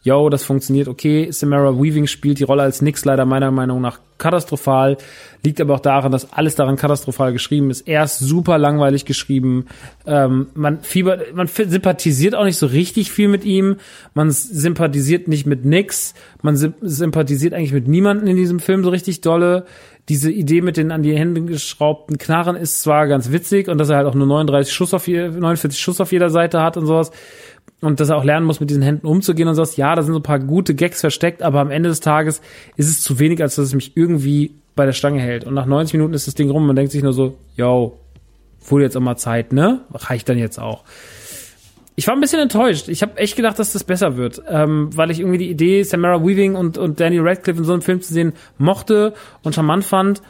Speaker 2: yo, das funktioniert okay. Samara Weaving spielt die Rolle als Nix leider meiner Meinung nach katastrophal. Liegt aber auch daran, dass alles daran katastrophal geschrieben ist. Er ist super langweilig geschrieben. Ähm, man fiebert, man sympathisiert auch nicht so richtig viel mit ihm. Man sympathisiert nicht mit Nix. Man sympathisiert eigentlich mit niemanden in diesem Film so richtig dolle. Diese Idee mit den an die Hände geschraubten Knarren ist zwar ganz witzig und dass er halt auch nur 39 Schuss auf, 49 Schuss auf jeder Seite hat und sowas und dass er auch lernen muss, mit diesen Händen umzugehen und so. Ja, da sind so ein paar gute Gags versteckt, aber am Ende des Tages ist es zu wenig, als dass es mich irgendwie bei der Stange hält. Und nach 90 Minuten ist das Ding rum und man denkt sich nur so, yo, wurde jetzt auch mal Zeit, ne? Reicht dann jetzt auch. Ich war ein bisschen enttäuscht. Ich habe echt gedacht, dass das besser wird, ähm, weil ich irgendwie die Idee, Samara Weaving und, und Daniel Radcliffe in so einem Film zu sehen, mochte und charmant fand.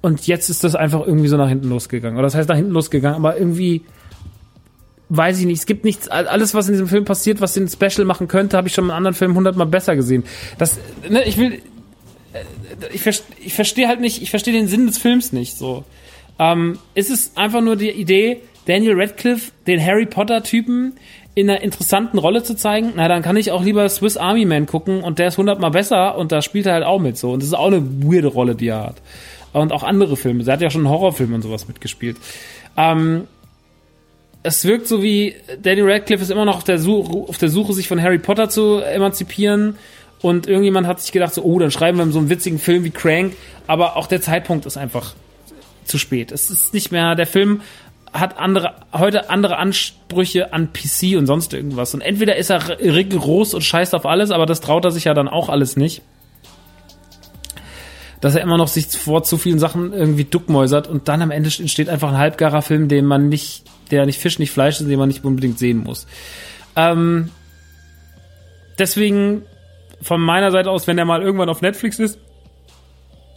Speaker 2: Und jetzt ist das einfach irgendwie so nach hinten losgegangen. Oder das heißt nach hinten losgegangen, aber irgendwie weiß ich nicht, es gibt nichts, alles, was in diesem Film passiert, was den Special machen könnte, habe ich schon in anderen Filmen hundertmal besser gesehen. Das, ne, ich will, äh, ich, ich verstehe halt nicht, ich verstehe den Sinn des Films nicht, so. Ähm, ist es einfach nur die Idee, Daniel Radcliffe, den Harry Potter-Typen, in einer interessanten Rolle zu zeigen, na, dann kann ich auch lieber Swiss Army Man gucken und der ist hundertmal besser und da spielt er halt auch mit so. Und das ist auch eine weirde Rolle, die er hat. Und auch andere Filme. Er hat ja schon Horrorfilme und sowas mitgespielt. Ähm, es wirkt so wie Danny Radcliffe ist immer noch auf der, Suche, auf der Suche, sich von Harry Potter zu emanzipieren. Und irgendjemand hat sich gedacht, so, oh, dann schreiben wir so einen witzigen Film wie Crank. Aber auch der Zeitpunkt ist einfach zu spät. Es ist nicht mehr, der Film hat andere, heute andere Ansprüche an PC und sonst irgendwas. Und entweder ist er rigoros und scheißt auf alles, aber das traut er sich ja dann auch alles nicht. Dass er immer noch sich vor zu vielen Sachen irgendwie duckmäusert und dann am Ende entsteht einfach ein halbgarer Film, den man nicht der nicht Fisch, nicht Fleisch ist, den man nicht unbedingt sehen muss. Ähm, deswegen von meiner Seite aus, wenn der mal irgendwann auf Netflix ist,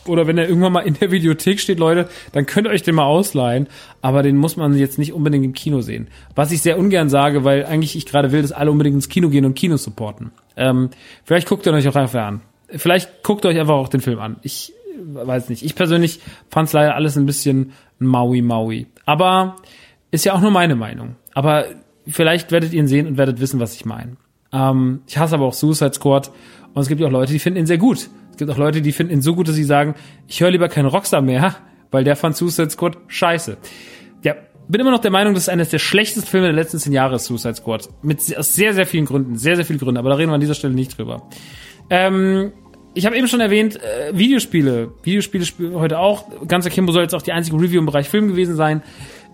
Speaker 2: oder wenn er irgendwann mal in der Videothek steht, Leute, dann könnt ihr euch den mal ausleihen. Aber den muss man jetzt nicht unbedingt im Kino sehen. Was ich sehr ungern sage, weil eigentlich ich gerade will, dass alle unbedingt ins Kino gehen und Kino supporten. Ähm, vielleicht guckt ihr euch auch einfach an. Vielleicht guckt ihr euch einfach auch den Film an. Ich weiß nicht. Ich persönlich fand es leider alles ein bisschen Maui Maui. Aber ist ja auch nur meine Meinung. Aber vielleicht werdet ihr ihn sehen und werdet wissen, was ich meine. Ähm, ich hasse aber auch Suicide Squad und es gibt ja auch Leute, die finden ihn sehr gut. Es gibt auch Leute, die finden ihn so gut, dass sie sagen, ich höre lieber keinen Rockstar mehr, weil der fand Suicide Squad scheiße. Ja, bin immer noch der Meinung, das ist eines der schlechtesten Filme der letzten zehn Jahre, Suicide Squad. Mit sehr, sehr vielen Gründen. Sehr, sehr viele Gründe. Aber da reden wir an dieser Stelle nicht drüber. Ähm, ich habe eben schon erwähnt, äh, Videospiele. Videospiele spielen heute auch. Ganz Akimbo soll jetzt auch die einzige Review im Bereich Film gewesen sein.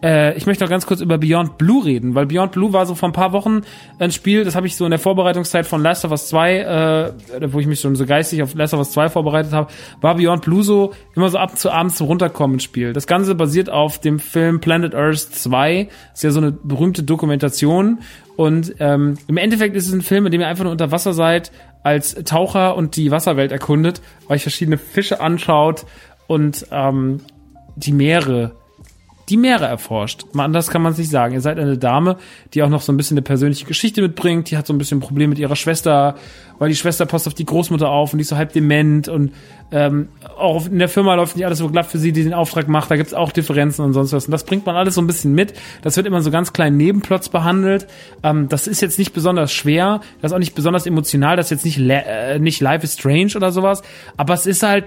Speaker 2: Äh, ich möchte noch ganz kurz über Beyond Blue reden, weil Beyond Blue war so vor ein paar Wochen ein Spiel, das habe ich so in der Vorbereitungszeit von Last of Us 2, äh, wo ich mich schon so geistig auf Last of Us 2 vorbereitet habe, war Beyond Blue so immer so ab zu abends zum Runterkommen Spiel. Das Ganze basiert auf dem Film Planet Earth 2. ist ja so eine berühmte Dokumentation. Und ähm, im Endeffekt ist es ein Film, in dem ihr einfach nur unter Wasser seid, als Taucher und die Wasserwelt erkundet, euch verschiedene Fische anschaut und ähm, die Meere die Meere erforscht. Mal anders kann man es nicht sagen. Ihr seid eine Dame, die auch noch so ein bisschen eine persönliche Geschichte mitbringt. Die hat so ein bisschen ein Problem mit ihrer Schwester, weil die Schwester passt auf die Großmutter auf und die ist so halb dement und ähm, auch in der Firma läuft nicht alles so glatt für sie, die den Auftrag macht. Da gibt's auch Differenzen und sonst was. Und das bringt man alles so ein bisschen mit. Das wird immer so ganz kleinen Nebenplots behandelt. Ähm, das ist jetzt nicht besonders schwer. Das ist auch nicht besonders emotional. Das ist jetzt nicht, äh, nicht Life is Strange oder sowas. Aber es ist halt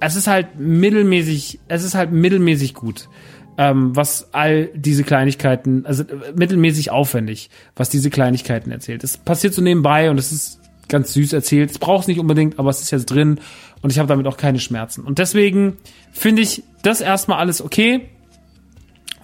Speaker 2: es ist halt mittelmäßig, es ist halt mittelmäßig gut ähm, was all diese Kleinigkeiten, also äh, mittelmäßig aufwendig, was diese Kleinigkeiten erzählt. Es passiert so nebenbei und es ist ganz süß erzählt. Es braucht es nicht unbedingt, aber es ist jetzt drin und ich habe damit auch keine Schmerzen. Und deswegen finde ich das erstmal alles okay.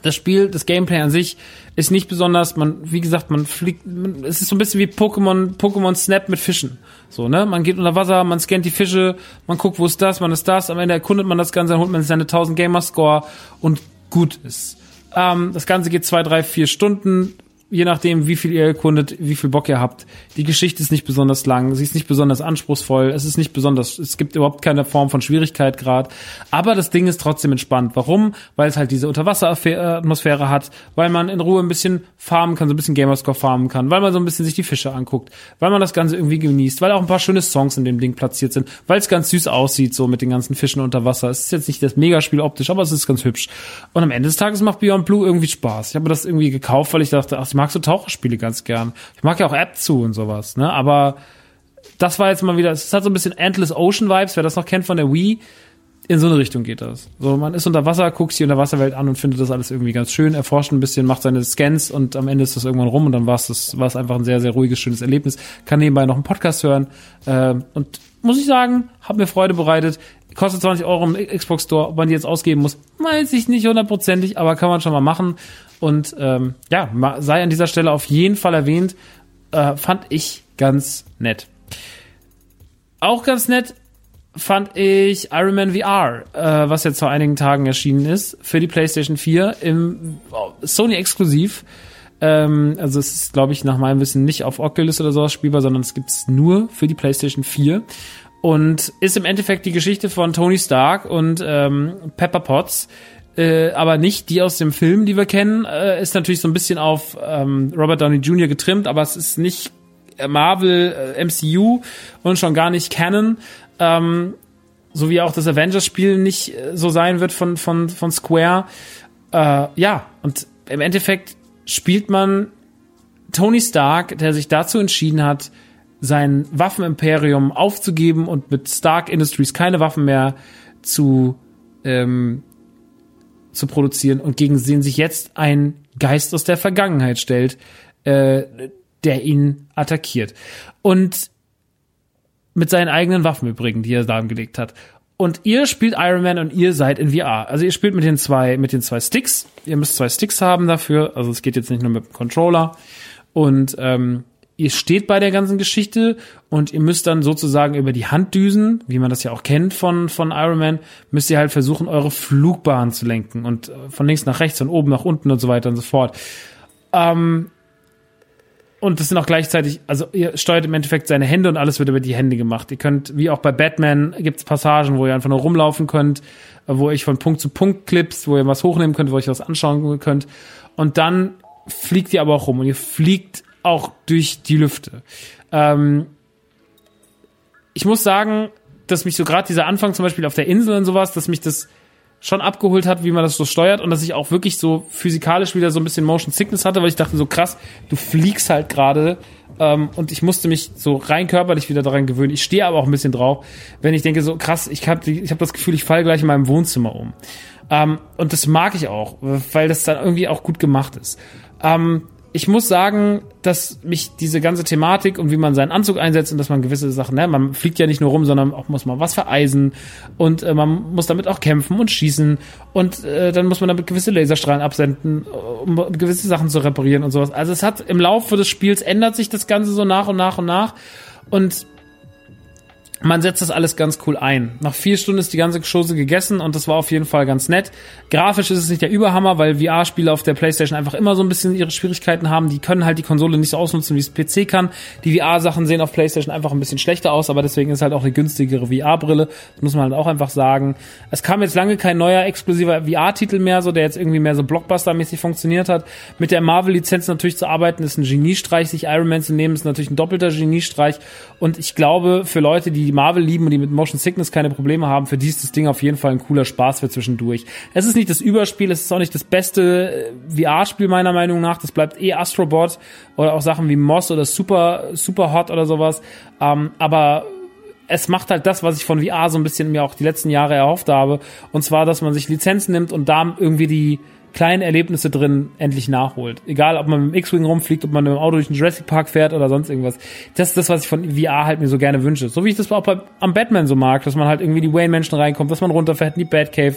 Speaker 2: Das Spiel, das Gameplay an sich ist nicht besonders, man, wie gesagt, man fliegt, man, es ist so ein bisschen wie Pokémon, Pokémon Snap mit Fischen. So, ne? Man geht unter Wasser, man scannt die Fische, man guckt, wo ist das, man ist das, am Ende erkundet man das Ganze, dann holt man seine 1000 Gamer Score und gut ist. Ähm, das Ganze geht zwei, drei, vier Stunden je nachdem, wie viel ihr erkundet, wie viel Bock ihr habt. Die Geschichte ist nicht besonders lang, sie ist nicht besonders anspruchsvoll, es ist nicht besonders, es gibt überhaupt keine Form von Schwierigkeit gerade. Aber das Ding ist trotzdem entspannt. Warum? Weil es halt diese Unterwasseratmosphäre hat, weil man in Ruhe ein bisschen farmen kann, so ein bisschen Gamerscore farmen kann, weil man so ein bisschen sich die Fische anguckt, weil man das Ganze irgendwie genießt, weil auch ein paar schöne Songs in dem Ding platziert sind, weil es ganz süß aussieht, so mit den ganzen Fischen unter Wasser. Es ist jetzt nicht das Megaspiel optisch, aber es ist ganz hübsch. Und am Ende des Tages macht Beyond Blue irgendwie Spaß. Ich habe das irgendwie gekauft, weil ich dachte, ach, ich mag so Taucherspiele ganz gern. Ich mag ja auch App zu und sowas, ne? Aber das war jetzt mal wieder, es hat so ein bisschen Endless Ocean Vibes, wer das noch kennt von der Wii. In so eine Richtung geht das. So, man ist unter Wasser, guckt sich in der Wasserwelt an und findet das alles irgendwie ganz schön, erforscht ein bisschen, macht seine Scans und am Ende ist das irgendwann rum und dann war es das, war es einfach ein sehr, sehr ruhiges, schönes Erlebnis. Kann nebenbei noch einen Podcast hören. Äh, und muss ich sagen, hat mir Freude bereitet. Kostet 20 Euro im Xbox Store. Ob man die jetzt ausgeben muss, weiß ich nicht hundertprozentig, aber kann man schon mal machen. Und ähm, ja, sei an dieser Stelle auf jeden Fall erwähnt. Äh, fand ich ganz nett. Auch ganz nett fand ich Iron Man VR, äh, was jetzt vor einigen Tagen erschienen ist, für die PlayStation 4 im Sony exklusiv. Ähm, also es ist, glaube ich, nach meinem Wissen nicht auf Oculus oder sowas spielbar, sondern es gibt's nur für die PlayStation 4 und ist im Endeffekt die Geschichte von Tony Stark und ähm, Pepper Potts, äh, aber nicht die aus dem Film, die wir kennen. Äh, ist natürlich so ein bisschen auf ähm, Robert Downey Jr. getrimmt, aber es ist nicht Marvel, äh, MCU und schon gar nicht Canon. Ähm, so wie auch das Avengers-Spiel nicht äh, so sein wird von, von, von Square. Äh, ja, und im Endeffekt spielt man Tony Stark, der sich dazu entschieden hat, sein Waffenimperium aufzugeben und mit Stark Industries keine Waffen mehr zu ähm, zu produzieren und gegen den sich jetzt ein Geist aus der Vergangenheit stellt, äh, der ihn attackiert. Und mit seinen eigenen Waffen übrigens, die er dargelegt hat. Und ihr spielt Iron Man und ihr seid in VR. Also ihr spielt mit den zwei, mit den zwei Sticks. Ihr müsst zwei Sticks haben dafür. Also es geht jetzt nicht nur mit dem Controller. Und ähm, ihr steht bei der ganzen Geschichte und ihr müsst dann sozusagen über die Handdüsen, wie man das ja auch kennt von, von Iron Man, müsst ihr halt versuchen, eure Flugbahn zu lenken und äh, von links nach rechts und oben nach unten und so weiter und so fort. Ähm, und das sind auch gleichzeitig, also ihr steuert im Endeffekt seine Hände und alles wird über die Hände gemacht. Ihr könnt, wie auch bei Batman, gibt's Passagen, wo ihr einfach nur rumlaufen könnt, wo ich von Punkt zu Punkt clips, wo ihr was hochnehmen könnt, wo ihr was anschauen könnt. Und dann fliegt ihr aber auch rum und ihr fliegt auch durch die Lüfte. Ähm, ich muss sagen, dass mich so gerade dieser Anfang zum Beispiel auf der Insel und sowas, dass mich das schon abgeholt hat, wie man das so steuert und dass ich auch wirklich so physikalisch wieder so ein bisschen Motion Sickness hatte, weil ich dachte so krass, du fliegst halt gerade ähm, und ich musste mich so rein körperlich wieder daran gewöhnen. Ich stehe aber auch ein bisschen drauf, wenn ich denke so krass, ich habe ich hab das Gefühl, ich falle gleich in meinem Wohnzimmer um. Ähm, und das mag ich auch, weil das dann irgendwie auch gut gemacht ist. Ähm, ich muss sagen, dass mich diese ganze Thematik und wie man seinen Anzug einsetzt und dass man gewisse Sachen, ne, man fliegt ja nicht nur rum, sondern auch muss man was vereisen und äh, man muss damit auch kämpfen und schießen und äh, dann muss man damit gewisse Laserstrahlen absenden, um gewisse Sachen zu reparieren und sowas. Also es hat im Laufe des Spiels ändert sich das Ganze so nach und nach und nach und man setzt das alles ganz cool ein. Nach vier Stunden ist die ganze Chose gegessen und das war auf jeden Fall ganz nett. Grafisch ist es nicht der Überhammer, weil VR-Spiele auf der Playstation einfach immer so ein bisschen ihre Schwierigkeiten haben. Die können halt die Konsole nicht so ausnutzen, wie es PC kann. Die VR-Sachen sehen auf Playstation einfach ein bisschen schlechter aus, aber deswegen ist halt auch eine günstigere VR-Brille. Das muss man halt auch einfach sagen. Es kam jetzt lange kein neuer exklusiver VR-Titel mehr, so der jetzt irgendwie mehr so Blockbuster-mäßig funktioniert hat. Mit der Marvel-Lizenz natürlich zu arbeiten, ist ein Geniestreich. Sich Iron Man zu nehmen, ist natürlich ein doppelter Geniestreich. Und ich glaube, für Leute, die Marvel lieben und die mit Motion Sickness keine Probleme haben, für die ist das Ding auf jeden Fall ein cooler Spaß für zwischendurch. Es ist nicht das Überspiel, es ist auch nicht das beste äh, VR-Spiel meiner Meinung nach. Das bleibt eh Astrobot oder auch Sachen wie Moss oder Super, Super Hot oder sowas. Ähm, aber es macht halt das, was ich von VR so ein bisschen mir auch die letzten Jahre erhofft habe. Und zwar, dass man sich Lizenzen nimmt und da irgendwie die, kleinen Erlebnisse drin endlich nachholt. Egal, ob man mit dem X-Wing rumfliegt, ob man mit dem Auto durch den Jurassic Park fährt oder sonst irgendwas. Das ist das, was ich von VR halt mir so gerne wünsche. So wie ich das auch bei, am Batman so mag, dass man halt irgendwie die Wayne-Menschen reinkommt, dass man runterfährt in die Batcave.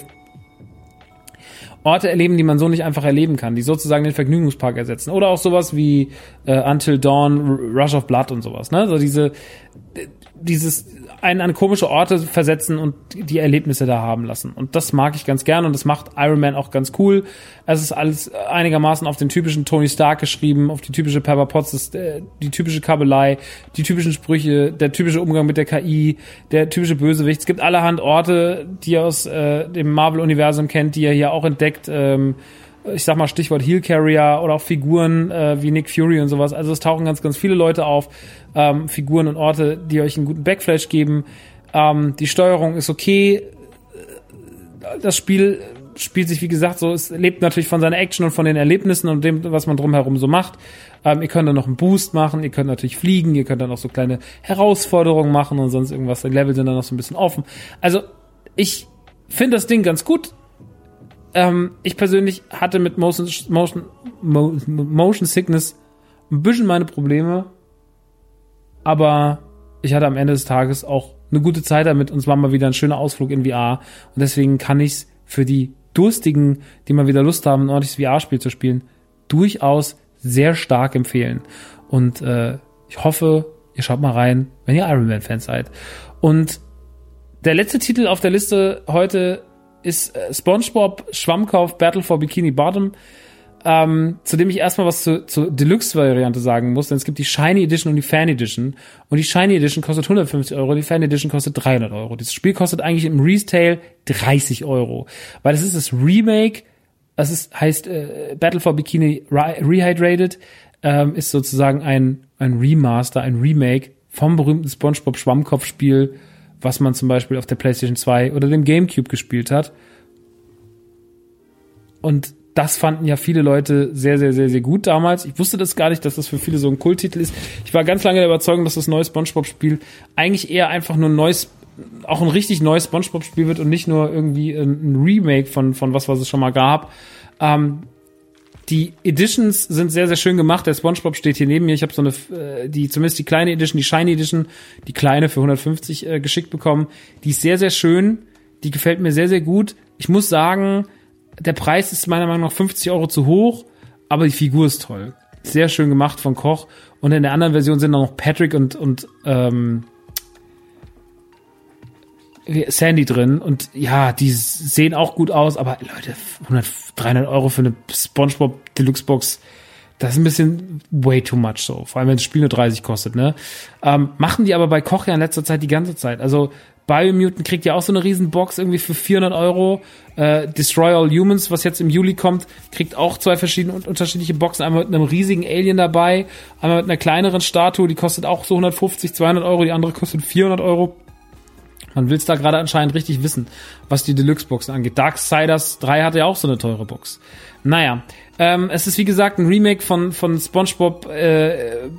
Speaker 2: Orte erleben, die man so nicht einfach erleben kann, die sozusagen den Vergnügungspark ersetzen. Oder auch sowas wie äh, Until Dawn, Rush of Blood und sowas. Ne? So diese, dieses einen an komische Orte versetzen und die Erlebnisse da haben lassen. Und das mag ich ganz gern und das macht Iron Man auch ganz cool. Es ist alles einigermaßen auf den typischen Tony Stark geschrieben, auf die typische Pepper Potts, äh, die typische Kabelei, die typischen Sprüche, der typische Umgang mit der KI, der typische Bösewicht. Es gibt allerhand Orte, die ihr aus äh, dem Marvel-Universum kennt, die ihr hier auch entdeckt. Ähm, ich sag mal Stichwort Heel Carrier oder auch Figuren äh, wie Nick Fury und sowas. Also es tauchen ganz, ganz viele Leute auf, ähm, Figuren und Orte, die euch einen guten Backflash geben. Ähm, die Steuerung ist okay. Das Spiel spielt sich, wie gesagt, so, es lebt natürlich von seiner Action und von den Erlebnissen und dem, was man drumherum so macht. Ähm, ihr könnt dann noch einen Boost machen, ihr könnt natürlich fliegen, ihr könnt dann auch so kleine Herausforderungen machen und sonst irgendwas. Die Level sind dann noch so ein bisschen offen. Also, ich finde das Ding ganz gut ähm, ich persönlich hatte mit Motion, Motion, Motion Sickness ein bisschen meine Probleme, aber ich hatte am Ende des Tages auch eine gute Zeit damit und es war mal wieder ein schöner Ausflug in VR und deswegen kann ich es für die Durstigen, die mal wieder Lust haben, ein ordentliches VR-Spiel zu spielen, durchaus sehr stark empfehlen. Und äh, ich hoffe, ihr schaut mal rein, wenn ihr Iron Man-Fans seid. Und der letzte Titel auf der Liste heute ist äh, SpongeBob Schwammkauf Battle for Bikini Bottom, ähm, zu dem ich erstmal was zur, zur Deluxe-Variante sagen muss, denn es gibt die Shiny Edition und die Fan Edition. Und die Shiny Edition kostet 150 Euro, die Fan Edition kostet 300 Euro. Das Spiel kostet eigentlich im Retail 30 Euro, weil es ist das Remake, das ist, heißt äh, Battle for Bikini Rehydrated, ähm, ist sozusagen ein, ein Remaster, ein Remake vom berühmten SpongeBob Schwammkopf-Spiel was man zum Beispiel auf der PlayStation 2 oder dem GameCube gespielt hat. Und das fanden ja viele Leute sehr, sehr, sehr, sehr gut damals. Ich wusste das gar nicht, dass das für viele so ein Kulttitel ist. Ich war ganz lange der Überzeugung, dass das neue SpongeBob-Spiel eigentlich eher einfach nur ein neues, auch ein richtig neues SpongeBob-Spiel wird und nicht nur irgendwie ein Remake von, von was, was es schon mal gab. Ähm, die Editions sind sehr, sehr schön gemacht. Der SpongeBob steht hier neben mir. Ich habe so eine, äh, die zumindest die kleine Edition, die Shiny Edition, die kleine für 150 äh, geschickt bekommen. Die ist sehr, sehr schön. Die gefällt mir sehr, sehr gut. Ich muss sagen, der Preis ist meiner Meinung nach 50 Euro zu hoch, aber die Figur ist toll. Sehr schön gemacht von Koch. Und in der anderen Version sind auch noch Patrick und, und ähm, Sandy drin und ja, die sehen auch gut aus, aber Leute, 100, 300 Euro für eine SpongeBob Deluxe Box, das ist ein bisschen way too much so, vor allem wenn das Spiel nur 30 kostet, ne? Ähm, machen die aber bei Koch ja in letzter Zeit die ganze Zeit. Also Biomutant kriegt ja auch so eine riesen Box irgendwie für 400 Euro. Äh, Destroy All Humans, was jetzt im Juli kommt, kriegt auch zwei verschiedene und unterschiedliche Boxen. Einmal mit einem riesigen Alien dabei, einmal mit einer kleineren Statue, die kostet auch so 150, 200 Euro, die andere kostet 400 Euro. Man will es da gerade anscheinend richtig wissen, was die Deluxe-Boxen angeht. Darksiders 3 hatte ja auch so eine teure Box. Naja, ähm, es ist wie gesagt ein Remake von, von SpongeBob äh,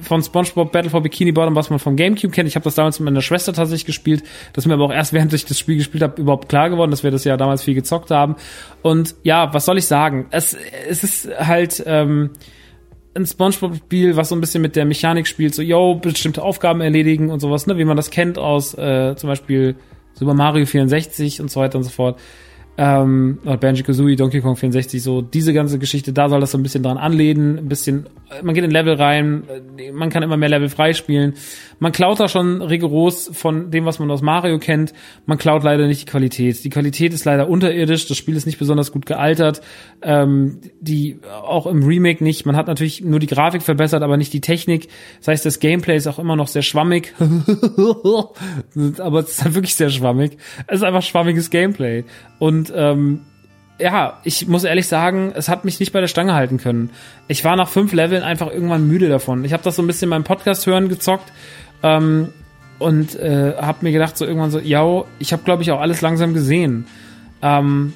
Speaker 2: von SpongeBob Battle for Bikini Bottom, was man vom GameCube kennt. Ich habe das damals mit meiner Schwester tatsächlich gespielt. Das ist mir aber auch erst, während ich das Spiel gespielt habe, überhaupt klar geworden, dass wir das ja damals viel gezockt haben. Und ja, was soll ich sagen? Es, es ist halt ähm, ein SpongeBob-Spiel, was so ein bisschen mit der Mechanik spielt, so, yo, bestimmte Aufgaben erledigen und sowas, ne, wie man das kennt aus äh, zum Beispiel Super Mario 64 und so weiter und so fort ähm, Banjo-Kazooie, Donkey Kong 64, so diese ganze Geschichte, da soll das so ein bisschen dran anlehnen, ein bisschen, man geht in Level rein, man kann immer mehr Level freispielen. Man klaut da schon rigoros von dem, was man aus Mario kennt. Man klaut leider nicht die Qualität. Die Qualität ist leider unterirdisch, das Spiel ist nicht besonders gut gealtert, ähm, die auch im Remake nicht. Man hat natürlich nur die Grafik verbessert, aber nicht die Technik. Das heißt, das Gameplay ist auch immer noch sehr schwammig. aber es ist halt wirklich sehr schwammig. Es ist einfach schwammiges Gameplay. Und ähm, ja, ich muss ehrlich sagen, es hat mich nicht bei der Stange halten können. Ich war nach fünf Leveln einfach irgendwann müde davon. Ich habe das so ein bisschen beim Podcast hören gezockt ähm, und äh, habe mir gedacht so irgendwann so, ja, ich habe glaube ich auch alles langsam gesehen. Ähm,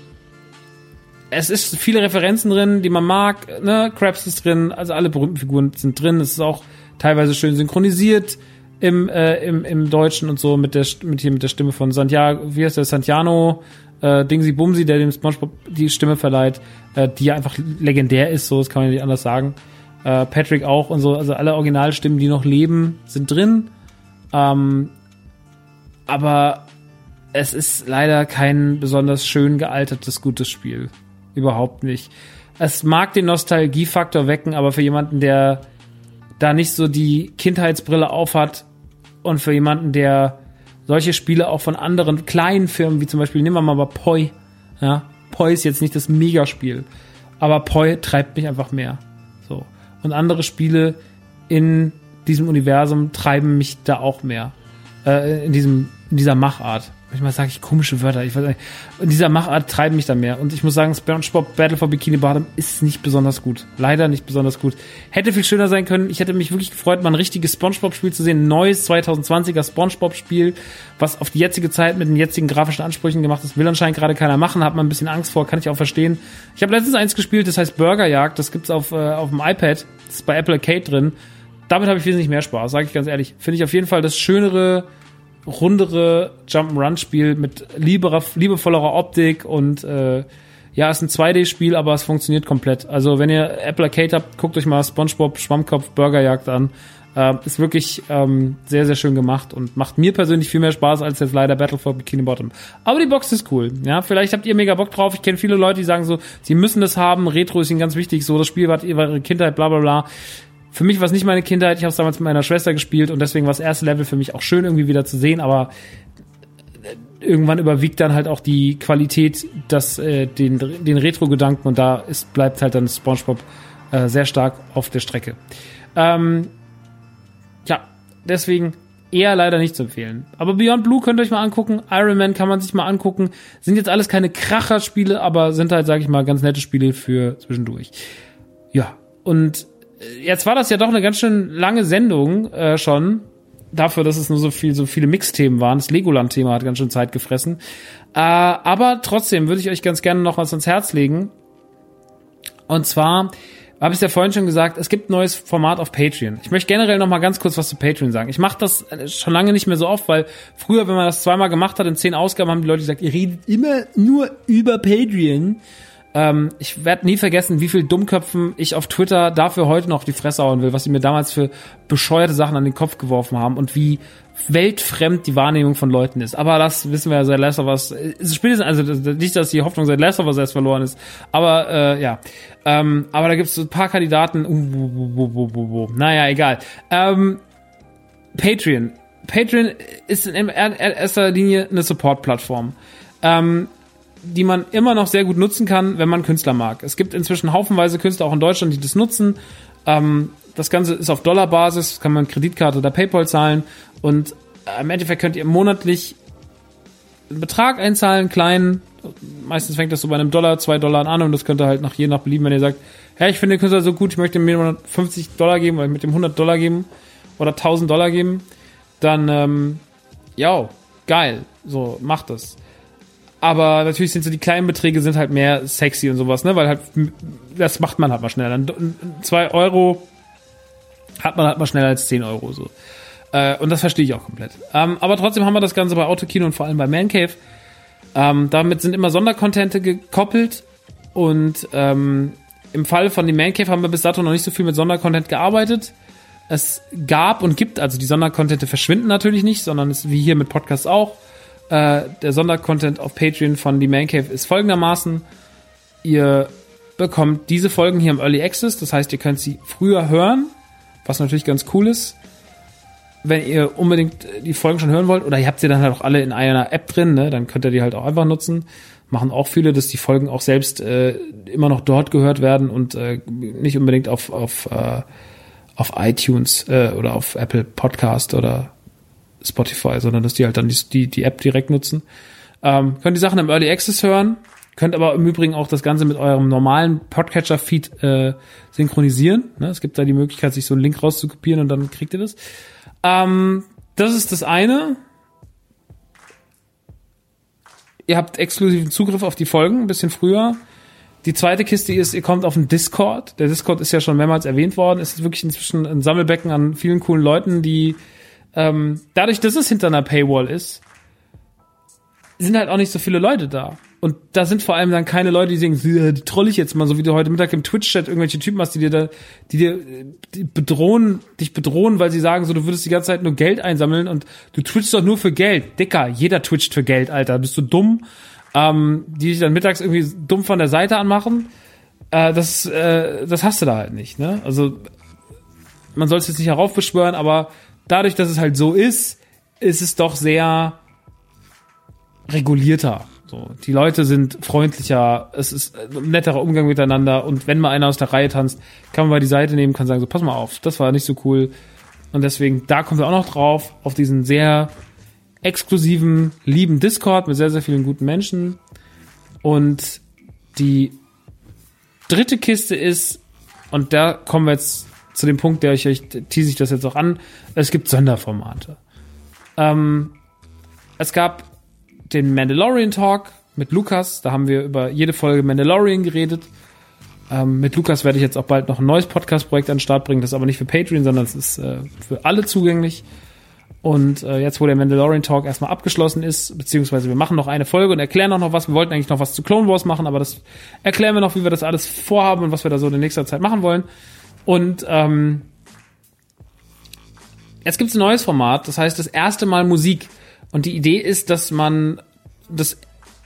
Speaker 2: es ist viele Referenzen drin, die man mag. Ne, Krabs ist drin, also alle berühmten Figuren sind drin. Es ist auch teilweise schön synchronisiert im, äh, im, im Deutschen und so mit der mit hier mit der Stimme von Santiago, wie heißt der Santiano äh, Dingsy Bumsy, der dem SpongeBob die Stimme verleiht, äh, die ja einfach legendär ist, so das kann man nicht anders sagen. Äh, Patrick auch und so, also alle Originalstimmen, die noch leben, sind drin. Ähm, aber es ist leider kein besonders schön gealtertes, gutes Spiel. Überhaupt nicht. Es mag den Nostalgiefaktor wecken, aber für jemanden, der da nicht so die Kindheitsbrille aufhat und für jemanden, der solche Spiele auch von anderen kleinen Firmen, wie zum Beispiel, nehmen wir mal Poi. Ja, Poi ist jetzt nicht das Megaspiel, aber Poi treibt mich einfach mehr. So. Und andere Spiele in diesem Universum treiben mich da auch mehr. Äh, in diesem, in dieser Machart. Manchmal sage ich komische Wörter. Ich weiß nicht. In dieser Machart treiben mich da mehr. Und ich muss sagen, SpongeBob Battle for Bikini Bottom ist nicht besonders gut. Leider nicht besonders gut. Hätte viel schöner sein können. Ich hätte mich wirklich gefreut, mal ein richtiges SpongeBob-Spiel zu sehen. Ein neues 2020er SpongeBob-Spiel, was auf die jetzige Zeit mit den jetzigen grafischen Ansprüchen gemacht ist. Will anscheinend gerade keiner machen. Hat man ein bisschen Angst vor. Kann ich auch verstehen. Ich habe letztens eins gespielt, das heißt Burgerjagd. Das gibt's auf, äh, auf dem iPad. Das ist bei Apple Arcade drin. Damit habe ich wesentlich mehr Spaß, sage ich ganz ehrlich. Finde ich auf jeden Fall das schönere rundere Jump'n'Run-Spiel mit lieberer, liebevollerer Optik und äh, ja, ist ein 2D-Spiel, aber es funktioniert komplett. Also wenn ihr Apple Arcade habt, guckt euch mal SpongeBob Schwammkopf Burgerjagd an. Äh, ist wirklich ähm, sehr, sehr schön gemacht und macht mir persönlich viel mehr Spaß als jetzt leider Battle for Bikini Bottom. Aber die Box ist cool. Ja, vielleicht habt ihr mega Bock drauf. Ich kenne viele Leute, die sagen so, sie müssen das haben. Retro ist ihnen ganz wichtig. So, das Spiel war ihre Kindheit, bla bla bla. Für mich war es nicht meine Kindheit, ich habe es damals mit meiner Schwester gespielt und deswegen war das erste Level für mich auch schön irgendwie wieder zu sehen, aber irgendwann überwiegt dann halt auch die Qualität, das, äh, den, den Retro-Gedanken und da ist, bleibt halt dann SpongeBob äh, sehr stark auf der Strecke. Ähm, ja, deswegen eher leider nicht zu empfehlen. Aber Beyond Blue könnt ihr euch mal angucken. Iron Man kann man sich mal angucken. Sind jetzt alles keine Kracher-Spiele, aber sind halt, sag ich mal, ganz nette Spiele für zwischendurch. Ja, und jetzt war das ja doch eine ganz schön lange Sendung äh, schon. Dafür, dass es nur so viel, so viele Mixthemen waren. Das Legoland-Thema hat ganz schön Zeit gefressen. Äh, aber trotzdem würde ich euch ganz gerne noch was ans Herz legen. Und zwar habe ich ja vorhin schon gesagt, es gibt ein neues Format auf Patreon. Ich möchte generell noch mal ganz kurz was zu Patreon sagen. Ich mache das schon lange nicht mehr so oft, weil früher, wenn man das zweimal gemacht hat in zehn Ausgaben, haben die Leute gesagt, ihr redet immer nur über Patreon. Ähm, ich werde nie vergessen, wie viel Dummköpfen ich auf Twitter dafür heute noch die Fresse hauen will, was sie mir damals für bescheuerte Sachen an den Kopf geworfen haben und wie weltfremd die Wahrnehmung von Leuten ist. Aber das wissen wir ja seit Last of Us. Spätestens, also nicht, dass die Hoffnung seit Last of Us erst verloren ist, aber äh, ja. Ähm, aber da gibt es ein paar Kandidaten. Uh, uh, uh, naja, egal. Ähm, Patreon. Patreon ist in erster Linie eine Support-Plattform. Ähm, die man immer noch sehr gut nutzen kann, wenn man Künstler mag. Es gibt inzwischen haufenweise Künstler auch in Deutschland, die das nutzen. Ähm, das Ganze ist auf Dollarbasis, kann man Kreditkarte oder PayPal zahlen und äh, im Endeffekt könnt ihr monatlich einen Betrag einzahlen, kleinen. Meistens fängt das so bei einem Dollar, zwei Dollar an und das könnt ihr halt nach je nach Belieben, wenn ihr sagt, hey, ich finde den Künstler so gut, ich möchte mir 50 Dollar geben oder mit dem 100 Dollar geben oder 1000 Dollar geben, dann, ähm, ja, geil, so, macht das. Aber natürlich sind so die kleinen Beträge sind halt mehr sexy und sowas, ne, weil halt, das macht man halt mal schneller. Dann zwei Euro hat man halt mal schneller als 10 Euro, so. Äh, und das verstehe ich auch komplett. Ähm, aber trotzdem haben wir das Ganze bei Autokino und vor allem bei Man Cave. Ähm, damit sind immer Sondercontente gekoppelt und ähm, im Fall von dem Man Cave haben wir bis dato noch nicht so viel mit Sondercontent gearbeitet. Es gab und gibt, also die Sondercontente verschwinden natürlich nicht, sondern es ist wie hier mit Podcasts auch. Äh, der Sondercontent auf Patreon von The Man Cave ist folgendermaßen. Ihr bekommt diese Folgen hier im Early Access, das heißt, ihr könnt sie früher hören, was natürlich ganz cool ist wenn ihr unbedingt die Folgen schon hören wollt, oder ihr habt sie dann halt auch alle in einer App drin, ne, dann könnt ihr die halt auch einfach nutzen. Machen auch viele, dass die Folgen auch selbst äh, immer noch dort gehört werden und äh, nicht unbedingt auf, auf, äh, auf iTunes äh, oder auf Apple Podcast oder Spotify, sondern dass die halt dann die, die, die App direkt nutzen. Ähm, könnt die Sachen im Early Access hören, könnt aber im Übrigen auch das Ganze mit eurem normalen Podcatcher-Feed äh, synchronisieren. Ne? Es gibt da die Möglichkeit, sich so einen Link rauszukopieren und dann kriegt ihr das. Ähm, das ist das eine. Ihr habt exklusiven Zugriff auf die Folgen ein bisschen früher. Die zweite Kiste ist, ihr kommt auf den Discord. Der Discord ist ja schon mehrmals erwähnt worden. Es ist wirklich inzwischen ein Sammelbecken an vielen coolen Leuten, die ähm, dadurch, dass es hinter einer Paywall ist, sind halt auch nicht so viele Leute da. Und da sind vor allem dann keine Leute, die sagen, die troll ich jetzt mal, so wie du heute Mittag im Twitch-Chat irgendwelche Typen hast, die dir da, die dir die bedrohen, dich bedrohen, weil sie sagen, so, du würdest die ganze Zeit nur Geld einsammeln und du twitchst doch nur für Geld. Dicker, jeder twitcht für Geld, Alter. Bist du dumm? Ähm, die dich dann mittags irgendwie dumm von der Seite anmachen. Äh, das, äh, das hast du da halt nicht, ne? Also, man soll es jetzt nicht heraufbeschwören, aber dadurch, dass es halt so ist, ist es doch sehr regulierter. So, die Leute sind freundlicher, es ist ein netterer Umgang miteinander und wenn mal einer aus der Reihe tanzt, kann man mal die Seite nehmen, kann sagen, so pass mal auf, das war nicht so cool. Und deswegen, da kommen wir auch noch drauf, auf diesen sehr exklusiven, lieben Discord mit sehr, sehr vielen guten Menschen. Und die dritte Kiste ist, und da kommen wir jetzt zu dem Punkt, der ich euch, tease ich das jetzt auch an, es gibt Sonderformate. Ähm, es gab den Mandalorian Talk mit Lukas. Da haben wir über jede Folge Mandalorian geredet. Ähm, mit Lukas werde ich jetzt auch bald noch ein neues Podcast-Projekt an den Start bringen. Das ist aber nicht für Patreon, sondern es ist äh, für alle zugänglich. Und äh, jetzt, wo der Mandalorian Talk erstmal abgeschlossen ist, beziehungsweise wir machen noch eine Folge und erklären auch noch was. Wir wollten eigentlich noch was zu Clone Wars machen, aber das erklären wir noch, wie wir das alles vorhaben und was wir da so in nächster Zeit machen wollen. Und ähm, jetzt gibt es ein neues Format, das heißt das erste Mal Musik. Und die Idee ist, dass man das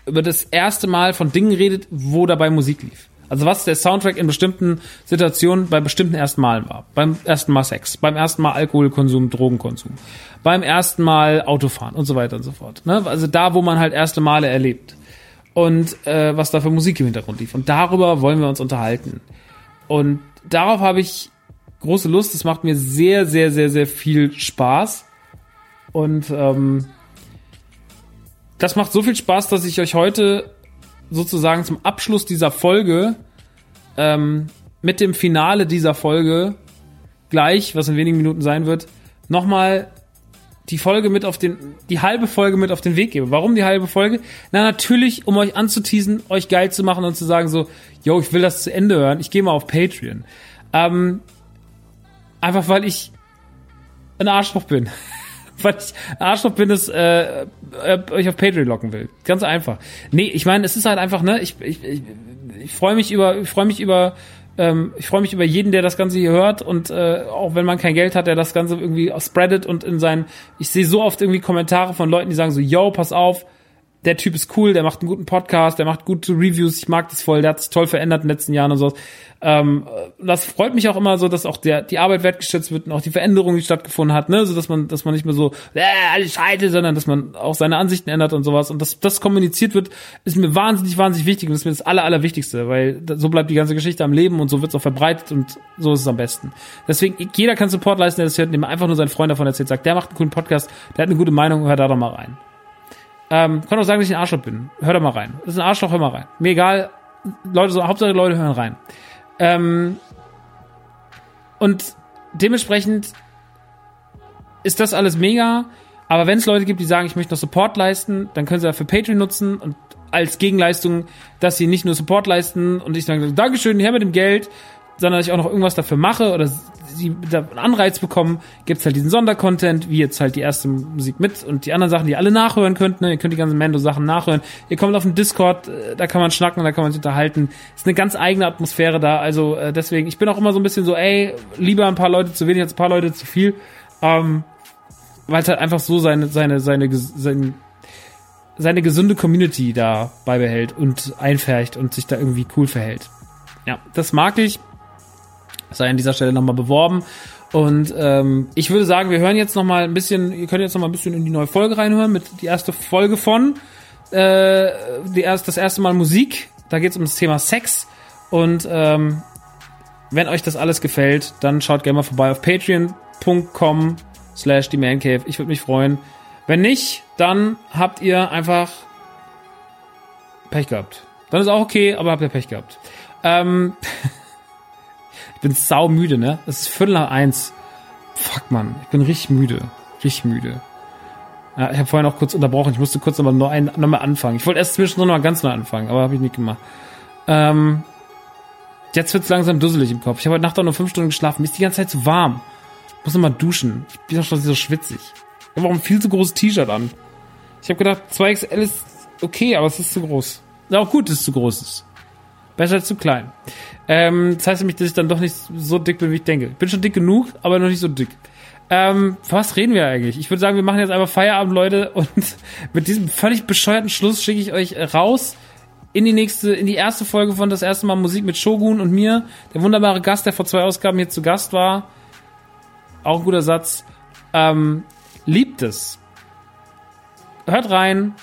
Speaker 2: über das erste Mal von Dingen redet, wo dabei Musik lief. Also was der Soundtrack in bestimmten Situationen bei bestimmten ersten Malen war. Beim ersten Mal Sex, beim ersten Mal Alkoholkonsum, Drogenkonsum, beim ersten Mal Autofahren und so weiter und so fort. Ne? Also da, wo man halt erste Male erlebt. Und äh, was da für Musik im Hintergrund lief. Und darüber wollen wir uns unterhalten. Und darauf habe ich große Lust. Es macht mir sehr, sehr, sehr, sehr viel Spaß. Und ähm, das macht so viel Spaß, dass ich euch heute sozusagen zum Abschluss dieser Folge ähm, mit dem Finale dieser Folge gleich, was in wenigen Minuten sein wird, nochmal die Folge mit auf den, die halbe Folge mit auf den Weg gebe. Warum die halbe Folge? Na, natürlich, um euch anzuteasen, euch geil zu machen und zu sagen so, yo, ich will das zu Ende hören, ich gehe mal auf Patreon. Ähm, einfach weil ich ein Arschloch bin. weil ich Arschloch bin, das äh, äh, euch auf Patreon locken will. Ganz einfach. Nee, ich meine, es ist halt einfach, ne, ich, ich, ich, ich freue mich über, ich freue mich über, ähm, ich freue mich über jeden, der das Ganze hier hört und äh, auch wenn man kein Geld hat, der das Ganze irgendwie spreadet und in seinen, ich sehe so oft irgendwie Kommentare von Leuten, die sagen so, yo, pass auf, der Typ ist cool, der macht einen guten Podcast, der macht gute Reviews, ich mag das voll, der hat sich toll verändert in den letzten Jahren und so. Ähm, das freut mich auch immer so, dass auch der, die Arbeit wertgeschätzt wird und auch die Veränderung, die stattgefunden hat, ne, so dass man, dass man nicht mehr so, äh, alles scheiße, sondern dass man auch seine Ansichten ändert und sowas und dass das kommuniziert wird, ist mir wahnsinnig, wahnsinnig wichtig und ist mir das aller, allerwichtigste, weil so bleibt die ganze Geschichte am Leben und so wird es auch verbreitet und so ist es am besten. Deswegen, jeder kann Support leisten, der das hört, indem er einfach nur seinen Freund davon erzählt, sagt, der macht einen coolen Podcast, der hat eine gute Meinung, hör da doch mal rein. Ähm, kann auch sagen, dass ich ein Arschloch bin. Hör da mal rein. Das ist ein Arschloch, hör mal rein. Mir egal. Leute, so, Hauptsache Leute hören rein. Ähm, und dementsprechend ist das alles mega. Aber wenn es Leute gibt, die sagen, ich möchte noch Support leisten, dann können sie dafür Patreon nutzen und als Gegenleistung, dass sie nicht nur Support leisten und ich sage, Dankeschön, her mit dem Geld, sondern dass ich auch noch irgendwas dafür mache oder sie einen Anreiz bekommen, gibt's halt diesen Sondercontent, wie jetzt halt die erste Musik mit und die anderen Sachen, die ihr alle nachhören könnt. Ne? Ihr könnt die ganzen Mando-Sachen nachhören. Ihr kommt auf den Discord, äh, da kann man schnacken, da kann man sich unterhalten. Ist eine ganz eigene Atmosphäre da. Also äh, deswegen, ich bin auch immer so ein bisschen so, ey, lieber ein paar Leute zu wenig als ein paar Leute zu viel. Ähm, weil es halt einfach so seine, seine, seine, seine, seine gesunde Community da beibehält und einfärcht und sich da irgendwie cool verhält. Ja, das mag ich sei an dieser Stelle nochmal beworben. Und ähm, ich würde sagen, wir hören jetzt nochmal ein bisschen, ihr könnt jetzt nochmal ein bisschen in die neue Folge reinhören, mit die erste Folge von äh, die erst, das erste Mal Musik. Da geht es um das Thema Sex. Und ähm, wenn euch das alles gefällt, dann schaut gerne mal vorbei auf patreon.com slash die Mancave. Ich würde mich freuen. Wenn nicht, dann habt ihr einfach Pech gehabt. Dann ist auch okay, aber habt ihr Pech gehabt. Ähm, bin saumüde, ne? Es ist Viertel nach eins. Fuck, man. Ich bin richtig müde. Richtig müde. Ja, ich habe vorhin auch kurz unterbrochen. Ich musste kurz nochmal noch mal anfangen. Ich wollte erst zwischendrin noch mal ganz neu anfangen, aber habe ich nicht gemacht. Ähm, jetzt wird's langsam dusselig im Kopf. Ich habe heute Nacht auch nur fünf Stunden geschlafen. Mir ist die ganze Zeit zu warm. Ich muss noch mal duschen. Ich bin doch schon so schwitzig. Ich habe auch ein viel zu großes T-Shirt an. Ich habe gedacht, 2XL ist okay, aber es ist zu groß. Ist auch gut, dass es zu groß ist. Besser als zu klein. Ähm, das heißt nämlich, dass ich dann doch nicht so dick bin, wie ich denke. Ich bin schon dick genug, aber noch nicht so dick. Ähm, was reden wir eigentlich? Ich würde sagen, wir machen jetzt einfach Feierabend, Leute, und mit diesem völlig bescheuerten Schluss schicke ich euch raus in die nächste, in die erste Folge von das erste Mal Musik mit Shogun und mir. Der wunderbare Gast, der vor zwei Ausgaben hier zu Gast war. Auch ein guter Satz. Ähm, liebt es. Hört rein,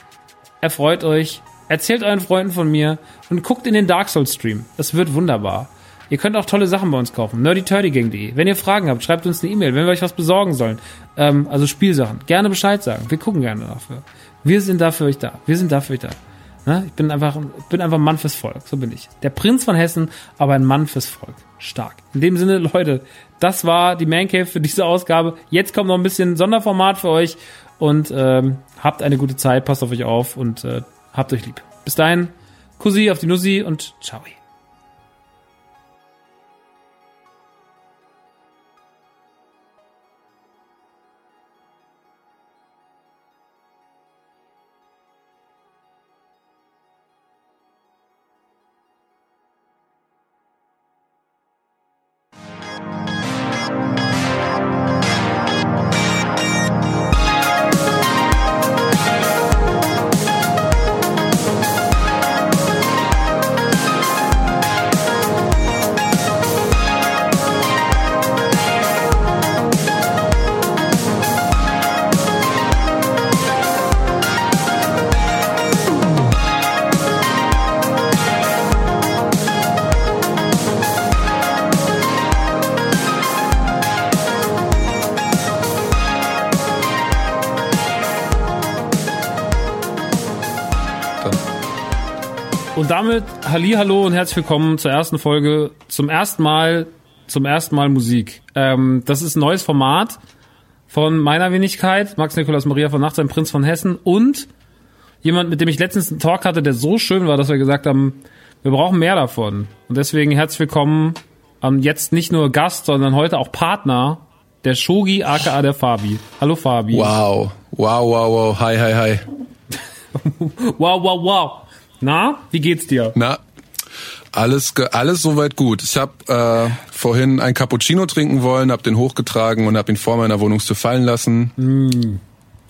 Speaker 2: erfreut euch, erzählt euren Freunden von mir und guckt in den Dark Souls Stream. Das wird wunderbar. Ihr könnt auch tolle Sachen bei uns kaufen. nerdyturdygang.de. Wenn ihr Fragen habt, schreibt uns eine E-Mail, wenn wir euch was besorgen sollen. Ähm, also Spielsachen. Gerne Bescheid sagen. Wir gucken gerne dafür. Wir sind da für euch da. Wir sind da für euch da. Na, ich bin einfach, bin einfach ein Mann fürs Volk. So bin ich. Der Prinz von Hessen, aber ein Mann fürs Volk. Stark. In dem Sinne, Leute, das war die Man Cave für diese Ausgabe. Jetzt kommt noch ein bisschen Sonderformat für euch und ähm, habt eine gute Zeit, passt auf euch auf und äh, habt euch lieb. Bis dahin, Kussi auf die Nussi und ciao. Damit Halli, hallo und herzlich willkommen zur ersten Folge. Zum ersten Mal, zum ersten Mal Musik. Ähm, das ist ein neues Format von meiner Wenigkeit, Max Nikolaus Maria von Nacht, sein Prinz von Hessen und jemand, mit dem ich letztens einen Talk hatte, der so schön war, dass wir gesagt haben, wir brauchen mehr davon. Und deswegen herzlich willkommen, ähm, jetzt nicht nur Gast, sondern heute auch Partner, der Shogi aka der Fabi. Hallo Fabi.
Speaker 3: Wow, wow, wow, wow, hi, hi, hi.
Speaker 2: wow, wow, wow. Na, wie geht's dir?
Speaker 3: Na, alles alles soweit gut. Ich habe äh, vorhin ein Cappuccino trinken wollen, habe den hochgetragen und habe ihn vor meiner Wohnungstür fallen lassen. Mm.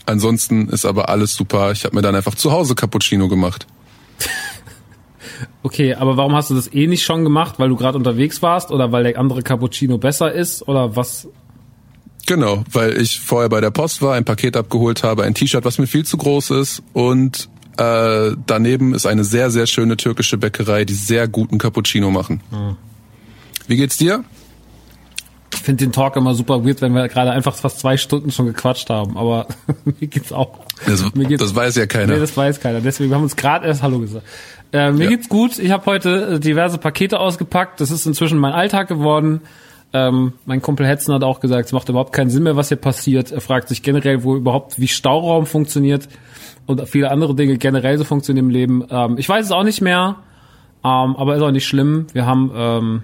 Speaker 3: Ansonsten ist aber alles super. Ich habe mir dann einfach zu Hause Cappuccino gemacht.
Speaker 2: Okay, aber warum hast du das eh nicht schon gemacht? Weil du gerade unterwegs warst oder weil der andere Cappuccino besser ist oder was?
Speaker 3: Genau, weil ich vorher bei der Post war, ein Paket abgeholt habe, ein T-Shirt, was mir viel zu groß ist und äh, daneben ist eine sehr, sehr schöne türkische Bäckerei, die sehr guten Cappuccino machen. Hm. Wie geht's dir?
Speaker 2: Ich finde den Talk immer super weird, wenn wir gerade einfach fast zwei Stunden schon gequatscht haben, aber mir geht's auch.
Speaker 3: Das,
Speaker 2: mir
Speaker 3: geht's, das weiß ja keiner.
Speaker 2: Nee, das weiß keiner. Deswegen haben wir uns gerade erst Hallo gesagt. Äh, mir ja. geht's gut. Ich habe heute äh, diverse Pakete ausgepackt. Das ist inzwischen mein Alltag geworden. Ähm, mein Kumpel Hetzen hat auch gesagt, es macht überhaupt keinen Sinn mehr, was hier passiert. Er fragt sich generell, wo überhaupt, wie Stauraum funktioniert und viele andere Dinge generell so funktionieren im Leben. Ähm, ich weiß es auch nicht mehr, ähm, aber ist auch nicht schlimm. Wir haben, ähm,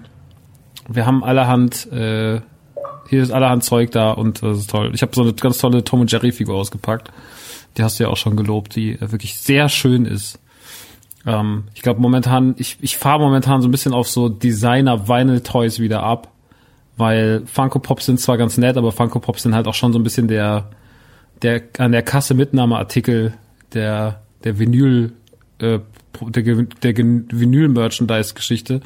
Speaker 2: wir haben allerhand, äh, hier ist allerhand Zeug da und das ist toll. Ich habe so eine ganz tolle Tom und Jerry Figur ausgepackt. Die hast du ja auch schon gelobt, die äh, wirklich sehr schön ist. Ähm, ich glaube momentan, ich, ich fahre momentan so ein bisschen auf so Designer Vinyl Toys wieder ab, weil Funko Pops sind zwar ganz nett, aber Funko Pops sind halt auch schon so ein bisschen der der an der Kasse Mitnahmeartikel der der Vinyl äh, der, der Vinyl Merchandise Geschichte,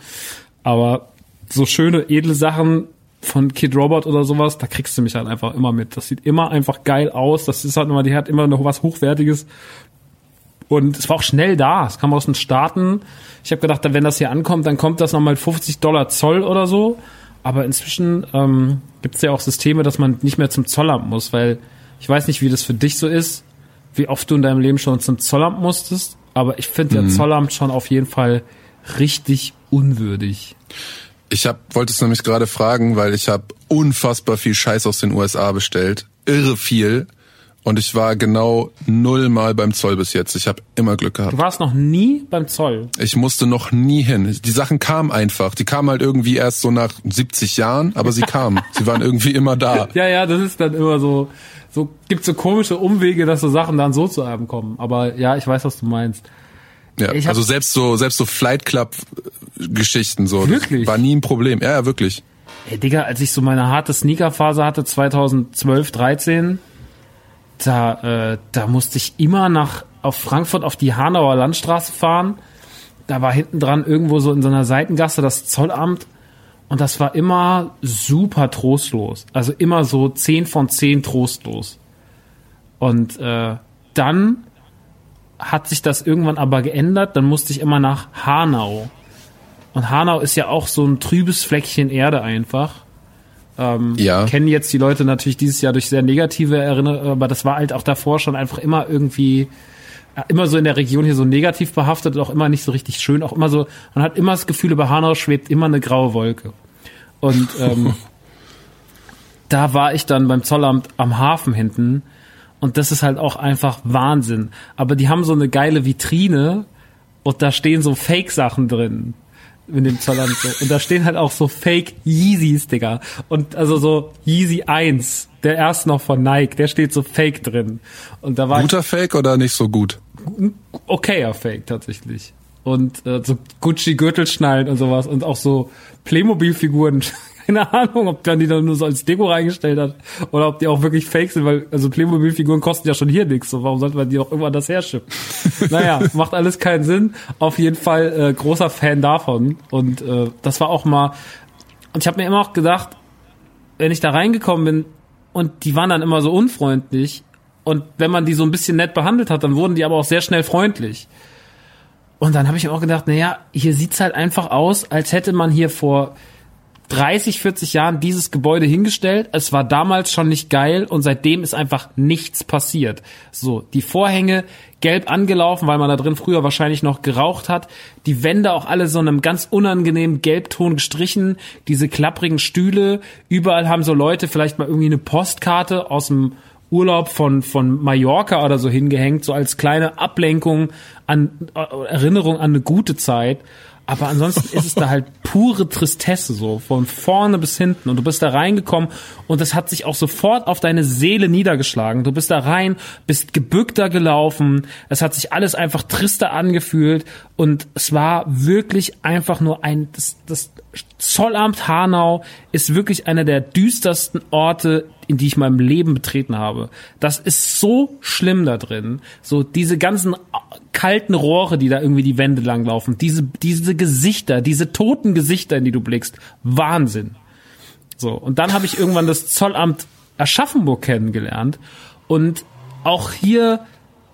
Speaker 2: aber so schöne edle Sachen von Kid Robot oder sowas, da kriegst du mich halt einfach immer mit. Das sieht immer einfach geil aus. Das ist halt immer, die hat immer noch was Hochwertiges. Und es war auch schnell da. Es kam aus den Staaten. Ich habe gedacht, wenn das hier ankommt, dann kommt das nochmal 50 Dollar Zoll oder so. Aber inzwischen ähm, gibt es ja auch Systeme, dass man nicht mehr zum Zollamt muss, weil ich weiß nicht, wie das für dich so ist, wie oft du in deinem Leben schon zum Zollamt musstest. Aber ich finde mhm. der Zollamt schon auf jeden Fall richtig unwürdig.
Speaker 3: Ich hab, wollte es nämlich gerade fragen, weil ich habe unfassbar viel Scheiß aus den USA bestellt. Irre viel. Und ich war genau nullmal beim Zoll bis jetzt. Ich habe immer Glück gehabt.
Speaker 2: Du warst noch nie beim Zoll?
Speaker 3: Ich musste noch nie hin. Die Sachen kamen einfach. Die kamen halt irgendwie erst so nach 70 Jahren, aber sie kamen. sie waren irgendwie immer da.
Speaker 2: Ja, ja, das ist dann immer so, so gibt so komische Umwege, dass so Sachen dann so zu einem kommen. Aber ja, ich weiß, was du meinst.
Speaker 3: Ja, also selbst so, selbst so Flight Club Geschichten so.
Speaker 2: Wirklich?
Speaker 3: War nie ein Problem. Ja, ja, wirklich.
Speaker 2: Ey, Digga, als ich so meine harte Sneaker-Phase hatte, 2012, 13, da, äh, da musste ich immer nach auf Frankfurt auf die Hanauer Landstraße fahren. Da war hinten dran irgendwo so in so einer Seitengasse das Zollamt und das war immer super trostlos. Also immer so 10 von 10 trostlos. Und äh, dann hat sich das irgendwann aber geändert. Dann musste ich immer nach Hanau. Und Hanau ist ja auch so ein trübes Fleckchen Erde einfach. Ähm, ja. Kennen jetzt die Leute natürlich dieses Jahr durch sehr negative Erinnerungen, aber das war halt auch davor schon einfach immer irgendwie immer so in der Region hier so negativ behaftet und auch immer nicht so richtig schön, auch immer so, man hat immer das Gefühl, über Hanau schwebt immer eine graue Wolke. Und ähm, da war ich dann beim Zollamt am Hafen hinten und das ist halt auch einfach Wahnsinn. Aber die haben so eine geile Vitrine und da stehen so Fake-Sachen drin in dem Zollamt so. Und da stehen halt auch so Fake Yeezys, Digga. Und also so Yeezy 1, der erst noch von Nike, der steht so Fake drin. Und da war
Speaker 3: Guter Fake oder nicht so gut?
Speaker 2: Okayer Fake tatsächlich. Und äh, so Gucci Gürtelschnallen und sowas und auch so Playmobil Figuren keine Ahnung, ob man die dann nur so als Deko reingestellt hat oder ob die auch wirklich fake sind, weil also Playmobil-Figuren kosten ja schon hier nichts. So, warum sollte man die auch irgendwann das herschippen? naja, macht alles keinen Sinn. Auf jeden Fall äh, großer Fan davon. Und äh, das war auch mal. Und ich habe mir immer auch gedacht, wenn ich da reingekommen bin und die waren dann immer so unfreundlich und wenn man die so ein bisschen nett behandelt hat, dann wurden die aber auch sehr schnell freundlich. Und dann habe ich auch gedacht, naja, hier sieht's halt einfach aus, als hätte man hier vor 30, 40 Jahren dieses Gebäude hingestellt. Es war damals schon nicht geil und seitdem ist einfach nichts passiert. So, die Vorhänge gelb angelaufen, weil man da drin früher wahrscheinlich noch geraucht hat. Die Wände auch alle so einem ganz unangenehmen Gelbton gestrichen. Diese klapprigen Stühle. Überall haben so Leute vielleicht mal irgendwie eine Postkarte aus dem Urlaub von, von Mallorca oder so hingehängt, so als kleine Ablenkung an äh, Erinnerung an eine gute Zeit. Aber ansonsten ist es da halt pure Tristesse, so von vorne bis hinten. Und du bist da reingekommen und das hat sich auch sofort auf deine Seele niedergeschlagen. Du bist da rein, bist gebückter gelaufen. Es hat sich alles einfach trister angefühlt und es war wirklich einfach nur ein, das, das Zollamt Hanau ist wirklich einer der düstersten Orte, in die ich meinem Leben betreten habe. Das ist so schlimm da drin. So diese ganzen kalten Rohre, die da irgendwie die Wände langlaufen, diese, diese Gesichter, diese toten Gesichter, in die du blickst. Wahnsinn. So. Und dann habe ich irgendwann das Zollamt Aschaffenburg kennengelernt. Und auch hier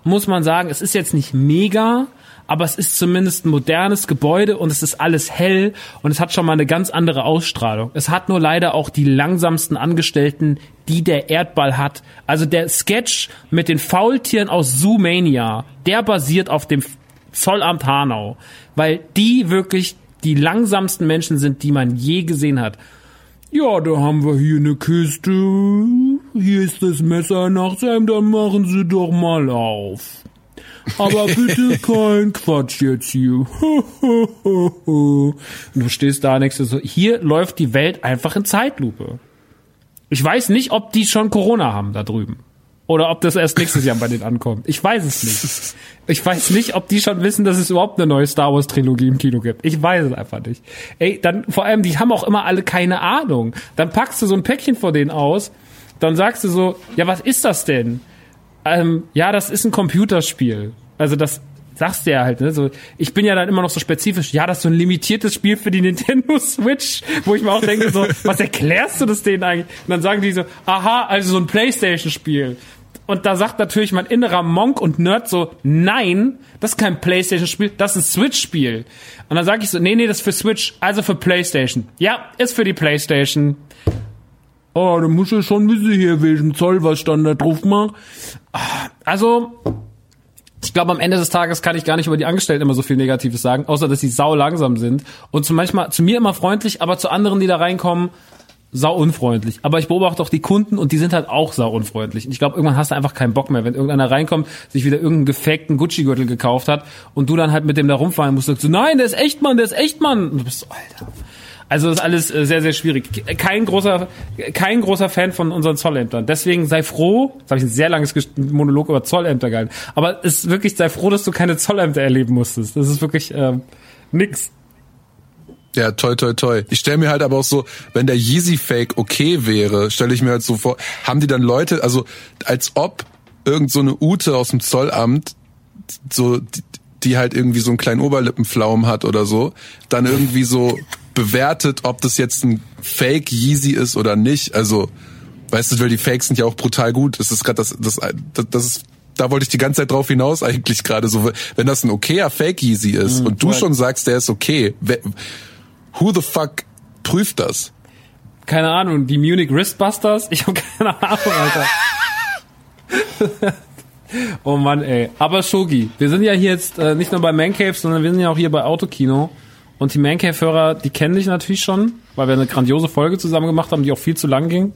Speaker 2: muss man sagen, es ist jetzt nicht mega, aber es ist zumindest ein modernes Gebäude und es ist alles hell und es hat schon mal eine ganz andere Ausstrahlung. Es hat nur leider auch die langsamsten Angestellten, die der Erdball hat. Also der Sketch mit den Faultieren aus Zoomania, der basiert auf dem Zollamt Hanau, weil die wirklich die langsamsten Menschen sind, die man je gesehen hat. Ja, da haben wir hier eine Kiste. Hier ist das Messer nach seinem, dann machen Sie doch mal auf. Aber bitte kein Quatsch jetzt hier. du stehst da nächste so, hier läuft die Welt einfach in Zeitlupe. Ich weiß nicht, ob die schon Corona haben da drüben. Oder ob das erst nächstes Jahr bei denen ankommt. Ich weiß es nicht. Ich weiß nicht, ob die schon wissen, dass es überhaupt eine neue Star Wars Trilogie im Kino gibt. Ich weiß es einfach nicht. Ey, dann vor allem, die haben auch immer alle keine Ahnung. Dann packst du so ein Päckchen vor denen aus, dann sagst du so, ja, was ist das denn? Ähm, ja, das ist ein Computerspiel. Also das sagst du ja halt, ne? So, ich bin ja dann immer noch so spezifisch, ja, das ist so ein limitiertes Spiel für die Nintendo Switch, wo ich mir auch denke, so, was erklärst du das denen eigentlich? Und dann sagen die so, aha, also so ein Playstation-Spiel. Und da sagt natürlich mein innerer Monk und Nerd so, nein, das ist kein Playstation-Spiel, das ist ein Switch-Spiel. Und dann sage ich so, nee, nee, das ist für Switch, also für Playstation. Ja, ist für die Playstation. Oh, dann muss ich schon wissen hier, welchen Zoll was dann da drauf macht. Also, ich glaube, am Ende des Tages kann ich gar nicht über die Angestellten immer so viel Negatives sagen, außer dass sie sau langsam sind und zu manchmal zu mir immer freundlich, aber zu anderen, die da reinkommen, sau unfreundlich. Aber ich beobachte auch die Kunden und die sind halt auch sau unfreundlich. Und ich glaube, irgendwann hast du einfach keinen Bock mehr, wenn irgendeiner reinkommt, sich wieder irgendeinen gefakten Gucci-Gürtel gekauft hat und du dann halt mit dem da rumfahren musst und so, nein, der ist echt Mann, der ist echt Mann. Und du bist so, Alter. Also ist alles äh, sehr, sehr schwierig. Kein großer, kein großer Fan von unseren Zollämtern. Deswegen sei froh, jetzt habe ich ein sehr langes Monolog über Zollämter gehalten, aber es ist wirklich, sei froh, dass du keine Zollämter erleben musstest. Das ist wirklich ähm, nix.
Speaker 3: Ja, toll, toll, toll. Ich stelle mir halt aber auch so, wenn der Yeezy Fake okay wäre, stelle ich mir halt so vor, haben die dann Leute, also als ob irgend so eine Ute aus dem Zollamt so die, die halt irgendwie so einen kleinen Oberlippenflaum hat oder so, dann irgendwie so bewertet, ob das jetzt ein Fake Yeezy ist oder nicht. Also, weißt du, weil die Fakes sind ja auch brutal gut. Das ist gerade das, das, das, das ist da wollte ich die ganze Zeit drauf hinaus eigentlich gerade so, wenn das ein okayer Fake Yeezy ist mhm, und du schon sagst, der ist okay, who the fuck prüft das?
Speaker 2: Keine Ahnung, die Munich Wristbusters? Ich habe keine Ahnung, Alter. oh Mann, ey. Aber Shogi, wir sind ja hier jetzt äh, nicht nur bei Mancave, sondern wir sind ja auch hier bei Autokino. Und die Mancave-Hörer, die kennen dich natürlich schon, weil wir eine grandiose Folge zusammen gemacht haben, die auch viel zu lang ging.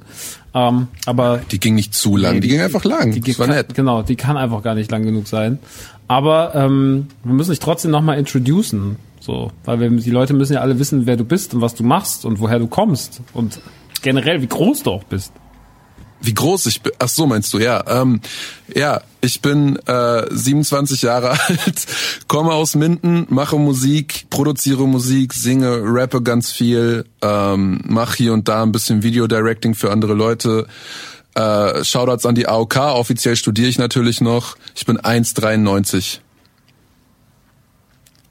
Speaker 2: Ähm, aber
Speaker 3: die ging nicht zu lang, nee, die, die, ging einfach lang. Die das war
Speaker 2: kann,
Speaker 3: nett.
Speaker 2: Genau, die kann einfach gar nicht lang genug sein. Aber ähm, wir müssen dich trotzdem nochmal introducen. So, weil wir, die Leute müssen ja alle wissen, wer du bist und was du machst und woher du kommst und generell, wie groß du auch bist.
Speaker 3: Wie groß ich bin? Ach so, meinst du? Ja, ähm, ja, ich bin äh, 27 Jahre alt, komme aus Minden, mache Musik, produziere Musik, singe, rappe ganz viel, ähm, mache hier und da ein bisschen Video-Directing für andere Leute. Äh, Shoutouts an die AOK, offiziell studiere ich natürlich noch. Ich bin 1,93.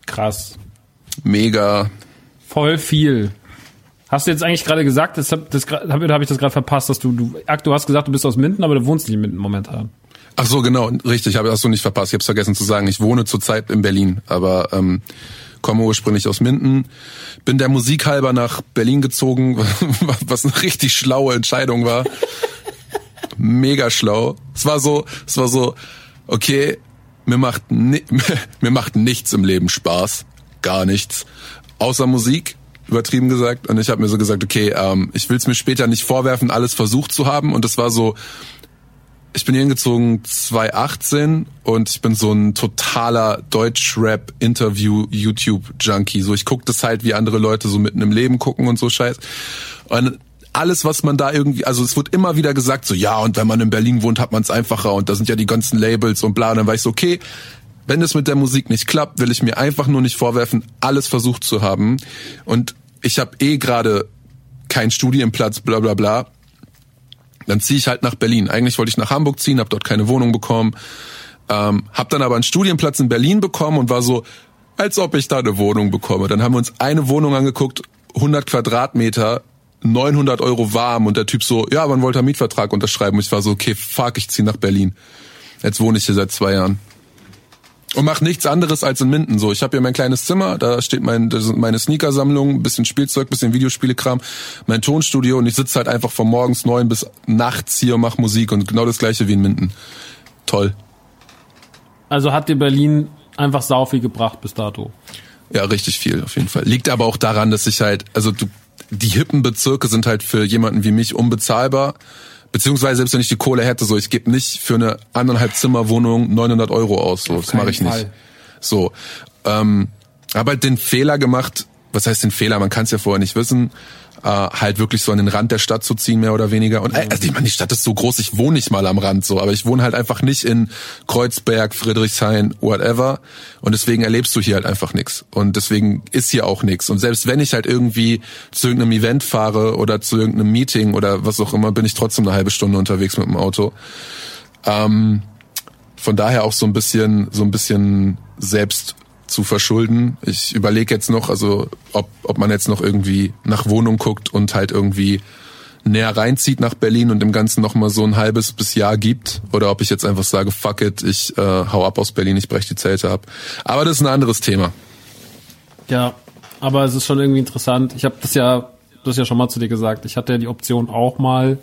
Speaker 2: Krass.
Speaker 3: Mega.
Speaker 2: Voll viel. Hast du jetzt eigentlich gerade gesagt, das, das, habe hab ich das gerade verpasst, dass du, du, du hast gesagt, du bist aus Minden, aber du wohnst nicht in Minden momentan.
Speaker 3: Ach so, genau, richtig, habe hast du nicht verpasst. Ich habe vergessen zu sagen. Ich wohne zurzeit in Berlin, aber ähm, komme ursprünglich aus Minden, bin der Musik halber nach Berlin gezogen, was eine richtig schlaue Entscheidung war. Mega schlau. Es war so, es war so, okay, mir macht mir macht nichts im Leben Spaß, gar nichts, außer Musik übertrieben gesagt. Und ich habe mir so gesagt, okay, ähm, ich will es mir später nicht vorwerfen, alles versucht zu haben. Und es war so, ich bin hier hingezogen 2018 und ich bin so ein totaler Deutsch-Rap-Interview-YouTube-Junkie. So, ich gucke das halt, wie andere Leute so mitten im Leben gucken und so Scheiß. Und alles, was man da irgendwie, also es wird immer wieder gesagt, so ja, und wenn man in Berlin wohnt, hat man es einfacher und da sind ja die ganzen Labels und bla. Und dann war ich so, okay, wenn es mit der Musik nicht klappt, will ich mir einfach nur nicht vorwerfen, alles versucht zu haben. Und ich habe eh gerade keinen Studienplatz, bla bla bla. Dann ziehe ich halt nach Berlin. Eigentlich wollte ich nach Hamburg ziehen, habe dort keine Wohnung bekommen. Ähm, hab dann aber einen Studienplatz in Berlin bekommen und war so, als ob ich da eine Wohnung bekomme. Dann haben wir uns eine Wohnung angeguckt, 100 Quadratmeter, 900 Euro warm und der Typ so, ja, wann wollte er Mietvertrag unterschreiben? Und ich war so, okay, fuck, ich zieh nach Berlin. Jetzt wohne ich hier seit zwei Jahren. Und mach nichts anderes als in Minden so. Ich habe hier mein kleines Zimmer, da steht mein, meine Sneakersammlung, bisschen Spielzeug, bisschen Videospielekram, mein Tonstudio und ich sitze halt einfach von morgens neun bis nachts hier und mach Musik und genau das gleiche wie in Minden. Toll.
Speaker 2: Also hat dir Berlin einfach sau viel gebracht bis dato.
Speaker 3: Ja, richtig viel, auf jeden Fall. Liegt aber auch daran, dass ich halt, also du, die hippen Bezirke sind halt für jemanden wie mich unbezahlbar. Beziehungsweise selbst wenn ich die Kohle hätte, so ich gebe nicht für eine anderthalb Zimmerwohnung 900 Euro aus, so das mache ich nicht.
Speaker 2: Fall.
Speaker 3: So, ähm, habe halt den Fehler gemacht. Was heißt den Fehler? Man kann es ja vorher nicht wissen. Äh, halt wirklich so an den Rand der Stadt zu ziehen, mehr oder weniger. Und äh, also ich meine, die Stadt ist so groß, ich wohne nicht mal am Rand so, aber ich wohne halt einfach nicht in Kreuzberg, Friedrichshain, whatever. Und deswegen erlebst du hier halt einfach nichts. Und deswegen ist hier auch nichts. Und selbst wenn ich halt irgendwie zu irgendeinem Event fahre oder zu irgendeinem Meeting oder was auch immer, bin ich trotzdem eine halbe Stunde unterwegs mit dem Auto. Ähm, von daher auch so ein bisschen, so ein bisschen selbst zu verschulden. Ich überlege jetzt noch, also ob, ob man jetzt noch irgendwie nach Wohnung guckt und halt irgendwie näher reinzieht nach Berlin und dem Ganzen noch mal so ein halbes bis Jahr gibt oder ob ich jetzt einfach sage, fuck it, ich äh, hau ab aus Berlin, ich breche die Zelte ab. Aber das ist ein anderes Thema.
Speaker 2: Ja, aber es ist schon irgendwie interessant. Ich habe das ja, das ja schon mal zu dir gesagt. Ich hatte ja die Option auch mal.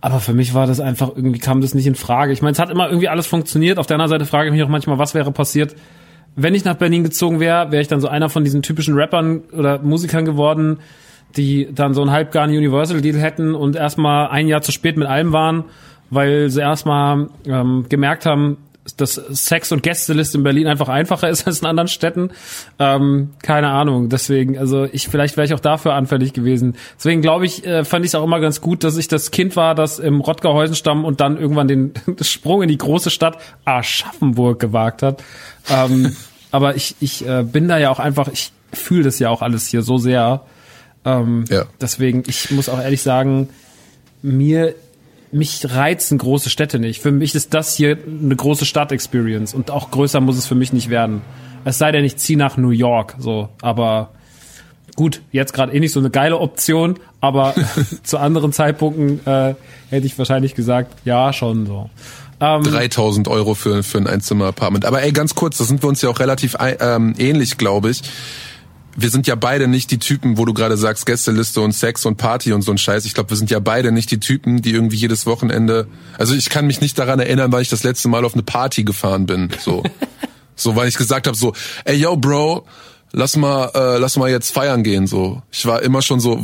Speaker 2: Aber für mich war das einfach, irgendwie kam das nicht in Frage. Ich meine, es hat immer irgendwie alles funktioniert. Auf der anderen Seite frage ich mich auch manchmal, was wäre passiert, wenn ich nach Berlin gezogen wäre, wäre ich dann so einer von diesen typischen Rappern oder Musikern geworden, die dann so einen halbgaren Universal-Deal hätten und erstmal ein Jahr zu spät mit allem waren, weil sie erstmal ähm, gemerkt haben, dass Sex- und Gästeliste in Berlin einfach einfacher ist als in anderen Städten. Ähm, keine Ahnung. Deswegen, also ich vielleicht wäre ich auch dafür anfällig gewesen. Deswegen glaube ich, äh, fand ich es auch immer ganz gut, dass ich das Kind war, das im Rottgau stamm und dann irgendwann den Sprung in die große Stadt Aschaffenburg gewagt hat. Ähm, aber ich, ich äh, bin da ja auch einfach, ich fühle das ja auch alles hier so sehr. Ähm,
Speaker 3: Ja.
Speaker 2: Deswegen, ich muss auch ehrlich sagen, mir mich reizen große Städte nicht. Für mich ist das hier eine große Stadt-Experience und auch größer muss es für mich nicht werden. Es sei denn, ich ziehe nach New York, so. Aber gut, jetzt gerade eh nicht so eine geile Option, aber zu anderen Zeitpunkten äh, hätte ich wahrscheinlich gesagt, ja, schon so. Ähm,
Speaker 3: 3000 Euro für, für ein Einzimmer-Apartment. Aber ey, ganz kurz, da sind wir uns ja auch relativ ähm, ähnlich, glaube ich. Wir sind ja beide nicht die Typen, wo du gerade sagst, Gästeliste und Sex und Party und so ein Scheiß. Ich glaube, wir sind ja beide nicht die Typen, die irgendwie jedes Wochenende. Also ich kann mich nicht daran erinnern, weil ich das letzte Mal auf eine Party gefahren bin. So, so weil ich gesagt habe, so, ey yo, Bro, lass mal, äh, lass mal jetzt feiern gehen. So, ich war immer schon so,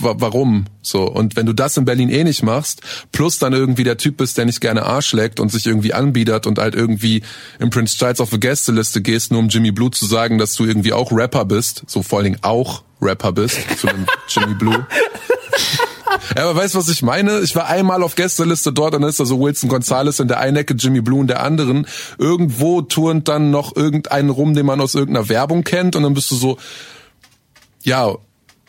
Speaker 3: warum? So und wenn du das in Berlin eh nicht machst, plus dann irgendwie der Typ bist, der nicht gerne Arsch leckt und sich irgendwie anbietet und halt irgendwie im Prince Charles auf eine Gästeliste gehst, nur um Jimmy Blue zu sagen, dass du irgendwie auch Rapper bist, so vor allen Dingen auch Rapper bist zu einem Jimmy Blue. Ja, aber weißt du, was ich meine? Ich war einmal auf Gästeliste dort und dann ist da so Wilson Gonzalez in der einen Ecke, Jimmy Blue in der anderen. Irgendwo turnt dann noch irgendeinen rum, den man aus irgendeiner Werbung kennt und dann bist du so, ja,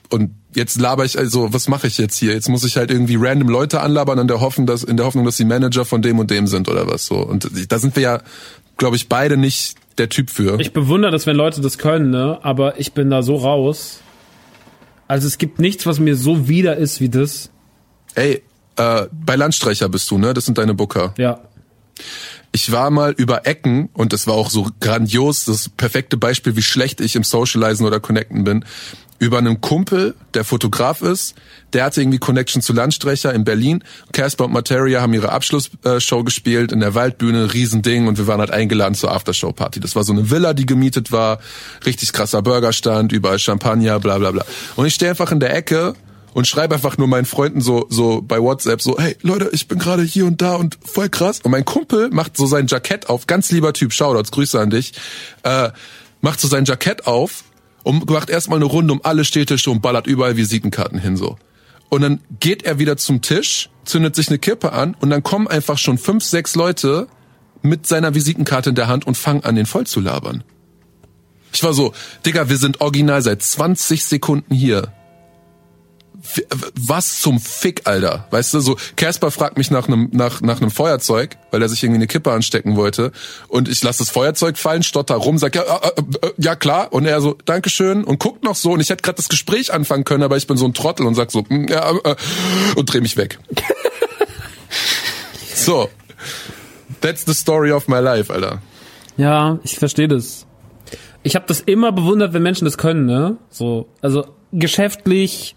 Speaker 3: und jetzt laber ich, also was mache ich jetzt hier? Jetzt muss ich halt irgendwie random Leute anlabern in der Hoffnung, dass, in der Hoffnung, dass die Manager von dem und dem sind oder was so. Und da sind wir ja, glaube ich, beide nicht der Typ für.
Speaker 2: Ich bewundere das, wenn Leute das können, ne? Aber ich bin da so raus. Also es gibt nichts, was mir so wieder ist wie das.
Speaker 3: Ey, äh, bei Landstreicher bist du, ne? Das sind deine Booker.
Speaker 2: Ja.
Speaker 3: Ich war mal über Ecken und das war auch so grandios, das perfekte Beispiel, wie schlecht ich im Socializen oder Connecten bin. Über einen Kumpel, der Fotograf ist, der hatte irgendwie Connection zu Landstreicher in Berlin. Casper und Materia haben ihre Abschlussshow gespielt in der Waldbühne, Riesending und wir waren halt eingeladen zur Aftershow-Party. Das war so eine Villa, die gemietet war, richtig krasser Burgerstand, überall Champagner, bla bla bla. Und ich stehe einfach in der Ecke und schreibe einfach nur meinen Freunden so so bei WhatsApp so hey Leute ich bin gerade hier und da und voll krass und mein Kumpel macht so sein Jackett auf ganz lieber Typ Shoutouts Grüße an dich äh, macht so sein Jackett auf und macht erstmal eine Runde um alle Städtische und ballert überall Visitenkarten hin so und dann geht er wieder zum Tisch zündet sich eine Kippe an und dann kommen einfach schon fünf sechs Leute mit seiner Visitenkarte in der Hand und fangen an den voll zu labern Ich war so, Digga, wir sind original seit 20 Sekunden hier. Was zum Fick, Alter? Weißt du, so Casper fragt mich nach einem nach nach einem Feuerzeug, weil er sich irgendwie eine Kippe anstecken wollte und ich lasse das Feuerzeug fallen, stotter rum, sag ja äh, äh, äh, ja klar und er so Dankeschön und guckt noch so und ich hätte gerade das Gespräch anfangen können, aber ich bin so ein Trottel und sag so mm, ja äh, und dreh mich weg. so. That's the story of my life, Alter.
Speaker 2: Ja, ich verstehe das. Ich habe das immer bewundert, wenn Menschen das können, ne? So, also geschäftlich,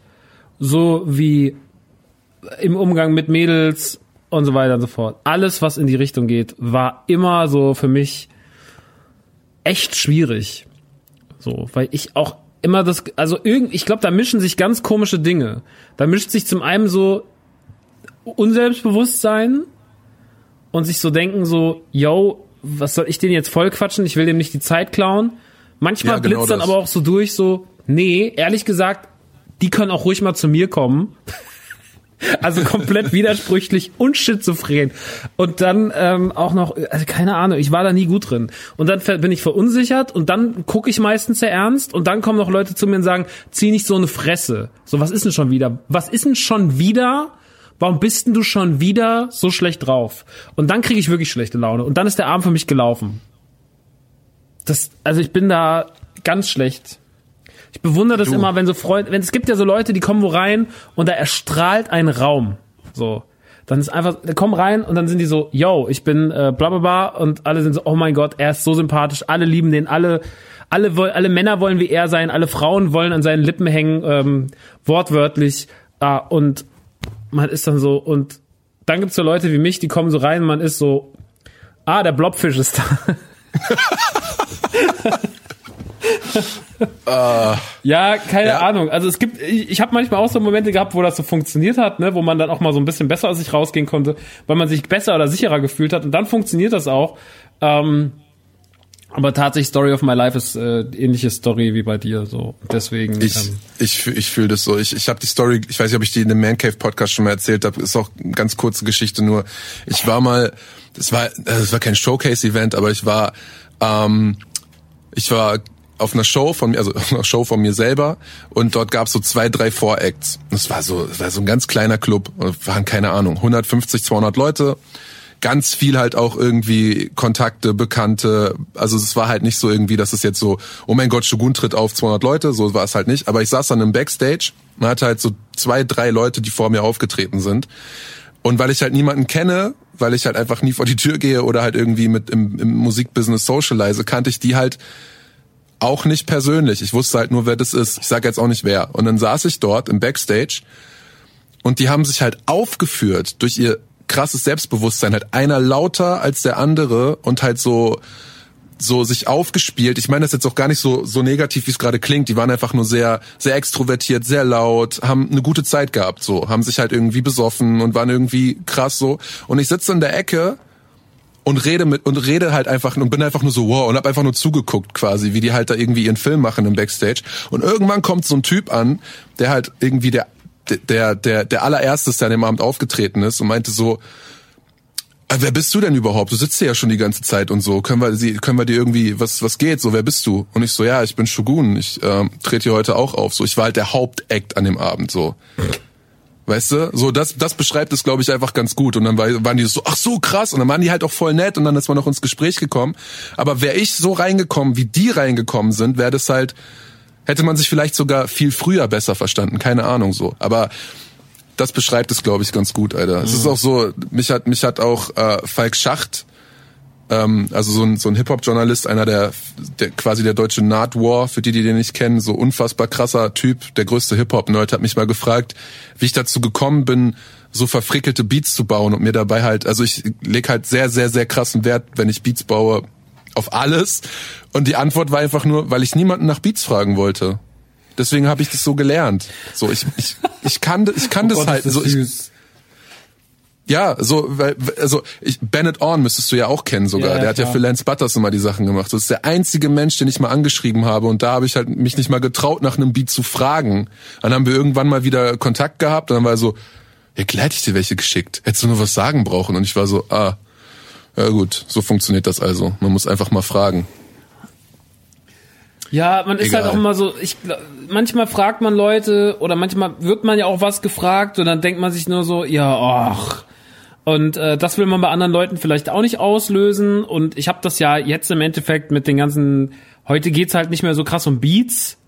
Speaker 2: so wie im Umgang mit Mädels und so weiter und so fort. Alles, was in die Richtung geht, war immer so für mich echt schwierig. So, weil ich auch immer das, also irgend, ich glaube, da mischen sich ganz komische Dinge. Da mischt sich zum einen so Unselbstbewusstsein und sich so denken so, yo, was soll ich den jetzt voll quatschen? Ich will dem nicht die Zeit klauen. Manchmal
Speaker 3: Ja, genau
Speaker 2: blitzt dann
Speaker 3: das.
Speaker 2: aber auch so durch so, nee, ehrlich gesagt, die können auch ruhig mal zu mir kommen. Also komplett widersprüchlich und schizophren. Und dann ähm, auch noch, also keine Ahnung, ich war da nie gut drin. Und dann bin ich verunsichert und dann gucke ich meistens sehr ernst und dann kommen noch Leute zu mir und sagen, zieh nicht so eine Fresse. So, was ist denn schon wieder? Was ist denn schon wieder? Warum bist denn du schon wieder so schlecht drauf? Und dann kriege ich wirklich schlechte Laune. Und dann ist der Abend für mich gelaufen. Das, also ich bin da ganz schlecht. Ich bewundere das
Speaker 3: Du.
Speaker 2: immer, wenn so Freunde, wenn es gibt ja so Leute, die kommen wo rein und da erstrahlt ein Raum. So. Dann ist einfach, die kommen rein und dann sind die so, yo, ich bin äh, bla bla bla und alle sind so, oh mein Gott, er ist so sympathisch, alle lieben den, alle, alle, woll- alle Männer wollen wie er sein, alle Frauen wollen an seinen Lippen hängen, ähm, wortwörtlich. Ah, und man ist dann so, und dann gibt's so Leute wie mich, die kommen so rein und man ist so, ah, der Blobfisch ist da. Ja, keine
Speaker 3: Ja.
Speaker 2: Ahnung. Also es gibt, ich, ich habe manchmal auch so Momente gehabt, wo das so funktioniert hat, ne, wo man dann auch mal so ein bisschen besser aus sich rausgehen konnte, weil man sich besser oder sicherer gefühlt hat. Und dann funktioniert das auch. Ähm, aber tatsächlich Story of My Life ist äh, ähnliche Story wie bei dir. So deswegen.
Speaker 3: Ich,
Speaker 2: ähm,
Speaker 3: ich, ich fühle das so. Ich, ich habe die Story, ich weiß nicht, ob ich die in dem Man Cave Podcast schon mal erzählt habe, ist auch eine ganz kurze Geschichte nur. Ich war mal, das war, das war kein Showcase-Event, aber ich war, ähm, ich war auf einer Show von mir, also einer Show von mir selber und dort gab es so zwei, drei Voracts. Das war so, das war so ein ganz kleiner Club, waren keine Ahnung, 150, 200 Leute. Ganz viel halt auch irgendwie Kontakte, Bekannte. Also es war halt nicht so irgendwie, dass es jetzt so, oh mein Gott, Shogun tritt auf 200 Leute, so war es halt nicht. Aber ich saß dann im Backstage und hatte halt so zwei, drei Leute, die vor mir aufgetreten sind. Und weil ich halt niemanden kenne, weil ich halt einfach nie vor die Tür gehe oder halt irgendwie mit im, im Musikbusiness socialize, kannte ich die halt auch nicht persönlich. Ich wusste halt nur, wer das ist. Ich sage jetzt auch nicht wer. Und dann saß ich dort im Backstage und die haben sich halt aufgeführt durch ihr krasses Selbstbewusstsein. Halt einer lauter als der andere und halt so so sich aufgespielt. Ich meine das jetzt auch gar nicht so so negativ, wie es gerade klingt. Die waren einfach nur sehr sehr extrovertiert, sehr laut, haben eine gute Zeit gehabt, so haben sich halt irgendwie besoffen und waren irgendwie krass so. Und ich sitze in der Ecke und rede mit und rede halt einfach und bin einfach nur so wow und hab einfach nur zugeguckt quasi, wie die halt da irgendwie ihren Film machen im Backstage und irgendwann kommt so ein Typ an, der halt irgendwie der der der der allererste der an dem Abend aufgetreten ist und meinte so "Ah, Wer bist du denn überhaupt? Du sitzt hier ja schon die ganze Zeit und so. Können wir, sie, können wir dir irgendwie, was, was geht? So, wer bist du? Und ich so, ja, ich bin Shogun. Ich ähm, trete hier heute auch auf. So, ich war halt der Hauptakt an dem Abend. So, Weißt du, so das, das beschreibt es, glaube ich, einfach ganz gut. Und dann war, waren die so, ach so krass. Und dann waren die halt auch voll nett und dann ist man noch ins Gespräch gekommen. Aber wäre ich so reingekommen, wie die reingekommen sind, wäre das halt, hätte man sich vielleicht sogar viel früher besser verstanden. Keine Ahnung so. Aber das beschreibt es, glaube ich, ganz gut, Alter. Es ist auch so, mich hat, mich hat auch äh, Falk Schacht, ähm, also so ein, so ein Hip-Hop-Journalist, einer der, der quasi der deutsche Nardwar, für die, die den nicht kennen, so unfassbar krasser Typ, der größte Hip-Hop-Nerd, hat mich mal gefragt, wie ich dazu gekommen bin, so verfrickelte Beats zu bauen und mir dabei halt, also ich leg halt sehr, sehr, sehr krassen Wert, wenn ich Beats baue, auf alles. Und die Antwort war einfach nur, weil ich niemanden nach Beats fragen wollte. Deswegen habe ich das so gelernt. So ich ich ich kann ich kann das
Speaker 2: Gott,
Speaker 3: halt
Speaker 2: das
Speaker 3: so ich. Ja, so, weil, also ich, Bennett Orn müsstest du ja auch kennen sogar.
Speaker 2: Ja, ja,
Speaker 3: der hat ja
Speaker 2: klar.
Speaker 3: für Lance Butters immer die Sachen gemacht. Das ist der einzige Mensch, den ich mal angeschrieben habe und da habe ich halt mich nicht mal getraut, nach einem Beat zu fragen. Dann haben wir irgendwann mal wieder Kontakt gehabt und dann war er so, ja, klar hätte ich dir welche geschickt. Hättest du nur was sagen brauchen. Und ich war so, ah, ja gut, so funktioniert das also. Man muss einfach mal fragen.
Speaker 2: Ja, man ist
Speaker 3: Egal.
Speaker 2: halt auch immer so, ich manchmal fragt man Leute oder manchmal wird man ja auch was gefragt und dann denkt man sich nur so, ja, ach. Und äh, das will man bei anderen Leuten vielleicht auch nicht auslösen und ich habe das ja jetzt im Endeffekt mit den ganzen heute geht's halt nicht mehr so krass um Beats.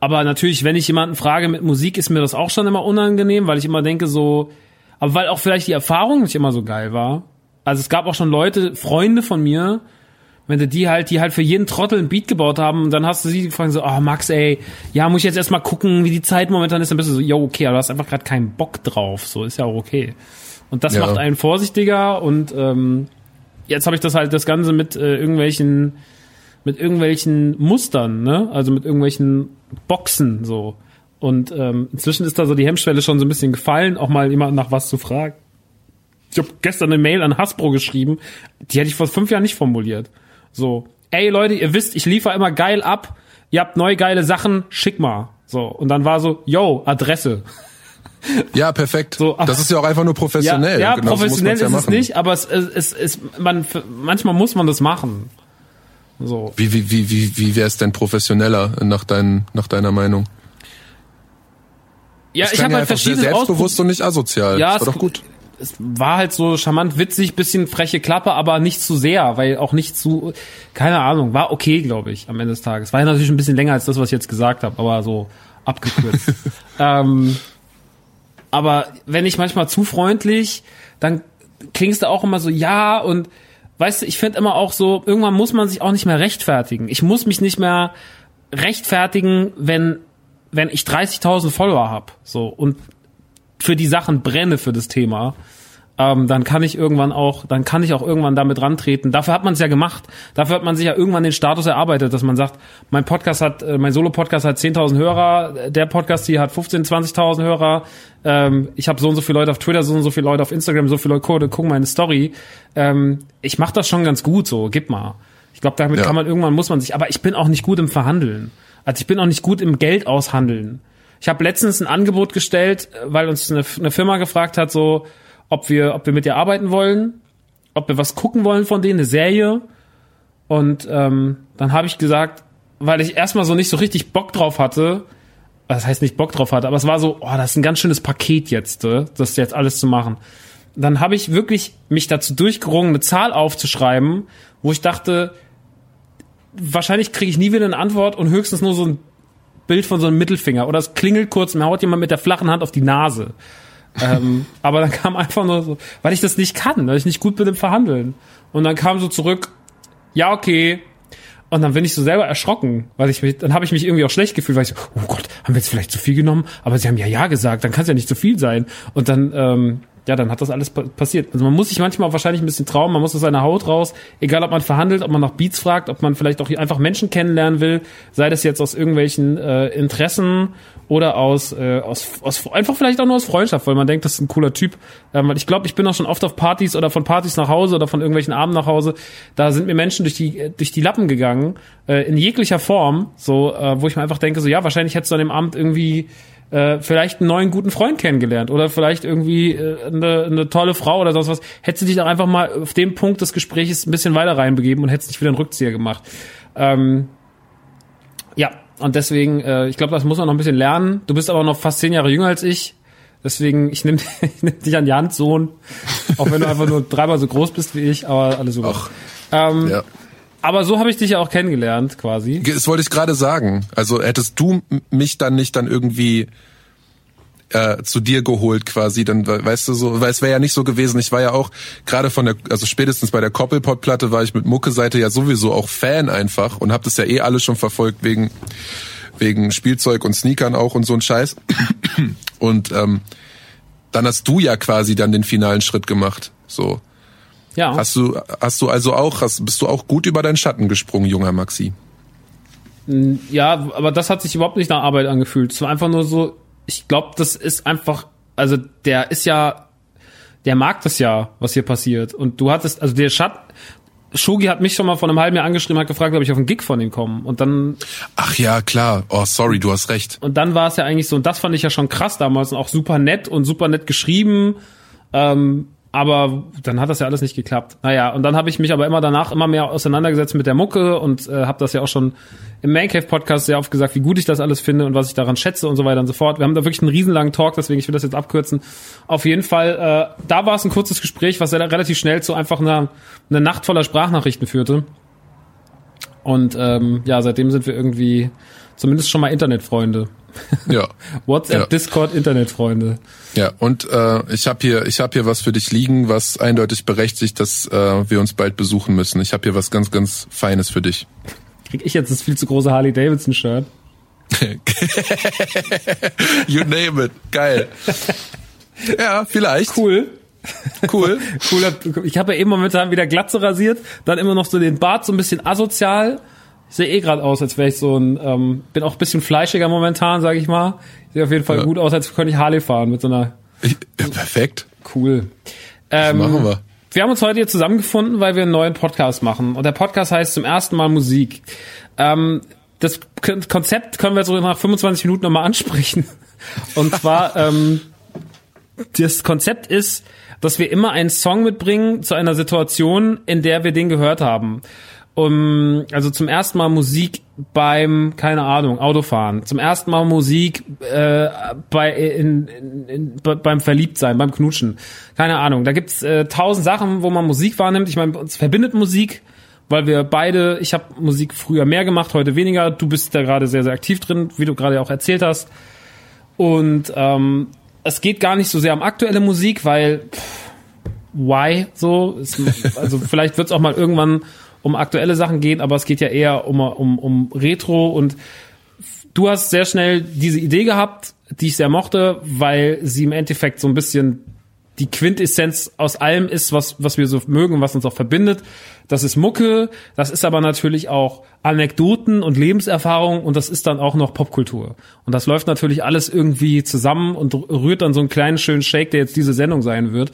Speaker 2: Aber natürlich, wenn ich jemanden frage mit Musik, ist mir das auch schon immer unangenehm, weil ich immer denke so, aber weil auch vielleicht die Erfahrung nicht immer so geil war. Also es gab auch schon Leute, Freunde von mir, wenn du die halt, die halt für jeden Trottel ein Beat gebaut haben, und dann hast du sie die fragen so, ah Max, ey, ja, muss ich jetzt erstmal gucken, wie die Zeit momentan ist, dann bist du so, jo, okay, aber du hast einfach gerade keinen Bock drauf, so ist ja auch okay. Und das
Speaker 3: Ja.
Speaker 2: macht einen vorsichtiger und ähm, jetzt habe ich das halt das Ganze mit äh, irgendwelchen mit irgendwelchen Mustern, ne? Also mit irgendwelchen Boxen so. Und ähm, inzwischen ist da so die Hemmschwelle schon so ein bisschen gefallen, auch mal jemanden nach was zu fragen. Ich habe gestern eine Mail an Hasbro geschrieben, die hätte ich vor fünf Jahren nicht formuliert. So, ey Leute, ihr wisst, ich liefere immer geil ab, ihr habt neue geile Sachen, schick mal. So, und dann war so, yo, Adresse.
Speaker 3: Ja, perfekt.
Speaker 2: So, aber-
Speaker 3: das ist ja auch einfach nur professionell.
Speaker 2: Ja, ja
Speaker 3: Genau so
Speaker 2: professionell
Speaker 3: ja
Speaker 2: ist es
Speaker 3: machen.
Speaker 2: nicht, aber es, es, es, es man, manchmal muss man das machen. So.
Speaker 3: Wie, wie, wie, wie, wie wäre es denn professioneller nach, dein, nach deiner Meinung?
Speaker 2: Ja,
Speaker 3: Das
Speaker 2: ich habe
Speaker 3: ja
Speaker 2: halt
Speaker 3: einfach sehr
Speaker 2: verschiedene
Speaker 3: selbstbewusst und nicht asozial.
Speaker 2: Ja,
Speaker 3: das war
Speaker 2: es-
Speaker 3: doch gut.
Speaker 2: Es war halt so charmant, witzig, bisschen freche Klappe, aber nicht zu sehr, weil auch nicht zu, keine Ahnung, war okay, glaube ich, am Ende des Tages. War ja natürlich ein bisschen länger als das, was ich jetzt gesagt habe, aber so abgekürzt. ähm, aber wenn ich manchmal zu freundlich, dann klingst du auch immer so, ja, und weißt du, ich finde immer auch so, irgendwann muss man sich auch nicht mehr rechtfertigen. Ich muss mich nicht mehr rechtfertigen, wenn, wenn ich 30.000 Follower habe, so, und für die Sachen brenne für das Thema, ähm, dann kann ich irgendwann auch, dann kann ich auch irgendwann damit rantreten. Dafür hat man es ja gemacht. Dafür hat man sich ja irgendwann den Status erarbeitet, dass man sagt, mein Podcast hat, äh, mein Solo-Podcast hat 10.000 Hörer, der Podcast hier hat 15.000, 20.000 Hörer. Ähm, ich habe so und so viele Leute auf Twitter, so und so viele Leute auf Instagram, so viele Leute gucken meine Story. Ähm, ich mache das schon ganz gut, so gib mal. Ich glaube, damit
Speaker 3: Ja.
Speaker 2: kann man irgendwann muss man sich. Aber ich bin auch nicht gut im Verhandeln. Also ich bin auch nicht gut im Geld aushandeln. Ich habe letztens ein Angebot gestellt, weil uns eine, eine Firma gefragt hat, so, ob wir, ob wir mit ihr arbeiten wollen, ob wir was gucken wollen von denen, eine Serie. Und ähm, dann habe ich gesagt, weil ich erstmal so nicht so richtig Bock drauf hatte, das heißt nicht Bock drauf hatte, aber es war so, oh, das ist ein ganz schönes Paket jetzt, äh, das jetzt alles zu machen. Dann habe ich wirklich mich dazu durchgerungen, eine Zahl aufzuschreiben, wo ich dachte, wahrscheinlich kriege ich nie wieder eine Antwort und höchstens nur so ein Bild von so einem Mittelfinger oder es klingelt kurz, mir haut jemand mit der flachen Hand auf die Nase. ähm, aber dann kam einfach nur so, weil ich das nicht kann, weil ich nicht gut bin im Verhandeln. Und dann kam so zurück, ja, okay. Und dann bin ich so selber erschrocken, weil ich mich, dann habe ich mich irgendwie auch schlecht gefühlt, weil ich so, oh Gott, haben wir jetzt vielleicht zu viel genommen? Aber sie haben ja ja gesagt, dann kann es ja nicht zu viel sein. Und dann, ähm, ja, dann hat das alles pa passiert. Also man muss sich manchmal wahrscheinlich ein bisschen trauen, man muss aus seiner Haut raus, egal ob man verhandelt, ob man nach Beats fragt, ob man vielleicht auch einfach Menschen kennenlernen will, sei das jetzt aus irgendwelchen äh, Interessen oder aus, äh, aus, aus einfach vielleicht auch nur aus Freundschaft, weil man denkt, das ist ein cooler Typ. Ähm, weil ich glaube, ich bin auch schon oft auf Partys oder von Partys nach Hause oder von irgendwelchen Abenden nach Hause, da sind mir Menschen durch die durch die Lappen gegangen, äh, in jeglicher Form, so äh, wo ich mir einfach denke, so ja, wahrscheinlich hättest du an dem Abend irgendwie äh, vielleicht einen neuen guten Freund kennengelernt oder vielleicht irgendwie äh, eine, eine tolle Frau oder sonst was, hättest du dich doch einfach mal auf dem Punkt des Gesprächs ein bisschen weiter reinbegeben und hättest nicht wieder einen Rückzieher gemacht. Ähm, ja, und deswegen, äh, ich glaube, das muss man noch ein bisschen lernen. Du bist aber noch fast zehn Jahre jünger als ich. Deswegen, ich nehme nehm dich an die Hand, Sohn. Auch wenn du einfach nur dreimal so groß bist wie ich, aber alles super.
Speaker 3: Ach.
Speaker 2: Ähm,
Speaker 3: Ja.
Speaker 2: Aber so habe ich dich ja auch kennengelernt, quasi.
Speaker 3: Das wollte ich gerade sagen. Also hättest du mich dann nicht dann irgendwie äh, zu dir geholt quasi, dann we- weißt du so, weil es wäre ja nicht so gewesen. Ich war ja auch gerade von der, also spätestens bei der Koppelpot-Platte war ich mit Mucke-Seite ja sowieso auch Fan einfach und hab das ja eh alles schon verfolgt wegen wegen Spielzeug und Sneakern auch und so ein Scheiß. Und ähm, dann hast du ja quasi dann den finalen Schritt gemacht. So
Speaker 2: Ja.
Speaker 3: hast du hast du also auch hast, bist du auch gut über deinen Schatten gesprungen, junger Maxi.
Speaker 2: Ja, aber das hat sich überhaupt nicht nach Arbeit angefühlt. Es war einfach nur so, ich glaube, das ist einfach, also der ist ja, der mag das ja, was hier passiert. Und du hattest, also der Schat, Shogi hat mich schon mal vor einem halben Jahr angeschrieben, hat gefragt, ob ich auf einen Gig von ihm komme. Und dann,
Speaker 3: Ach ja, klar. Oh, sorry, du hast recht.
Speaker 2: und dann war es ja eigentlich so, und das fand ich ja schon krass damals und auch super nett und super nett geschrieben. Ähm, aber dann hat das ja alles nicht geklappt. Naja, und dann habe ich mich aber immer danach immer mehr auseinandergesetzt mit der Mucke und äh, habe das ja auch schon im Mancave Podcast sehr oft gesagt, wie gut ich das alles finde und was ich daran schätze und so weiter und so fort. Wir haben da wirklich einen riesenlangen Talk, deswegen ich will das jetzt abkürzen. Auf jeden Fall, äh, da war es ein kurzes Gespräch, was relativ schnell zu einfach einer, einer Nacht voller Sprachnachrichten führte. Und ähm, ja, seitdem sind wir irgendwie zumindest schon mal Internetfreunde.
Speaker 3: Ja.
Speaker 2: WhatsApp,
Speaker 3: Ja.
Speaker 2: Discord, Internetfreunde.
Speaker 3: Ja, und äh, ich habe hier, ich habe hier was für dich liegen, was eindeutig berechtigt, dass äh, wir uns bald besuchen müssen. Ich habe hier was ganz, ganz Feines für dich.
Speaker 2: Krieg ich jetzt das viel zu große Harley Davidson Shirt?
Speaker 3: You name it, geil. Ja, vielleicht.
Speaker 2: Cool.
Speaker 3: Cool.
Speaker 2: Cooler. Ich habe ja eben momentan wieder Glatze rasiert, dann immer noch so den Bart so ein bisschen asozial. Ich sehe eh gerade aus, als wäre ich so ein, ähm, bin auch ein bisschen fleischiger momentan, sage ich mal. Ich sehe auf jeden Fall
Speaker 3: Ja.
Speaker 2: gut aus, als könnte ich Harley fahren mit so einer
Speaker 3: Ich, ja, perfekt.
Speaker 2: cool. Ähm,
Speaker 3: machen wir.
Speaker 2: Wir haben uns heute hier zusammengefunden, weil wir einen neuen Podcast machen. Und der Podcast heißt zum ersten Mal Musik. Ähm, das Konzept können wir jetzt so nach 25 Minuten nochmal ansprechen. Und zwar, ähm, das Konzept ist, dass wir immer einen Song mitbringen zu einer Situation, in der wir den gehört haben. Um, also zum ersten Mal Musik beim, keine Ahnung, Autofahren. Zum ersten Mal Musik äh, bei, in, in, in, be- beim Verliebtsein, beim Knutschen. Keine Ahnung. Da gibt's äh, tausend Sachen, wo man Musik wahrnimmt. Ich meine, uns verbindet Musik, weil wir beide, ich habe Musik früher mehr gemacht, heute weniger. Du bist da gerade sehr, sehr aktiv drin, wie du gerade auch erzählt hast. Und ähm, es geht gar nicht so sehr um aktuelle Musik, weil pff, why so? Es, also vielleicht wird es auch mal irgendwann um aktuelle Sachen gehen, aber es geht ja eher um, um, um Retro und du hast sehr schnell diese Idee gehabt, die ich sehr mochte, weil sie im Endeffekt so ein bisschen die Quintessenz aus allem ist, was, was wir so mögen was uns auch verbindet. Das ist Mucke, das ist aber natürlich auch Anekdoten und Lebenserfahrung und das ist dann auch noch Popkultur. Und das läuft natürlich alles irgendwie zusammen und rührt dann so einen kleinen schönen Shake, der jetzt diese Sendung sein wird.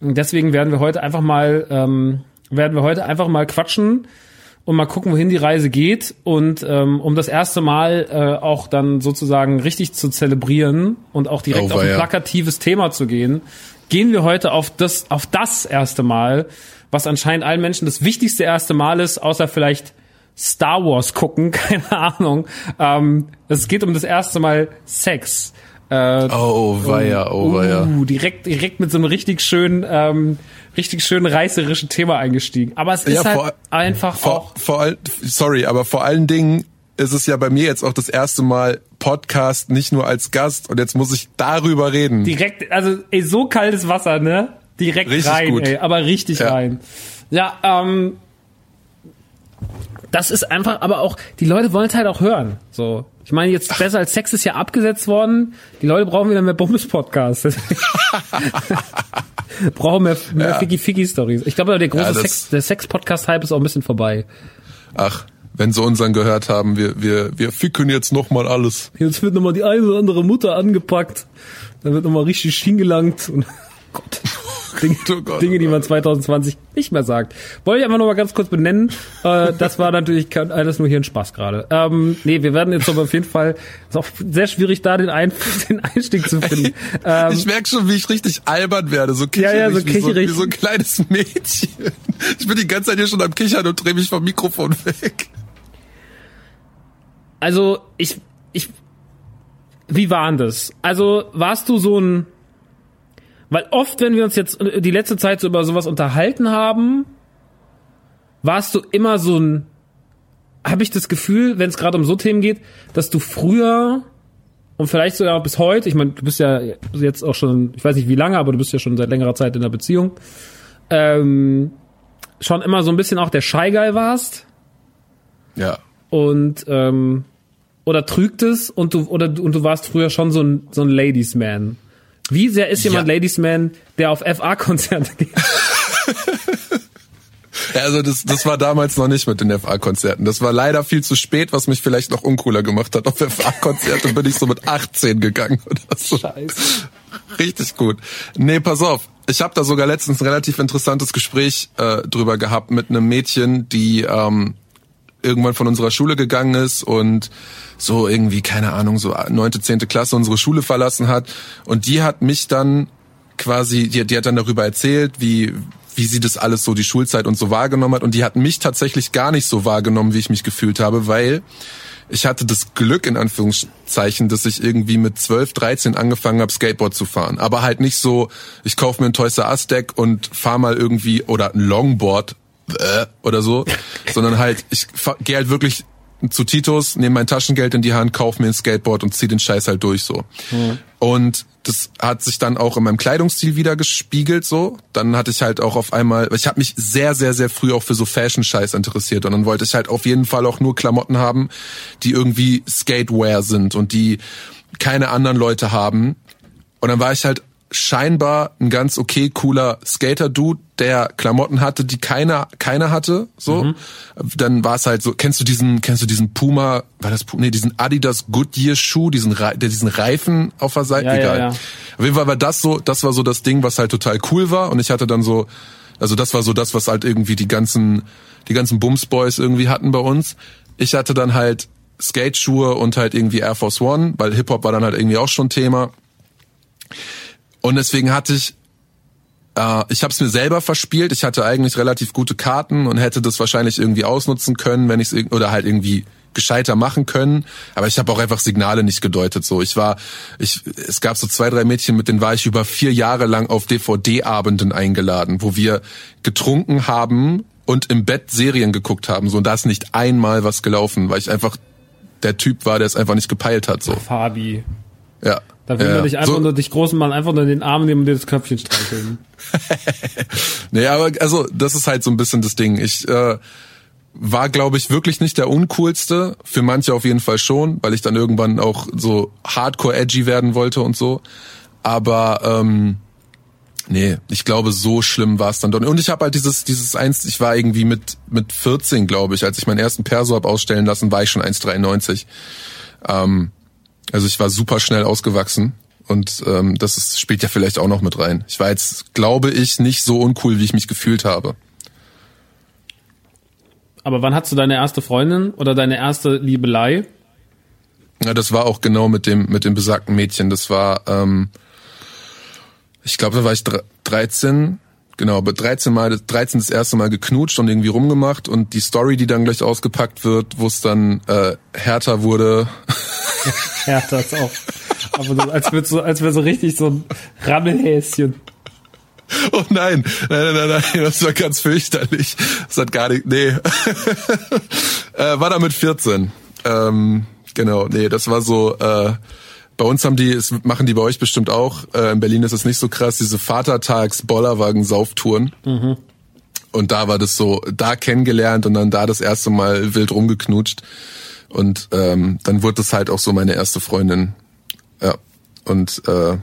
Speaker 2: Und deswegen werden wir heute einfach mal, ähm, werden wir heute einfach mal quatschen und mal gucken, wohin die Reise geht und ähm, um das erste Mal äh, auch dann sozusagen richtig zu zelebrieren und auch direkt
Speaker 3: Oh,
Speaker 2: auf ein plakatives Thema zu gehen, gehen wir heute auf das auf das erste Mal, was anscheinend allen Menschen das wichtigste erste Mal ist, außer vielleicht Star Wars gucken, keine Ahnung. Ähm, es geht um das erste Mal Sex. Äh,
Speaker 3: Oh, weia, oh, weia.
Speaker 2: Uh, direkt, direkt mit so einem richtig schönen, ähm, richtig schönen reißerischen Thema eingestiegen. Aber es ist
Speaker 3: Ja,
Speaker 2: halt
Speaker 3: vor-
Speaker 2: einfach auch.
Speaker 3: Vor, vor all, sorry, aber vor allen Dingen ist es ja bei mir jetzt auch das erste Mal Podcast, nicht nur als Gast. Und jetzt muss ich darüber reden.
Speaker 2: Direkt, also ey, so kaltes Wasser, ne? Direkt
Speaker 3: Richtig
Speaker 2: rein,
Speaker 3: gut.
Speaker 2: ey, aber richtig
Speaker 3: Ja.
Speaker 2: rein. Ja, ähm, das ist einfach, aber auch, die Leute wollen es halt auch hören. So. Ich meine, jetzt besser als Sex ist ja abgesetzt worden. Die Leute brauchen wieder mehr Bummes-Podcasts. brauchen mehr, mehr
Speaker 3: Ja.
Speaker 2: Ficky-Ficky-Stories. Ich glaube, der große
Speaker 3: Ja, das-
Speaker 2: Sex, der Sex-Podcast-Hype ist auch ein bisschen vorbei.
Speaker 3: Ach, wenn sie unseren gehört haben, wir, wir, wir ficken jetzt nochmal alles.
Speaker 2: Jetzt wird nochmal die eine oder andere Mutter angepackt. Da wird nochmal richtig hingelangt. Und Gott. Dinge,
Speaker 3: Oh Gott,
Speaker 2: Dinge,
Speaker 3: oh
Speaker 2: die man 2020 nicht mehr sagt. Wollte ich einfach nochmal ganz kurz benennen. Äh, das war natürlich alles nur hier ein Spaß gerade. Ähm, nee, wir werden jetzt aber auf jeden Fall, ist auch sehr schwierig da den, Ein den Einstieg zu finden. Ähm,
Speaker 3: ich merke schon, wie ich richtig albern werde, so kicherig,
Speaker 2: Ja, ja, so
Speaker 3: wie, so,
Speaker 2: kicherig.
Speaker 3: wie so ein kleines Mädchen. Ich bin die ganze Zeit hier schon am Kichern und drehe mich vom Mikrofon weg.
Speaker 2: Also, ich, ich, wie war denn das? Also, warst du so ein, weil oft, wenn wir uns jetzt die letzte Zeit so über sowas unterhalten haben, warst du immer so ein, habe ich das Gefühl, wenn es gerade um so Themen geht, dass du früher und vielleicht sogar bis heute, ich meine, du bist ja jetzt auch schon, ich weiß nicht wie lange, aber du bist ja schon seit längerer Zeit in der Beziehung, ähm, schon immer so ein bisschen auch der Guy warst
Speaker 3: Ja.
Speaker 2: und ähm, oder trügt es und du oder du- und du warst früher schon so ein so ein Ladies Man. Wie sehr ist jemand
Speaker 3: Ja.
Speaker 2: Ladies Man, der auf FA-Konzerte geht?
Speaker 3: Ja, Also das, das war damals noch nicht mit den FA-Konzerten. Das war leider viel zu spät, was mich vielleicht noch uncooler gemacht hat. Auf FA-Konzerte bin ich so mit 18 gegangen oder so.
Speaker 2: Scheiße.
Speaker 3: Richtig gut. Nee, pass auf. Ich habe da sogar letztens ein relativ interessantes Gespräch äh, drüber gehabt mit einem Mädchen, die ähm, irgendwann von unserer Schule gegangen ist und so irgendwie, keine Ahnung, so neunte, zehnte Klasse unsere Schule verlassen hat. Und die hat mich dann quasi, die, die hat dann darüber erzählt, wie, wie sie das alles so, die Schulzeit und so wahrgenommen hat. Und die hat mich tatsächlich gar nicht so wahrgenommen, wie ich mich gefühlt habe, weil ich hatte das Glück, in Anführungszeichen, dass ich irgendwie mit 12, 13 angefangen habe, Skateboard zu fahren. Aber halt nicht so, ich kaufe mir ein Toys Deck und fahr mal irgendwie, oder ein Longboard äh, oder so, sondern halt, ich gehe halt wirklich zu Titos, nehme mein Taschengeld in die Hand, kauf mir ein Skateboard und zieh den Scheiß halt durch so. Mhm. Und das hat sich dann auch in meinem Kleidungsstil wieder gespiegelt so. Dann hatte ich halt auch auf einmal, ich habe mich sehr sehr sehr früh auch für so Fashion Scheiß interessiert und dann wollte ich halt auf jeden Fall auch nur Klamotten haben, die irgendwie Skatewear sind und die keine anderen Leute haben. Und dann war ich halt scheinbar ein ganz okay cooler Skater-Dude, der Klamotten hatte, die keiner keiner hatte. So, mhm. dann war es halt so. Kennst du diesen kennst du diesen Puma? War das nee diesen Adidas Goodyear Schuh, diesen der diesen Reifen auf der Seite?
Speaker 2: Ja,
Speaker 3: Egal.
Speaker 2: Ja, ja.
Speaker 3: Auf jeden Fall war das so. Das war so das Ding, was halt total cool war. Und ich hatte dann so, also das war so das, was halt irgendwie die ganzen die ganzen Bums Boys irgendwie hatten bei uns. Ich hatte dann halt Skate-Schuhe und halt irgendwie Air Force One, weil Hip Hop war dann halt irgendwie auch schon Thema. Und deswegen hatte ich, äh, ich habe es mir selber verspielt. Ich hatte eigentlich relativ gute Karten und hätte das wahrscheinlich irgendwie ausnutzen können, wenn ich es oder halt irgendwie gescheiter machen können, aber ich habe auch einfach Signale nicht gedeutet. So, ich war, ich, es gab so zwei, drei Mädchen, mit denen war ich über vier Jahre lang auf DVD-Abenden eingeladen, wo wir getrunken haben und im Bett Serien geguckt haben. So, und da ist nicht einmal was gelaufen, weil ich einfach der Typ war, der es einfach nicht gepeilt hat. So.
Speaker 2: Fabi. Da will
Speaker 3: ja,
Speaker 2: man dich einfach
Speaker 3: so.
Speaker 2: nur dich groß machen, einfach nur in den Arm nehmen und dir das Köpfchen streicheln.
Speaker 3: nee, aber also das ist halt so ein bisschen das Ding. Ich äh, war, glaube ich, wirklich nicht der uncoolste. Für manche auf jeden Fall schon, weil ich dann irgendwann auch so hardcore edgy werden wollte und so. Aber ähm, nee, ich glaube, so schlimm war es dann doch. Und ich habe halt dieses dieses eins, ich war irgendwie mit mit 14, glaube ich, als ich meinen ersten Perso hab ausstellen lassen, war ich schon 1,93. Ähm, also ich war super schnell ausgewachsen und ähm, das ist, spielt ja vielleicht auch noch mit rein. Ich war jetzt, glaube ich, nicht so uncool, wie ich mich gefühlt habe.
Speaker 2: Aber wann hast du deine erste Freundin oder deine erste Liebelei?
Speaker 3: Ja, das war auch genau mit dem mit dem besagten Mädchen. Das war, ähm, ich glaube, da war ich 13, genau, aber 13 Mal, 13 das erste Mal geknutscht und irgendwie rumgemacht und die Story, die dann gleich ausgepackt wird, wo es dann äh, härter wurde.
Speaker 2: härter ist auch. Aber so, als wird so, als wäre so richtig so ein Rammelhäschen.
Speaker 3: Oh nein, nein, nein, nein, nein, das war ganz fürchterlich. Das hat gar nicht, nee. äh, war da mit 14. Ähm, genau, nee, das war so, äh, bei uns haben die, es machen die bei euch bestimmt auch, äh, in Berlin ist es nicht so krass, diese Vatertags-Bollerwagen-Sauftouren. Mhm. Und da war das so, da kennengelernt und dann da das erste Mal wild rumgeknutscht. Und ähm, dann wurde das halt auch so meine erste Freundin. Ja. Und äh,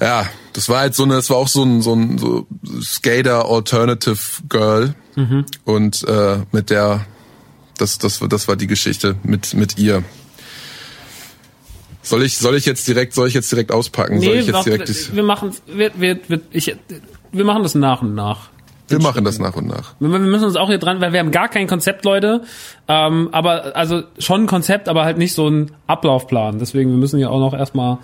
Speaker 3: ja, das war halt so eine, das war auch so ein, so ein so Skater Alternative Girl. Mhm. Und äh, mit der, das, das, das war die Geschichte mit, mit ihr. Soll ich, soll ich jetzt direkt, soll ich jetzt direkt auspacken?
Speaker 2: Nee,
Speaker 3: soll ich jetzt direkt
Speaker 2: wir machen, wir, wir, wir, ich, wir machen das nach und nach.
Speaker 3: wir machen das nach und nach.
Speaker 2: Wir wir müssen uns auch hier dran, weil wir haben gar kein Konzept, Leute. Ähm, aber also schon ein Konzept, aber halt nicht so ein Ablaufplan. Deswegen wir müssen ja auch noch erstmal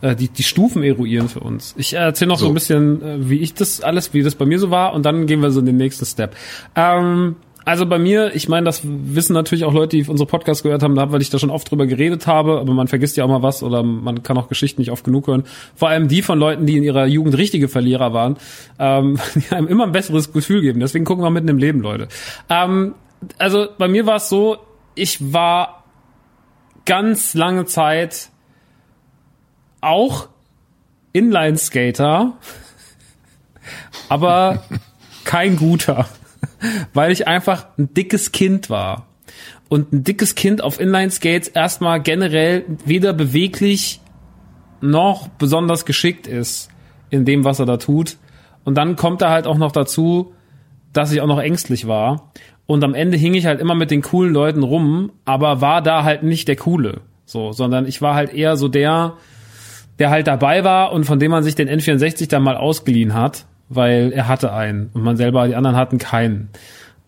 Speaker 2: äh, die die Stufen eruieren für uns. Ich erzähle noch so.
Speaker 3: So.
Speaker 2: ein bisschen, äh, wie ich das alles, wie das bei mir so war, und dann gehen wir so in den nächsten Step. Ähm, also bei mir, ich meine, das wissen natürlich auch Leute, die unsere Podcasts gehört haben, weil ich da schon oft drüber geredet habe, aber man vergisst ja auch mal was oder man kann auch Geschichten nicht oft genug hören. Vor allem die von Leuten, die in ihrer Jugend richtige Verlierer waren, ähm, die einem immer ein besseres Gefühl geben. Deswegen gucken wir mitten im Leben, Leute. Ähm, also bei mir war es so, ich war ganz lange Zeit auch Inline-Skater, aber kein guter weil ich einfach ein dickes Kind war. Und ein dickes Kind auf Inline-Skates erstmal generell weder beweglich noch besonders geschickt ist in dem, was er da tut. Und dann kommt er halt auch noch dazu, dass ich auch noch ängstlich war. Und am Ende hing ich halt immer mit den coolen Leuten rum, aber war da halt nicht der Coole. So, sondern ich war halt eher so der, der halt dabei war und von dem man sich den N64 dann mal ausgeliehen hat weil er hatte einen und man selber, die anderen hatten keinen.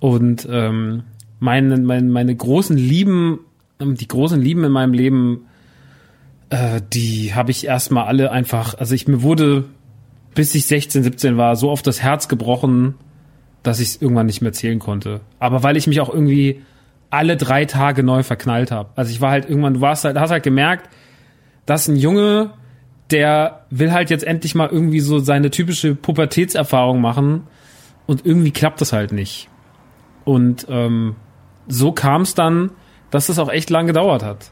Speaker 2: Und ähm, meine, meine, meine großen Lieben, ähm, die großen Lieben in meinem Leben äh, die habe ich erstmal alle einfach, also ich mir wurde, bis ich 16, 17 war, so oft das Herz gebrochen, dass ich es irgendwann nicht mehr zählen konnte. Aber weil ich mich auch irgendwie alle drei Tage neu verknallt habe. Also ich war halt irgendwann, du warst halt, hast halt gemerkt, dass ein Junge, der will halt jetzt endlich mal irgendwie so seine typische Pubertätserfahrung machen und irgendwie klappt das halt nicht. Und ähm, so kam es dann, dass es auch echt lang gedauert hat.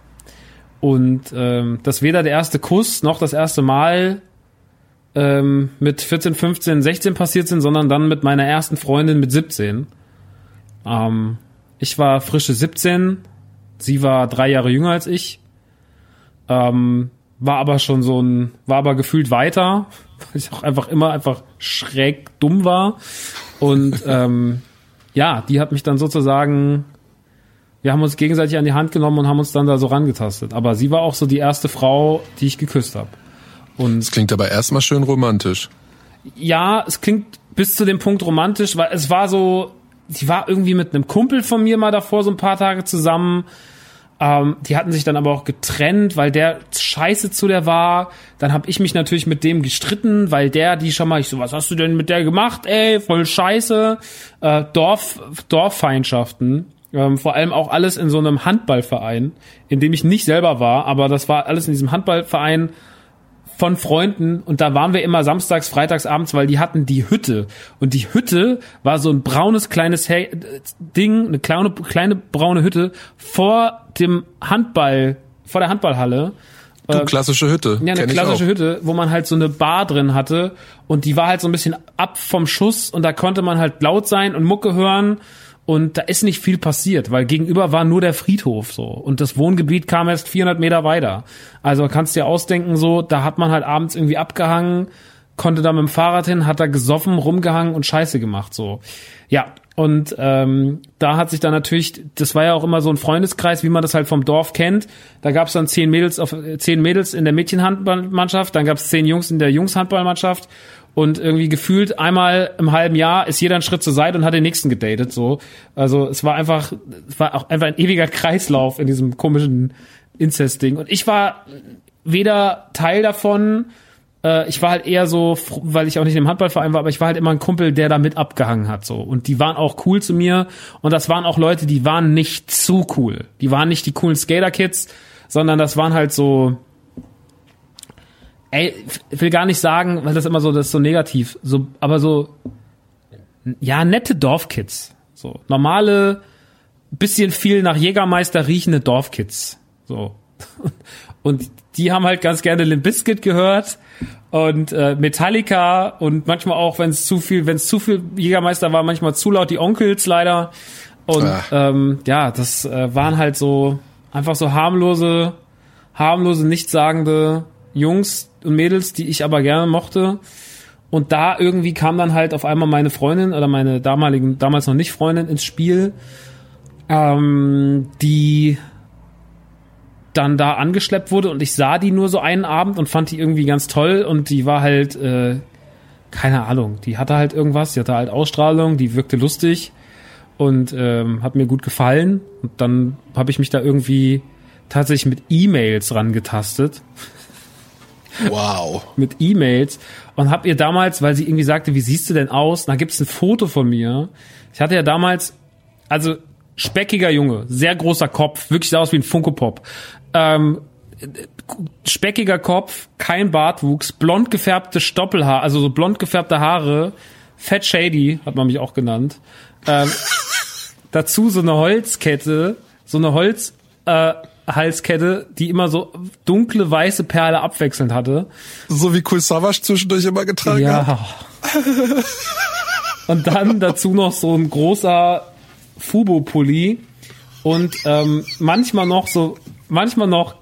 Speaker 2: Und ähm, dass weder der erste Kuss noch das erste Mal ähm, mit 14, 15, 16 passiert sind, sondern dann mit meiner ersten Freundin mit 17. Ähm, ich war frische 17, sie war drei Jahre jünger als ich, ähm, war aber schon so ein, war aber gefühlt weiter, weil ich auch einfach immer einfach schräg dumm war. Und ähm, ja, die hat mich dann sozusagen, wir haben uns gegenseitig an die Hand genommen und haben uns dann da so rangetastet. Aber sie war auch so die erste Frau, die ich geküsst habe.
Speaker 3: Und es klingt aber erstmal schön romantisch.
Speaker 2: Ja, es klingt bis zu dem Punkt romantisch, weil es war so, sie war irgendwie mit einem Kumpel von mir mal davor so ein paar Tage zusammen. Ähm, die hatten sich dann aber auch getrennt, weil der scheiße zu der war. Dann habe ich mich natürlich mit dem gestritten, weil der die schon mal, ich so, was hast du denn mit der gemacht? Ey, voll scheiße. Äh, Dorf, Dorffeindschaften. Ähm, vor allem auch alles in so einem Handballverein, in dem ich nicht selber war, aber das war alles in diesem Handballverein von Freunden. Und da waren wir immer samstags, freitags abends, weil die hatten die Hütte. Und die Hütte war so ein braunes kleines He Ding, eine kleine, kleine braune Hütte vor dem Handball, vor der Handballhalle.
Speaker 3: Du, äh, klassische Hütte.
Speaker 2: Ja, eine klassische Hütte, wo man halt so eine Bar drin hatte. Und die war halt so ein bisschen ab vom Schuss. Und da konnte man halt laut sein und Mucke hören und da ist nicht viel passiert, weil gegenüber war nur der Friedhof so und das Wohngebiet kam erst 400 Meter weiter. Also kannst dir ausdenken so, da hat man halt abends irgendwie abgehangen, konnte da mit dem Fahrrad hin, hat da gesoffen, rumgehangen und Scheiße gemacht so. Ja, und ähm, da hat sich dann natürlich, das war ja auch immer so ein Freundeskreis, wie man das halt vom Dorf kennt. Da gab es dann zehn Mädels auf zehn Mädels in der Mädchenhandballmannschaft, dann gab es zehn Jungs in der Jungshandballmannschaft und irgendwie gefühlt einmal im halben Jahr ist jeder einen Schritt zur Seite und hat den nächsten gedatet so. Also es war einfach es war auch einfach ein ewiger Kreislauf in diesem komischen Inzest Ding und ich war weder Teil davon äh, ich war halt eher so, weil ich auch nicht im Handballverein war, aber ich war halt immer ein Kumpel, der da mit abgehangen hat so und die waren auch cool zu mir und das waren auch Leute, die waren nicht zu cool. Die waren nicht die coolen Skater Kids, sondern das waren halt so ey, ich will gar nicht sagen, weil das immer so, das ist so negativ, so, aber so, ja, nette Dorfkids. So, normale, bisschen viel nach Jägermeister riechende Dorfkids. So. Und die haben halt ganz gerne Limp Bizkit gehört und äh, Metallica und manchmal auch, wenn es zu viel, wenn es zu viel Jägermeister war, manchmal zu laut die Onkels leider. Und ah. ähm, ja, das äh, waren halt so einfach so harmlose, harmlose, nichtssagende Jungs und Mädels, die ich aber gerne mochte. Und da irgendwie kam dann halt auf einmal meine Freundin oder meine damaligen, damals noch nicht Freundin ins Spiel, ähm, die dann da angeschleppt wurde. Und ich sah die nur so einen Abend und fand die irgendwie ganz toll. Und die war halt, äh, keine Ahnung, die hatte halt irgendwas, die hatte halt Ausstrahlung, die wirkte lustig und ähm, hat mir gut gefallen. Und dann habe ich mich da irgendwie tatsächlich mit E-Mails rangetastet
Speaker 3: Wow.
Speaker 2: mit E-Mails und hab ihr damals, weil sie irgendwie sagte, wie siehst du denn aus? Da gibt's ein Foto von mir. Ich hatte ja damals, also speckiger Junge, sehr großer Kopf, wirklich sah aus wie ein Funko-Pop. Ähm, speckiger Kopf, kein Bartwuchs, blond gefärbte Stoppelhaar, also so blond gefärbte Haare, Fat Shady, hat man mich auch genannt. Ähm, dazu so eine Holzkette, so eine Holz, äh, Halskette, die immer so dunkle weiße Perle abwechselnd hatte.
Speaker 3: So wie Cool Savage zwischendurch immer getragen
Speaker 2: ja. hat. und dann dazu noch so ein großer Fubo-Pulli und ähm, manchmal noch so, manchmal noch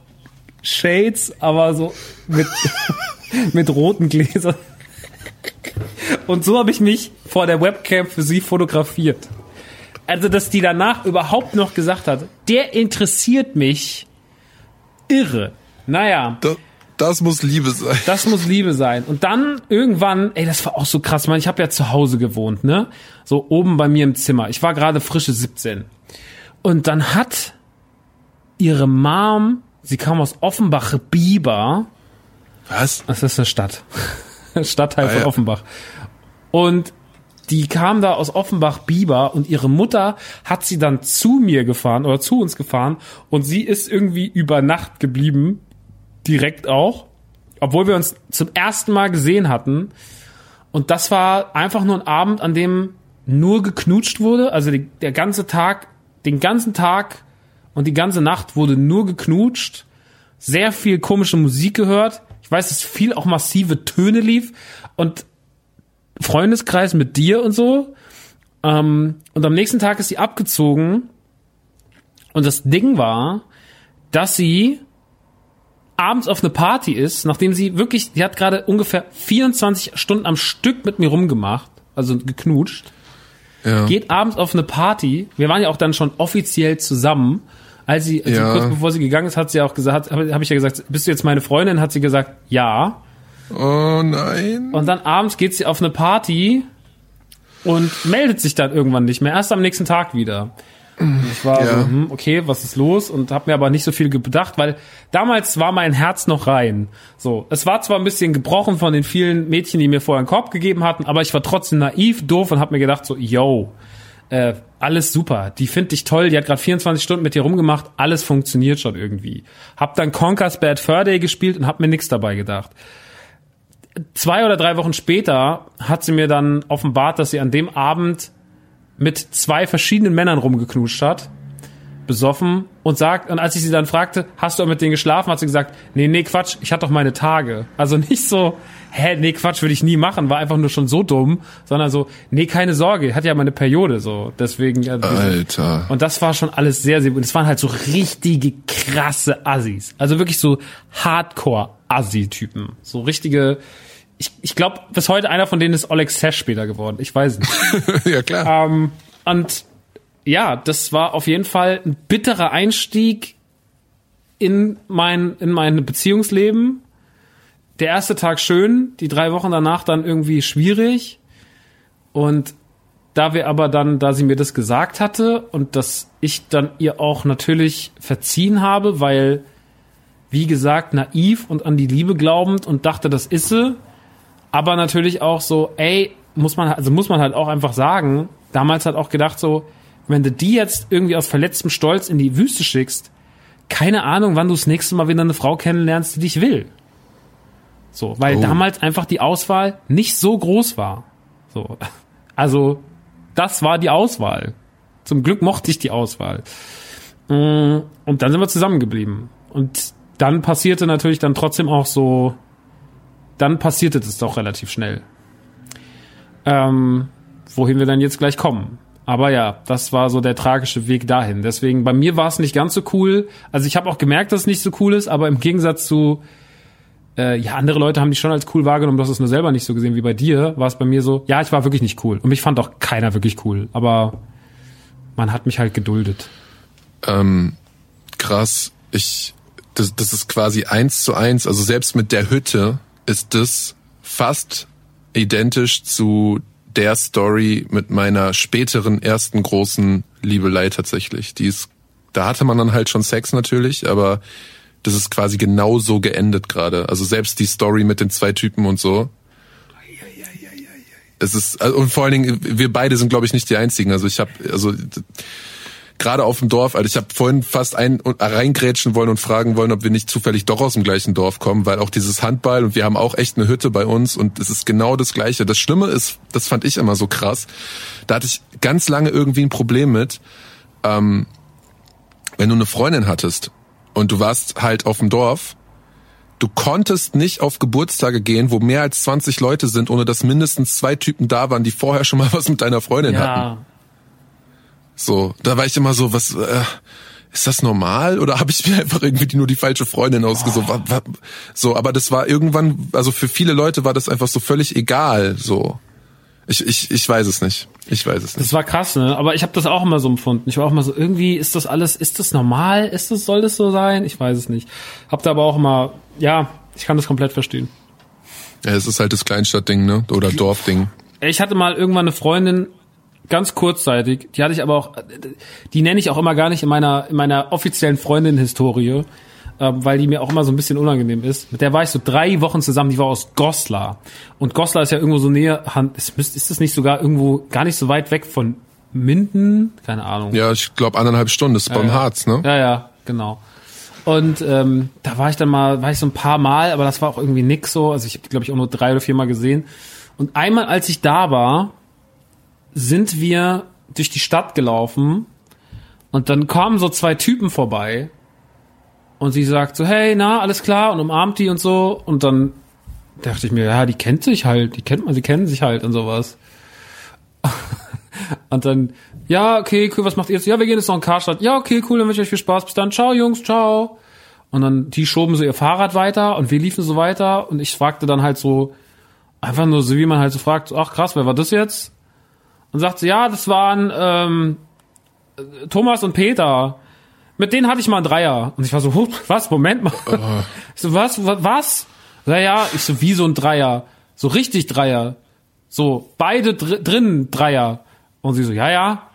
Speaker 2: Shades, aber so mit, mit roten Gläsern. Und so habe ich mich vor der Webcam für sie fotografiert also dass die danach überhaupt noch gesagt hat, der interessiert mich irre. Naja.
Speaker 3: Das, das muss Liebe sein.
Speaker 2: Das muss Liebe sein. Und dann irgendwann, ey, das war auch so krass, man, ich habe ja zu Hause gewohnt, ne? So oben bei mir im Zimmer. Ich war gerade frische 17. Und dann hat ihre Mom Sie kam aus Offenbach-Bieber.
Speaker 3: Was?
Speaker 2: Das ist eine Stadt. Stadtteil
Speaker 3: Ah,
Speaker 2: von
Speaker 3: ja.
Speaker 2: Offenbach. Und die kam da aus Offenbach-Bieber und ihre Mutter hat sie dann zu mir gefahren oder zu uns gefahren und sie ist irgendwie über Nacht geblieben. Direkt auch. Obwohl wir uns zum ersten Mal gesehen hatten. Und das war einfach nur ein Abend, an dem nur geknutscht wurde. Also die, der ganze Tag, den ganzen Tag und die ganze Nacht wurde nur geknutscht. Sehr viel komische Musik gehört. Ich weiß, dass viel auch massive Töne lief. Und Freundeskreis mit dir und so. Ähm, und am nächsten Tag ist sie abgezogen. Und das Ding war, dass sie abends auf eine Party ist, nachdem sie wirklich, die hat gerade ungefähr 24 Stunden am Stück mit mir rumgemacht, also geknutscht,
Speaker 3: Ja.
Speaker 2: geht abends auf eine Party. Wir waren ja auch dann schon offiziell zusammen. Als sie, also
Speaker 3: Ja.
Speaker 2: kurz bevor sie gegangen ist, hat sie auch gesagt, habe hab ich ja gesagt, bist du jetzt meine Freundin? Hat sie gesagt, ja.
Speaker 3: Oh nein.
Speaker 2: Und dann abends geht sie auf eine Party und meldet sich dann irgendwann nicht mehr. Erst am nächsten Tag wieder. Und Ich war
Speaker 3: Ja.
Speaker 2: so, hm, okay, was ist los? Und habe mir aber nicht so viel gedacht, weil damals war mein Herz noch rein. So, es war zwar ein bisschen gebrochen von den vielen Mädchen, die mir vorher einen Korb gegeben hatten, aber ich war trotzdem naiv, doof und habe mir gedacht so, yo, äh, alles super. Die findet dich toll, die hat gerade 24 Stunden mit dir rumgemacht, alles funktioniert schon irgendwie. Hab dann Conker's Bad Fur Day gespielt und hab mir nichts dabei gedacht zwei oder drei Wochen später hat sie mir dann offenbart, dass sie an dem Abend mit zwei verschiedenen Männern rumgeknutscht hat, besoffen und sagt, und als ich sie dann fragte, hast du auch mit denen geschlafen, hat sie gesagt, nee, nee, Quatsch, ich hatte doch meine Tage. Also nicht so, hä, nee, Quatsch, würde ich nie machen, war einfach nur schon so dumm, sondern so, nee, keine Sorge, ich hatte ja meine Periode, so, deswegen. äh,
Speaker 3: Alter.
Speaker 2: und das war schon alles sehr, sehr gut. Es waren halt so richtige krasse Assis. Also wirklich so Hardcore-Assi-Typen. So richtige, ich, ich glaube, bis heute einer von denen ist Oleg Sesh später geworden. Ich weiß nicht.
Speaker 3: ja klar.
Speaker 2: ähm, und ja, das war auf jeden Fall ein bitterer Einstieg in mein, in mein Beziehungsleben. Der erste Tag schön, die drei Wochen danach dann irgendwie schwierig. Und da wir aber dann, da sie mir das gesagt hatte und dass ich dann ihr auch natürlich verziehen habe, weil, wie gesagt, naiv und an die Liebe glaubend und dachte, das ist sie, aber natürlich auch so, ey, muss man, also muss man halt auch einfach sagen, damals hat auch gedacht so, wenn du die jetzt irgendwie aus verletztem Stolz in die Wüste schickst, keine Ahnung, wann du das nächste Mal wieder eine Frau kennenlernst, die dich will. So, weil
Speaker 3: Oh.
Speaker 2: damals einfach die Auswahl nicht so groß war. So. Also, das war die Auswahl. Zum Glück mochte ich die Auswahl. Mm, Und dann sind wir zusammengeblieben. Und dann passierte natürlich dann trotzdem auch so, dann passierte das doch relativ schnell. Ähm, wohin wir dann jetzt gleich kommen. Aber ja, das war so der tragische Weg dahin. Deswegen, bei mir war es nicht ganz so cool. Also ich habe auch gemerkt, dass es nicht so cool ist, aber im Gegensatz zu, äh, ja, andere Leute haben die schon als cool wahrgenommen, du hast es nur selber nicht so gesehen wie bei dir, war es bei mir so, ja, ich war wirklich nicht cool. Und mich fand auch keiner wirklich cool. Aber man hat mich halt geduldet.
Speaker 3: Ähm, krass. Ich, das, das ist quasi eins zu eins. Also selbst mit der Hütte ist das fast identisch zu der Story mit meiner späteren ersten großen Liebelei tatsächlich. Die ist, da hatte man dann halt schon Sex natürlich, aber das ist quasi genauso geendet gerade. Also selbst die Story mit den zwei Typen und so. Es ist also, und vor allen Dingen wir beide sind glaube ich nicht die einzigen. Also ich habe also gerade auf dem Dorf, also ich habe vorhin fast ein, reingrätschen wollen und fragen wollen, ob wir nicht zufällig doch aus dem gleichen Dorf kommen, weil auch dieses Handball und wir haben auch echt eine Hütte bei uns und es ist genau das Gleiche. Das Schlimme ist, das fand ich immer so krass, da hatte ich ganz lange irgendwie ein Problem mit, ähm, wenn du eine Freundin hattest und du warst halt auf dem Dorf, du konntest nicht auf Geburtstage gehen, wo mehr als 20 Leute sind, ohne dass mindestens zwei Typen da waren, die vorher schon mal was mit deiner Freundin hatten. So, da war ich immer so, was äh, ist das normal oder habe ich mir einfach irgendwie nur die falsche Freundin ausgesucht? Wa- So, aber das war irgendwann, also für viele Leute war das einfach so völlig egal. So, ich ich ich weiß es nicht. Ich weiß es nicht.
Speaker 2: Das war krass, ne? Aber ich habe das auch immer so empfunden. Ich war auch immer so, irgendwie ist das alles, ist das normal? Ist das, soll das so sein? Ich weiß es nicht. Hab da aber auch immer, ja, ich kann das komplett verstehen.
Speaker 3: Ja, es ist halt das Kleinstadtding, ne? Oder Dorfding.
Speaker 2: Ich hatte mal irgendwann eine Freundin, ganz kurzzeitig, die hatte ich aber auch, die nenne ich auch immer gar nicht in meiner, in meiner offiziellen Freundin-Historie. ähm, weil die mir auch immer so ein bisschen unangenehm ist. Mit der war ich so drei Wochen zusammen, die war aus Goslar. Und Goslar ist ja irgendwo so näher, ist, ist das nicht sogar irgendwo gar nicht so weit weg von Minden? Keine Ahnung.
Speaker 3: Ja, ich glaube anderthalb Stunden, das ist beim
Speaker 2: ja.
Speaker 3: Harz, ne?
Speaker 2: Ja, ja, genau. Und ähm, da war ich dann mal, war ich so ein paar Mal, aber das war auch irgendwie nix so. Also ich habe glaube ich auch nur drei oder vier Mal gesehen. Und einmal, als ich da war, sind wir durch die Stadt gelaufen und dann kamen so zwei Typen vorbei und sie sagt so, hey, na, alles klar und umarmt die und so und dann dachte ich mir, ja, die kennt sich halt, die kennt man, sie kennen sich halt und sowas. und dann, ja, okay, cool, was macht ihr jetzt? Ja, wir gehen jetzt noch in Karstadt. Ja, okay, cool, dann wünsche ich euch viel Spaß. Bis dann, ciao Jungs, ciao. Und dann, die schoben so ihr Fahrrad weiter und wir liefen so weiter und ich fragte dann halt so, einfach nur so, wie man halt so fragt, ach krass, wer war das jetzt? Und sagt sie, ja, das waren ähm, Thomas und Peter. Mit denen hatte ich mal einen Dreier. Und ich war so, huh, was, Moment mal.
Speaker 3: Oh.
Speaker 2: Ich so, was, was? Naja, ich so, wie so ein Dreier? So richtig Dreier. So, beide dr drin Dreier. Und sie so, ja, ja,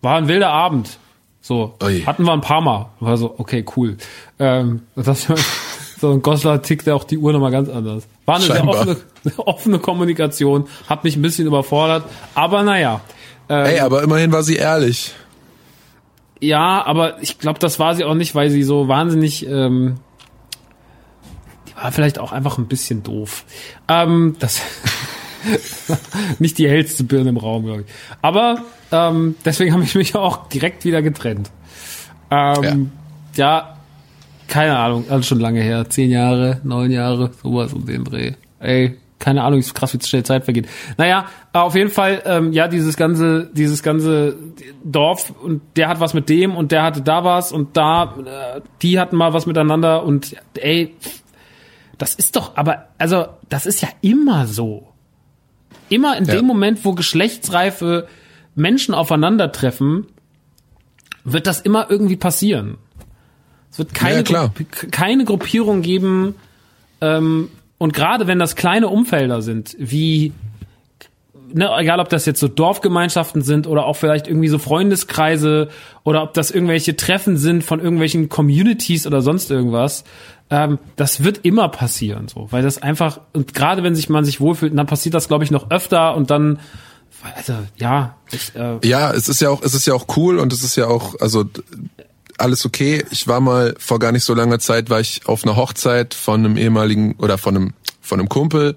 Speaker 2: war ein wilder Abend. So,
Speaker 3: Ui.
Speaker 2: hatten wir ein paar Mal. War so, okay, cool. Ähm, das, so ein Goslar tickt ja auch die Uhr nochmal ganz anders. War eine sehr
Speaker 3: Scheinbar.
Speaker 2: offene, sehr offene Kommunikation, hat mich ein bisschen überfordert, aber naja. Ähm,
Speaker 3: Ey, aber immerhin war sie ehrlich.
Speaker 2: ja, aber ich glaube, das war sie auch nicht, weil sie so wahnsinnig, ähm, die war vielleicht auch einfach ein bisschen doof. Ähm, das nicht die hellste Birne im Raum, glaube ich. Aber ähm, deswegen habe ich mich auch direkt wieder getrennt. Ähm, ja. Keine Ahnung, alles schon lange her, zehn Jahre, neun Jahre, sowas um den Dreh. Ey, keine Ahnung, ist krass, wie schnell Zeit vergeht. Naja, auf jeden Fall, ähm, ja, dieses ganze, dieses ganze Dorf und der hat was mit dem und der hatte da was und da, äh, die hatten mal was miteinander und ey, das ist doch, aber, also, das ist ja immer so. Immer in
Speaker 3: Ja.
Speaker 2: dem Moment, wo geschlechtsreife Menschen aufeinandertreffen, wird das immer irgendwie passieren. Es wird keine,
Speaker 3: Ja.
Speaker 2: Gru- keine Gruppierung geben, ähm, und gerade wenn das kleine Umfelder sind, wie, ne, egal ob das jetzt so Dorfgemeinschaften sind oder auch vielleicht irgendwie so Freundeskreise oder ob das irgendwelche Treffen sind von irgendwelchen Communities oder sonst irgendwas, ähm, das wird immer passieren, so, weil das einfach, und gerade wenn sich man sich wohlfühlt, dann passiert das, glaube ich, noch öfter und dann, also, ja, ich, äh,
Speaker 3: Ja, es ist ja auch, es ist ja auch cool und es ist ja auch, also alles okay. Ich war mal vor gar nicht so langer Zeit, war ich auf einer Hochzeit von einem ehemaligen oder von einem von einem Kumpel,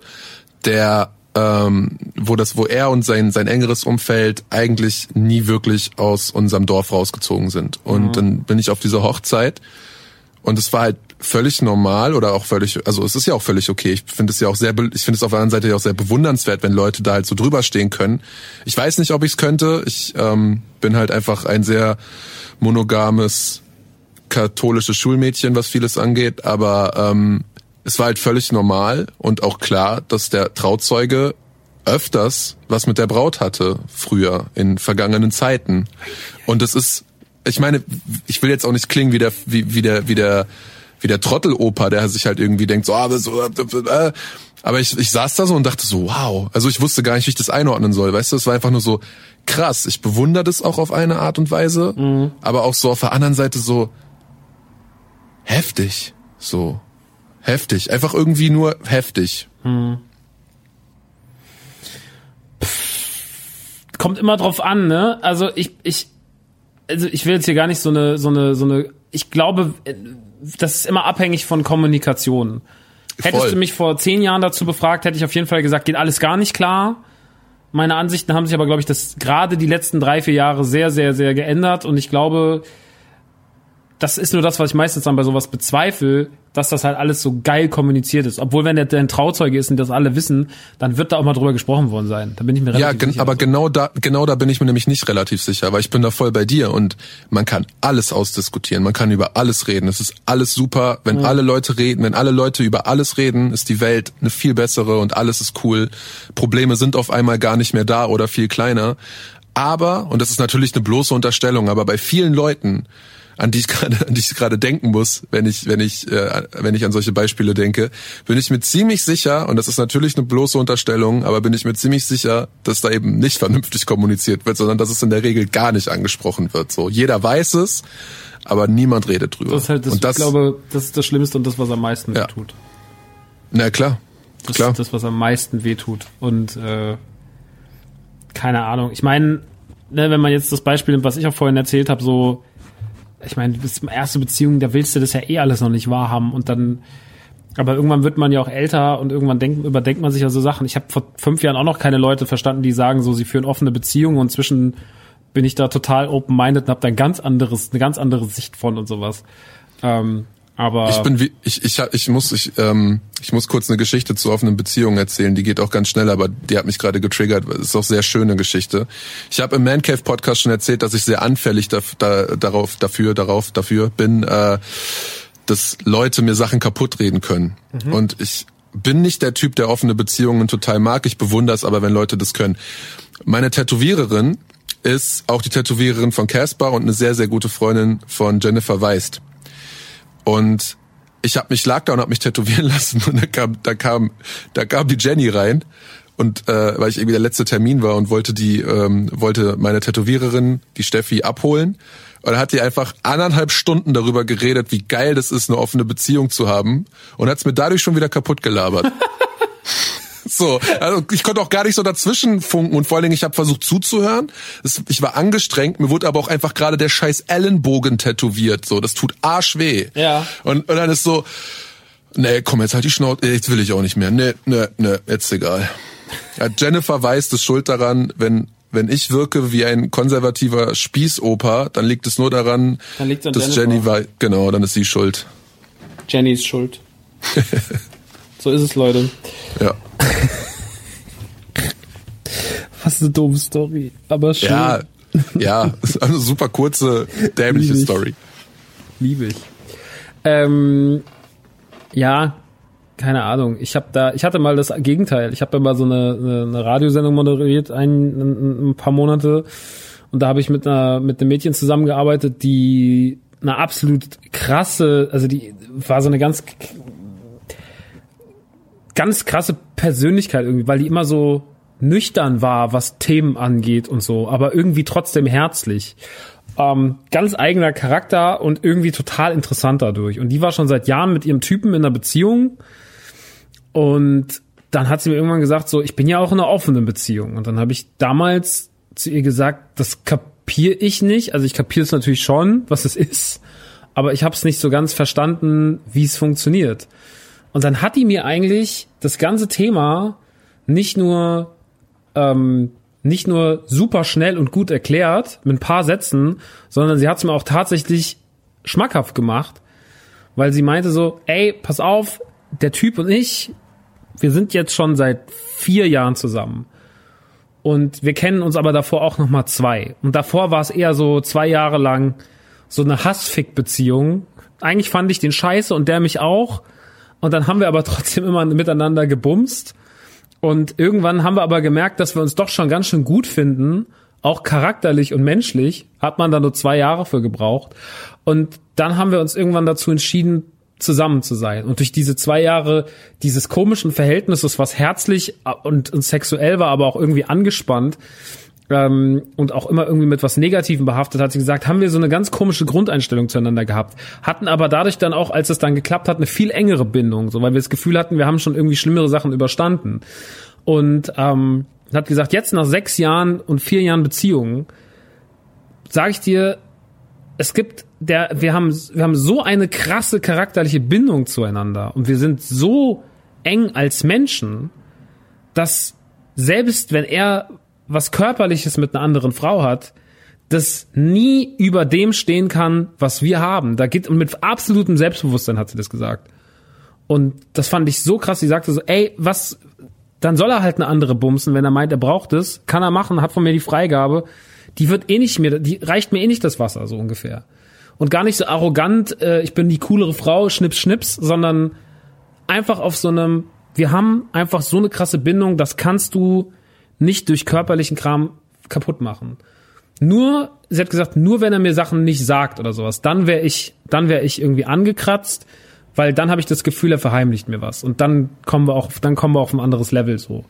Speaker 3: der ähm, wo das, wo er und sein sein engeres Umfeld eigentlich nie wirklich aus unserem Dorf rausgezogen sind. Und dann bin ich auf dieser Hochzeit und es war halt völlig normal oder auch völlig, also es ist ja auch völlig okay. Ich finde es ja auch sehr, ich finde es auf der anderen Seite ja auch sehr bewundernswert, wenn Leute da halt so drüber stehen können. Ich weiß nicht, ob ich es könnte. Ich ähm, bin halt einfach ein sehr monogames katholisches Schulmädchen, was vieles angeht, aber ähm, es war halt völlig normal und auch klar, dass der Trauzeuge öfters was mit der Braut hatte, früher, in vergangenen Zeiten. Und das ist, ich meine, ich will jetzt auch nicht klingen wie der, wie, wie der, wie der, wie der Trotteloper, der sich halt irgendwie denkt, so, ah, das, äh, aber ich, ich saß da so und dachte so, wow. Also ich wusste gar nicht, wie ich das einordnen soll, weißt du? Es war einfach nur so krass. Ich bewundere das auch auf eine Art und Weise, aber auch so auf der anderen Seite so heftig, so heftig. Einfach irgendwie nur heftig.
Speaker 2: kommt immer drauf an, ne? Also ich, ich, also ich will jetzt hier gar nicht so eine, so eine, so eine, ich glaube, äh, das ist immer abhängig von Kommunikation. Hättest
Speaker 3: Voll.
Speaker 2: du mich vor zehn Jahren dazu befragt, hätte ich auf jeden Fall gesagt, geht alles gar nicht klar. Meine Ansichten haben sich aber, glaube ich, das gerade die letzten drei, vier Jahre sehr, sehr, sehr geändert und ich glaube, das ist nur das, was ich meistens dann bei sowas bezweifle, dass das halt alles so geil kommuniziert ist. Obwohl, wenn der, ein Trauzeuge ist und das alle wissen, dann wird da auch mal drüber gesprochen worden sein. Da bin ich mir relativ
Speaker 3: Ja, gen
Speaker 2: sicher.
Speaker 3: aber genau da, genau da bin ich mir nämlich nicht relativ sicher, weil ich bin da voll bei dir und man kann alles ausdiskutieren, man kann über alles reden. Es ist alles super, wenn alle Leute reden, wenn alle Leute über alles reden, ist die Welt eine viel bessere und alles ist cool. Probleme sind auf einmal gar nicht mehr da oder viel kleiner. Aber, und das ist natürlich eine bloße Unterstellung, aber bei vielen Leuten an die ich gerade, an die ich gerade denken muss, wenn ich, wenn ich, äh, wenn ich an solche Beispiele denke, bin ich mir ziemlich sicher, und das ist natürlich eine bloße Unterstellung, aber bin ich mir ziemlich sicher, dass da eben nicht vernünftig kommuniziert wird, sondern dass es in der Regel gar nicht angesprochen wird. So, jeder weiß es, aber niemand redet drüber.
Speaker 2: Das ist halt das,
Speaker 3: und das,
Speaker 2: ich glaube, das ist das Schlimmste und das, was am meisten
Speaker 3: Ja.
Speaker 2: wehtut.
Speaker 3: na klar,
Speaker 2: Das
Speaker 3: klar.
Speaker 2: ist das, was am meisten wehtut. Und äh, keine Ahnung. Ich meine, ne, wenn man jetzt das Beispiel nimmt, was ich auch vorhin erzählt habe, so, ich meine, in erste Beziehung, da willst du das ja eh alles noch nicht wahrhaben und dann, aber irgendwann wird man ja auch älter und irgendwann denkt, überdenkt man sich ja so Sachen. Ich habe vor fünf Jahren auch noch keine Leute verstanden, die sagen so, sie führen offene Beziehungen und zwischen bin ich da total open-minded und habe da ein ganz anderes, eine ganz andere Sicht von und sowas. Ähm, aber
Speaker 3: Ich bin wie, ich, ich, ich muss, ich, ähm, ich muss kurz eine Geschichte zu offenen Beziehungen erzählen. Die geht auch ganz schnell, aber die hat mich gerade getriggert. Das ist auch sehr schöne Geschichte. Ich habe im Man Cave Podcast schon erzählt, dass ich sehr anfällig da, da, darauf, dafür, darauf, dafür bin, äh, dass Leute mir Sachen kaputt reden können. Und ich bin nicht der Typ, der offene Beziehungen total mag. Ich bewundere es aber, wenn Leute das können. Meine Tätowiererin ist auch die Tätowiererin von Caspar und eine sehr, sehr gute Freundin von Jennifer Weist. Und ich habe mich lag da und habe mich tätowieren lassen und da kam da kam da kam die Jenny rein und äh, weil ich irgendwie der letzte Termin war und wollte die ähm, wollte meine Tätowiererin die Steffi abholen und dann hat die einfach anderthalb Stunden darüber geredet, wie geil das ist, eine offene Beziehung zu haben und hat's mir dadurch schon wieder kaputt gelabert. So, also ich konnte auch gar nicht so dazwischen funken und vor allen Dingen, ich habe versucht zuzuhören. Es, ich war angestrengt, mir wurde aber auch einfach gerade der scheiß Ellenbogen tätowiert. So, das tut arschweh.
Speaker 2: Ja.
Speaker 3: Und, und dann ist so, nee, komm, jetzt halt die Schnauze, jetzt will ich auch nicht mehr. Nee, nee, nee, jetzt egal. Ja, Jennifer weiß, ist schuld daran, wenn wenn ich wirke wie ein konservativer Spießoper, dann liegt es nur daran, dass
Speaker 2: Jennifer.
Speaker 3: Jenny weiß, genau, dann ist sie schuld.
Speaker 2: Jenny ist schuld. so ist es, Leute.
Speaker 3: Ja.
Speaker 2: Was eine doofe Story. Aber schön.
Speaker 3: Ja, ja, eine super kurze, dämliche
Speaker 2: Lieb.
Speaker 3: Story.
Speaker 2: Liebe ich. Ähm, ja, keine Ahnung. Ich habe da, ich hatte mal das Gegenteil. Ich habe da mal so eine, eine, eine Radiosendung moderiert, ein, ein, ein paar Monate. Und da habe ich mit einer, mit einem Mädchen zusammengearbeitet, die eine absolut krasse, also die war so eine ganz, ganz krasse Persönlichkeit irgendwie, weil die immer so nüchtern war, was Themen angeht und so, aber irgendwie trotzdem herzlich. Ähm, ganz eigener Charakter und irgendwie total interessant dadurch. Und die war schon seit Jahren mit ihrem Typen in einer Beziehung. Und dann hat sie mir irgendwann gesagt, so, ich bin ja auch in einer offenen Beziehung. Und dann habe ich damals zu ihr gesagt, das kapiere ich nicht. Also ich kapiere es natürlich schon, was es ist, aber ich habe es nicht so ganz verstanden, wie es funktioniert. Und dann hat die mir eigentlich das ganze Thema nicht nur ähm, nicht nur super schnell und gut erklärt mit ein paar Sätzen, sondern sie hat es mir auch tatsächlich schmackhaft gemacht, weil sie meinte so, ey, pass auf, der Typ und ich, wir sind jetzt schon seit vier Jahren zusammen. Und wir kennen uns aber davor auch noch mal zwei. Und davor war es eher so zwei Jahre lang so eine Hassfick-Beziehung. Eigentlich fand ich den scheiße und der mich auch. Und dann haben wir aber trotzdem immer miteinander gebumst. Und irgendwann haben wir aber gemerkt, dass wir uns doch schon ganz schön gut finden, auch charakterlich und menschlich. Hat man da nur zwei Jahre für gebraucht. Und dann haben wir uns irgendwann dazu entschieden, zusammen zu sein. Und durch diese zwei Jahre dieses komischen Verhältnisses, was herzlich und, und sexuell war, aber auch irgendwie angespannt, ähm, und auch immer irgendwie mit was Negativem behaftet, hat sie gesagt, haben wir so eine ganz komische Grundeinstellung zueinander gehabt. Hatten aber dadurch dann auch, als es dann geklappt hat, eine viel engere Bindung, so weil wir das Gefühl hatten, wir haben schon irgendwie schlimmere Sachen überstanden. Und ähm, hat gesagt, jetzt nach sechs Jahren und vier Jahren Beziehungen, sage ich dir, es gibt der, wir haben, wir haben so eine krasse charakterliche Bindung zueinander und wir sind so eng als Menschen, dass selbst wenn er was Körperliches mit einer anderen Frau hat, das nie über dem stehen kann, was wir haben. Da geht und mit absolutem Selbstbewusstsein hat sie das gesagt. Und das fand ich so krass. Sie sagte so, ey, was, dann soll er halt eine andere bumsen, wenn er meint, er braucht es, kann er machen, hat von mir die Freigabe. Die wird eh nicht mir, die reicht mir eh nicht das Wasser, so ungefähr. Und gar nicht so arrogant, äh, ich bin die coolere Frau, schnips, schnips, sondern einfach auf so einem, wir haben einfach so eine krasse Bindung, das kannst du nicht durch körperlichen Kram kaputt machen. nur, sie hat gesagt, nur wenn er mir Sachen nicht sagt oder sowas, dann wäre ich, dann wäre ich irgendwie angekratzt, weil dann habe ich das Gefühl, er verheimlicht mir was und dann kommen wir auch, dann kommen wir auf ein anderes Level so.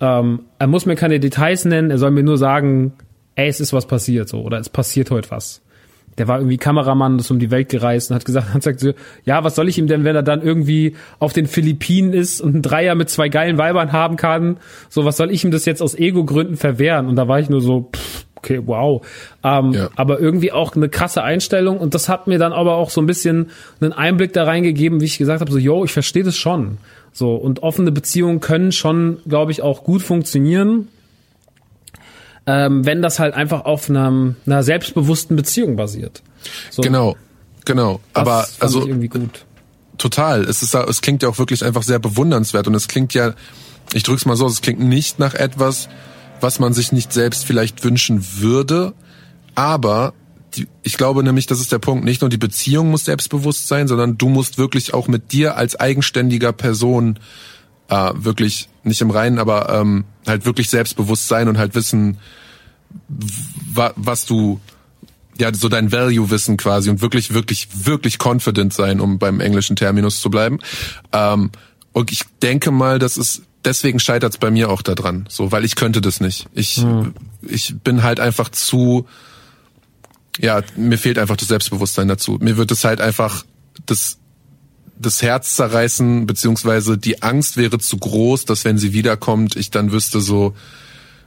Speaker 2: Ähm, er muss mir keine Details nennen, er soll mir nur sagen, ey, es ist was passiert so oder es passiert heute was. Der war irgendwie Kameramann, ist um die Welt gereist und hat gesagt, hat gesagt so, ja, was soll ich ihm denn, wenn er dann irgendwie auf den Philippinen ist und einen Dreier mit zwei geilen Weibern haben kann? So, was soll ich ihm das jetzt aus Ego-Gründen verwehren? Und da war ich nur so, pff, okay, wow. Ähm, ja. Aber irgendwie auch eine krasse Einstellung und das hat mir dann aber auch so ein bisschen einen Einblick da reingegeben, wie ich gesagt habe, so, yo, ich verstehe das schon. So, und offene Beziehungen können schon, glaube ich, auch gut funktionieren, ähm, wenn das halt einfach auf einer, einer selbstbewussten Beziehung basiert.
Speaker 3: So, genau, genau. Aber also
Speaker 2: irgendwie gut.
Speaker 3: Total. Es ist, es klingt ja auch wirklich einfach sehr bewundernswert und es klingt ja, ich drück's mal so, es klingt nicht nach etwas, was man sich nicht selbst vielleicht wünschen würde. Aber die, ich glaube nämlich, das ist der Punkt, nicht nur die Beziehung muss selbstbewusst sein, sondern du musst wirklich auch mit dir als eigenständiger Person äh, wirklich nicht im Reinen, aber ähm, halt wirklich selbstbewusst sein und halt wissen, wa was du ja so dein Value wissen quasi und wirklich wirklich wirklich confident sein, um beim englischen Terminus zu bleiben. Ähm, und ich denke mal, das ist deswegen scheitert es bei mir auch daran, so, weil ich könnte das nicht. Ich, hm. ich bin halt einfach zu, ja, mir fehlt einfach das Selbstbewusstsein dazu. Mir wird es halt einfach das, das Herz zerreißen, beziehungsweise die Angst wäre zu groß, dass wenn sie wiederkommt, ich dann wüsste so,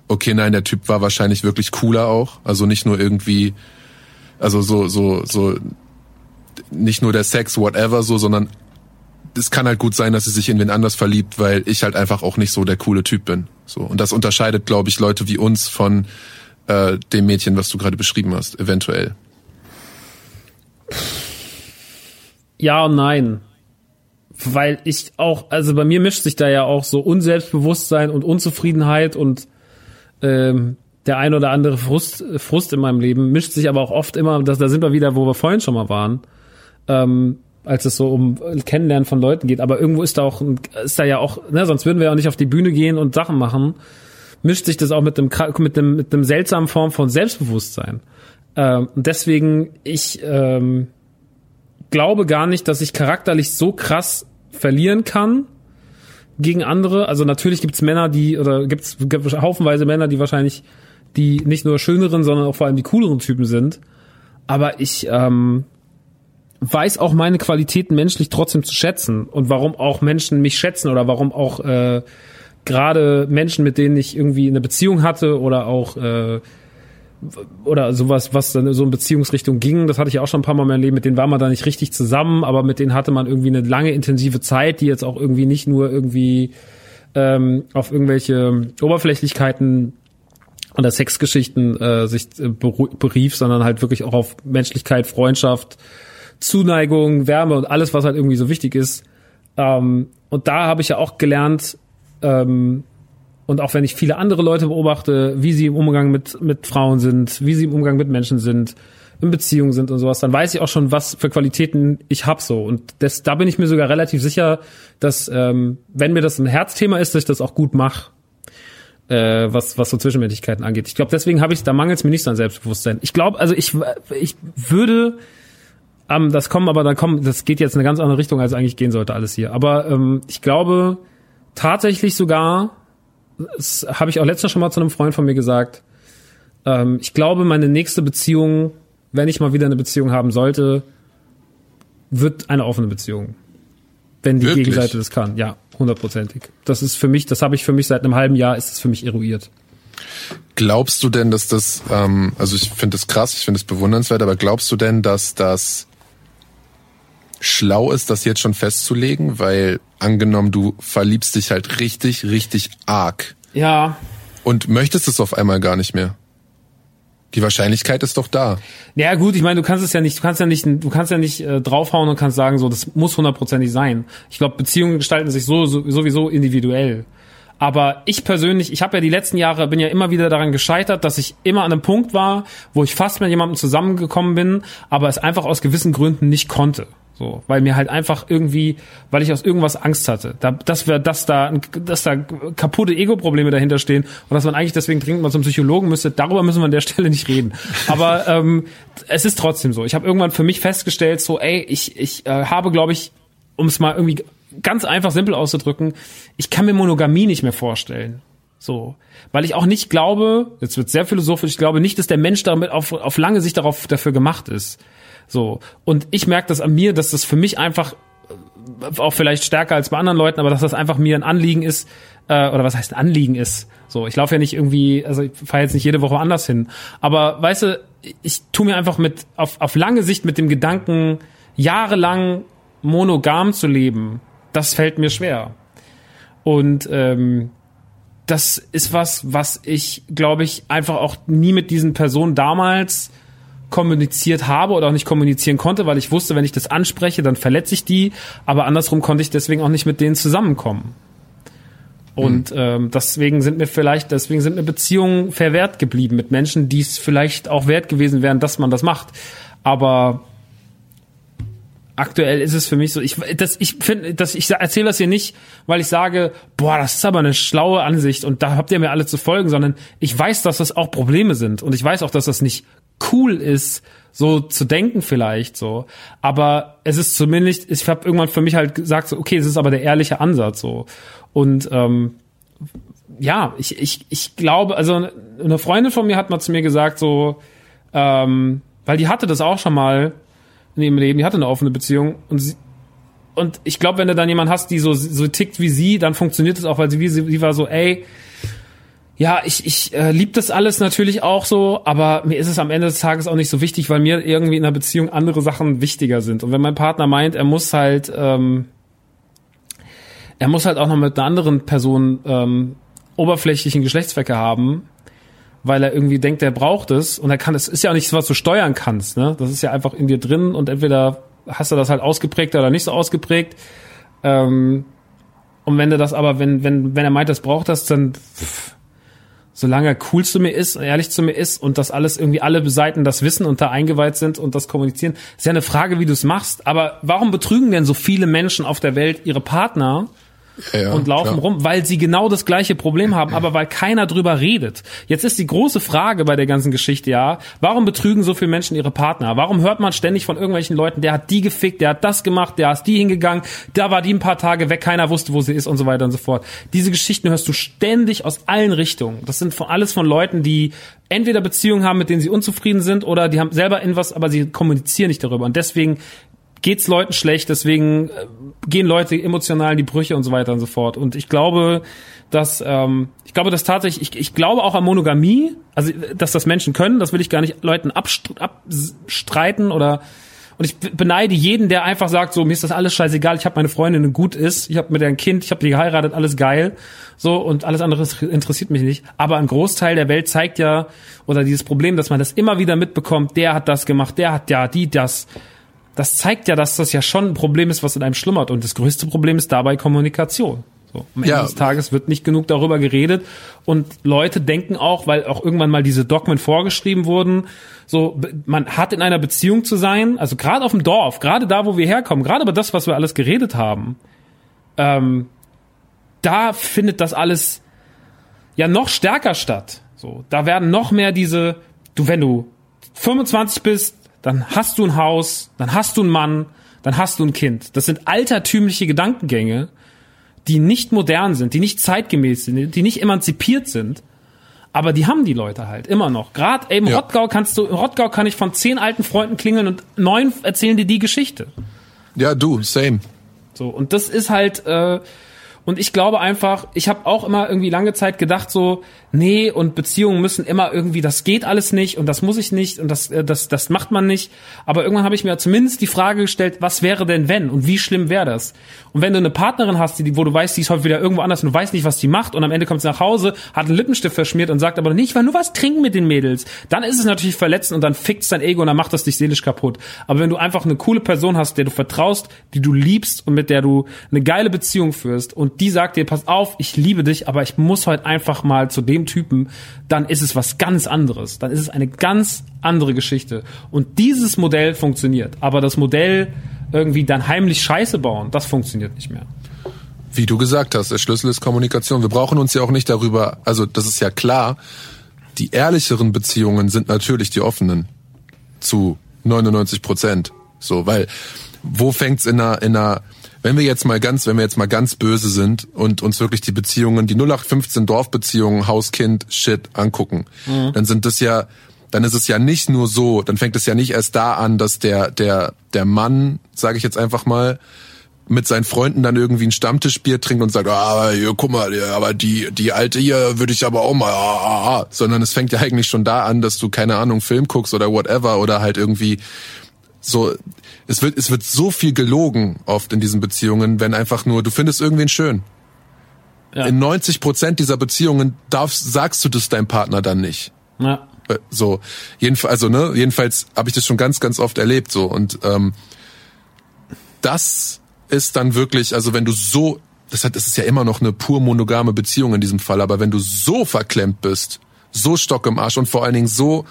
Speaker 3: okay, nein, der Typ war wahrscheinlich wirklich cooler auch. Also nicht nur irgendwie, also so, so, so, nicht nur der Sex, whatever, so, sondern es kann halt gut sein, dass sie sich in wen anders verliebt, weil ich halt einfach auch nicht so der coole Typ bin. So und das unterscheidet, glaube ich, Leute wie uns von äh, dem Mädchen, was du gerade beschrieben hast, eventuell.
Speaker 2: Ja und nein. Weil ich auch, also bei mir mischt sich da ja auch so Unselbstbewusstsein und Unzufriedenheit und ähm, der ein oder andere Frust, Frust in meinem Leben mischt sich aber auch oft immer, dass, da sind wir wieder, wo wir vorhin schon mal waren. Ähm, als es so um Kennenlernen von Leuten geht. Aber irgendwo ist da auch, ist da ja auch, ne, sonst würden wir ja auch nicht auf die Bühne gehen und Sachen machen. Mischt sich das auch mit dem, mit dem, mit dem seltsamen Form von Selbstbewusstsein. Ähm, deswegen, ich ähm, glaube gar nicht, dass ich charakterlich so krass verlieren kann gegen andere. Also natürlich gibt's Männer, die, oder gibt's haufenweise Männer, die wahrscheinlich die nicht nur schöneren, sondern auch vor allem die cooleren Typen sind. Aber ich ähm, weiß auch meine Qualitäten menschlich trotzdem zu schätzen und warum auch Menschen mich schätzen oder warum auch äh, gerade Menschen, mit denen ich irgendwie eine Beziehung hatte oder auch äh, oder sowas, was dann so in Beziehungsrichtung ging, das hatte ich auch schon ein paar Mal in meinem Leben, mit denen war man da nicht richtig zusammen, aber mit denen hatte man irgendwie eine lange intensive Zeit, die jetzt auch irgendwie nicht nur irgendwie ähm, auf irgendwelche Oberflächlichkeiten oder Sexgeschichten äh, sich äh, berief, sondern halt wirklich auch auf Menschlichkeit, Freundschaft, Zuneigung, Wärme und alles, was halt irgendwie so wichtig ist. Ähm, und da habe ich ja auch gelernt, ähm, und auch wenn ich viele andere Leute beobachte, wie sie im Umgang mit, mit Frauen sind, wie sie im Umgang mit Menschen sind, in Beziehungen sind und sowas, dann weiß ich auch schon, was für Qualitäten ich hab so. Und das, da bin ich mir sogar relativ sicher, dass ähm, wenn mir das ein Herzthema ist, dass ich das auch gut mache, äh, was, was so Zwischenmenschlichkeiten angeht. Ich glaube, deswegen habe ich, da mangelt es mir nicht so an Selbstbewusstsein. Ich glaube, also ich, ich würde ähm, das kommen aber dann kommen, das geht jetzt in eine ganz andere Richtung, als eigentlich gehen sollte alles hier. Aber ähm, ich glaube tatsächlich sogar, das habe ich auch letztens schon mal zu einem Freund von mir gesagt, ähm, ich glaube, meine nächste Beziehung, wenn ich mal wieder eine Beziehung haben sollte, wird eine offene Beziehung. Wenn die Wirklich? Gegenseite das kann, ja, hundertprozentig. Das ist für mich, das habe ich für mich seit einem halben Jahr, ist es für mich eruiert.
Speaker 3: Glaubst du denn, dass das, ähm, also ich finde das krass, ich finde es bewundernswert, aber glaubst du denn, dass das schlau ist, das jetzt schon festzulegen, weil angenommen, du verliebst dich halt richtig, richtig arg.
Speaker 2: Ja.
Speaker 3: Und möchtest es auf einmal gar nicht mehr. Die Wahrscheinlichkeit ist doch da.
Speaker 2: Ja gut, ich meine, du kannst es ja nicht, du kannst ja nicht, du kannst ja nicht äh, draufhauen und kannst sagen, so das muss hundertprozentig sein. Ich glaube, Beziehungen gestalten sich so, so sowieso individuell. Aber ich persönlich, ich habe ja die letzten Jahre, bin ja immer wieder daran gescheitert, dass ich immer an einem Punkt war, wo ich fast mit jemandem zusammengekommen bin, aber es einfach aus gewissen Gründen nicht konnte. So, weil mir halt einfach irgendwie, weil ich aus irgendwas Angst hatte, da, dass wir, dass da, dass da kaputte Ego-Probleme dahinter stehen und dass man eigentlich deswegen dringend mal zum Psychologen müsste. Darüber müssen wir an der Stelle nicht reden. Aber ähm, es ist trotzdem so. Ich habe irgendwann für mich festgestellt, so, ey, ich, ich äh, habe, glaube ich, um es mal irgendwie ganz einfach simpel auszudrücken, ich kann mir Monogamie nicht mehr vorstellen. So, weil ich auch nicht glaube, jetzt wird sehr philosophisch, ich glaube nicht, dass der Mensch damit auf, auf lange Sicht darauf dafür gemacht ist. So. Und ich merke das an mir, dass das für mich einfach äh, auch vielleicht stärker als bei anderen Leuten, aber dass das einfach mir ein Anliegen ist, äh, oder was heißt Anliegen ist. So, ich laufe ja nicht irgendwie, also ich fahre jetzt nicht jede Woche anders hin. Aber weißt du, ich tu mir einfach mit auf, auf lange Sicht mit dem Gedanken, jahrelang monogam zu leben, das fällt mir schwer. Und ähm, das ist was, was ich, glaube ich, einfach auch nie mit diesen Personen damals kommuniziert habe oder auch nicht kommunizieren konnte, weil ich wusste, wenn ich das anspreche, dann verletze ich die. Aber andersrum konnte ich deswegen auch nicht mit denen zusammenkommen. Und mhm. ähm, deswegen sind mir vielleicht, deswegen sind mir Beziehungen verwehrt geblieben mit Menschen, die es vielleicht auch wert gewesen wären, dass man das macht. Aber aktuell ist es für mich so, ich, das, ich finde, das, ich erzähle das hier nicht, weil ich sage, boah, das ist aber eine schlaue Ansicht und da habt ihr mir alle zu folgen, sondern ich weiß, dass das auch Probleme sind und ich weiß auch, dass das nicht cool ist, so zu denken vielleicht so. Aber es ist zumindest, ich habe irgendwann für mich halt gesagt, so, okay, es ist aber der ehrliche Ansatz so. Und ähm, ja, ich, ich, ich glaube, also eine Freundin von mir hat mal zu mir gesagt, so, ähm, weil die hatte das auch schon mal in ihrem Leben, die hatte eine offene Beziehung und sie, und ich glaube, wenn du dann jemanden hast, die so, so tickt wie sie, dann funktioniert es auch, weil sie, wie sie, sie war so, ey, ja, ich, ich äh, liebe das alles natürlich auch so, aber mir ist es am Ende des Tages auch nicht so wichtig, weil mir irgendwie in einer Beziehung andere Sachen wichtiger sind. Und wenn mein Partner meint, er muss halt, ähm, er muss halt auch noch mit einer anderen Person ähm, oberflächlichen Geschlechtsverkehr haben, weil er irgendwie denkt, er braucht es und er kann, es ist ja auch nichts, was du steuern kannst, ne? Das ist ja einfach in dir drin und entweder hast du das halt ausgeprägt oder nicht so ausgeprägt. Ähm, und wenn du das aber, wenn, wenn, wenn er meint, das braucht das, dann pff, solange er cool zu mir ist, ehrlich zu mir ist und das alles irgendwie alle Seiten das wissen und da eingeweiht sind und das kommunizieren, ist ja eine Frage, wie du es machst. Aber warum betrügen denn so viele Menschen auf der Welt ihre Partner? Ja, ja, und laufen klar. rum, weil sie genau das gleiche Problem haben, aber weil keiner drüber redet. Jetzt ist die große Frage bei der ganzen Geschichte ja, warum betrügen so viele Menschen ihre Partner? Warum hört man ständig von irgendwelchen Leuten, der hat die gefickt, der hat das gemacht, der ist die hingegangen, da war die ein paar Tage weg, keiner wusste, wo sie ist und so weiter und so fort. Diese Geschichten hörst du ständig aus allen Richtungen. Das sind von, alles von Leuten, die entweder Beziehungen haben, mit denen sie unzufrieden sind, oder die haben selber in was, aber sie kommunizieren nicht darüber. Und deswegen geht's Leuten schlecht, deswegen äh, gehen Leute emotional in die Brüche und so weiter und so fort. Und ich glaube, dass ähm, ich glaube, dass tatsächlich, ich, ich glaube auch an Monogamie, also dass das Menschen können, das will ich gar nicht Leuten abstreiten oder und ich beneide jeden, der einfach sagt, so mir ist das alles scheißegal, ich habe meine Freundin, gut ist, ich habe mit der ein Kind, ich habe die geheiratet, alles geil, so und alles andere interessiert mich nicht. Aber ein Großteil der Welt zeigt ja oder dieses Problem, dass man das immer wieder mitbekommt, der hat das gemacht, der hat ja die das das zeigt ja, dass das ja schon ein Problem ist, was in einem schlummert. Und das größte Problem ist dabei Kommunikation. So, am Ende ja. des Tages wird nicht genug darüber geredet und Leute denken auch, weil auch irgendwann mal diese Dogmen vorgeschrieben wurden, so man hat in einer Beziehung zu sein, also gerade auf dem Dorf, gerade da, wo wir herkommen, gerade über das, was wir alles geredet haben, ähm, da findet das alles ja noch stärker statt. So, da werden noch mehr diese, du wenn du 25 bist, dann hast du ein Haus, dann hast du einen Mann, dann hast du ein Kind. Das sind altertümliche Gedankengänge, die nicht modern sind, die nicht zeitgemäß sind, die nicht emanzipiert sind. Aber die haben die Leute halt immer noch. Gerade im ja. Rottgau kannst du, im Rottgau kann ich von zehn alten Freunden klingeln und neun erzählen dir die Geschichte.
Speaker 3: Ja, du, same.
Speaker 2: So, und das ist halt, äh, und ich glaube einfach, ich habe auch immer irgendwie lange Zeit gedacht so, nee, und Beziehungen müssen immer irgendwie, das geht alles nicht und das muss ich nicht und das, äh, das, das macht man nicht. Aber irgendwann habe ich mir zumindest die Frage gestellt, was wäre denn wenn und wie schlimm wäre das? Und wenn du eine Partnerin hast, die, wo du weißt, die ist heute wieder irgendwo anders und du weißt nicht, was die macht und am Ende kommt sie nach Hause, hat einen Lippenstift verschmiert und sagt aber nicht, ich war nur was trinken mit den Mädels, dann ist es natürlich verletzend und dann fickt dein Ego und dann macht das dich seelisch kaputt. Aber wenn du einfach eine coole Person hast, der du vertraust, die du liebst und mit der du eine geile Beziehung führst und die sagt dir, pass auf, ich liebe dich, aber ich muss heute einfach mal zu dem Typen, dann ist es was ganz anderes. Dann ist es eine ganz andere Geschichte. Und dieses Modell funktioniert. Aber das Modell irgendwie dann heimlich Scheiße bauen. Das funktioniert nicht mehr.
Speaker 3: Wie du gesagt hast, der Schlüssel ist Kommunikation. Wir brauchen uns ja auch nicht darüber, also das ist ja klar, die ehrlicheren Beziehungen sind natürlich die offenen. Zu 99 Prozent. So, weil wo fängt's in einer, in einer, wenn wir jetzt mal ganz, wenn wir jetzt mal ganz böse sind und uns wirklich die Beziehungen, die 0815 Dorfbeziehungen, Hauskind, Shit angucken, mhm. dann sind das ja, dann ist es ja nicht nur so, dann fängt es ja nicht erst da an, dass der, der, der Mann, sage ich jetzt einfach mal, mit seinen Freunden dann irgendwie ein Stammtischbier trinkt und sagt, ah, hier, guck mal, aber die, die alte hier würde ich aber auch mal, ah, ah, ah. sondern es fängt ja eigentlich schon da an, dass du, keine Ahnung, Film guckst oder whatever oder halt irgendwie so, es wird, es wird so viel gelogen oft in diesen Beziehungen, wenn einfach nur, du findest irgendwen schön. Ja. In 90 Prozent dieser Beziehungen darfst, sagst du das deinem Partner dann nicht. Ja. Äh, so, jedenfalls, also ne, jedenfalls habe ich das schon ganz, ganz oft erlebt so und ähm, das ist dann wirklich, also wenn du so, das, hat, das ist ja immer noch eine pur monogame Beziehung in diesem Fall, aber wenn du so verklemmt bist, so Stock im Arsch und vor allen Dingen so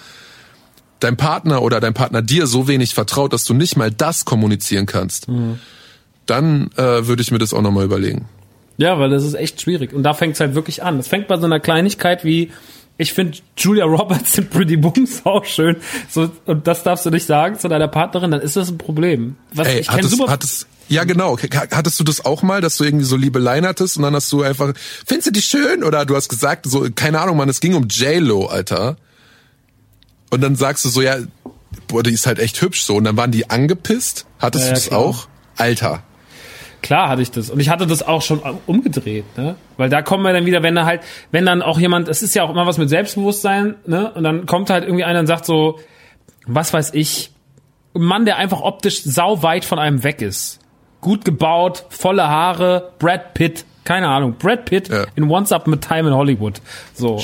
Speaker 3: dein Partner oder dein Partner dir so wenig vertraut, dass du nicht mal das kommunizieren kannst, mhm. dann äh, würde ich mir das auch nochmal überlegen.
Speaker 2: Ja, weil das ist echt schwierig. Und da fängt es halt wirklich an. Es fängt bei so einer Kleinigkeit wie, ich finde Julia Roberts in Pretty Booms auch schön. So, und das darfst du nicht sagen zu deiner Partnerin, dann ist das ein Problem.
Speaker 3: Was, Ey, ich kenn super hattest, ja, genau. Hattest du das auch mal, dass du irgendwie so Liebeleien hattest und dann hast du einfach, findest du die schön? Oder du hast gesagt, so, keine Ahnung, man, es ging um J-Lo, Alter. Und dann sagst du so, ja, boah, die ist halt echt hübsch so. Und dann waren die angepisst. Hattest ja, du das klar. auch? Alter.
Speaker 2: Klar hatte ich das. Und ich hatte das auch schon umgedreht, ne? Weil da kommen wir dann wieder, wenn da halt, wenn dann auch jemand, es ist ja auch immer was mit Selbstbewusstsein, ne? Und dann kommt halt irgendwie einer und sagt so, was weiß ich, ein Mann, der einfach optisch sau weit von einem weg ist gut gebaut, volle Haare, Brad Pitt, keine Ahnung, Brad Pitt ja. in Once Up mit Time in Hollywood. So,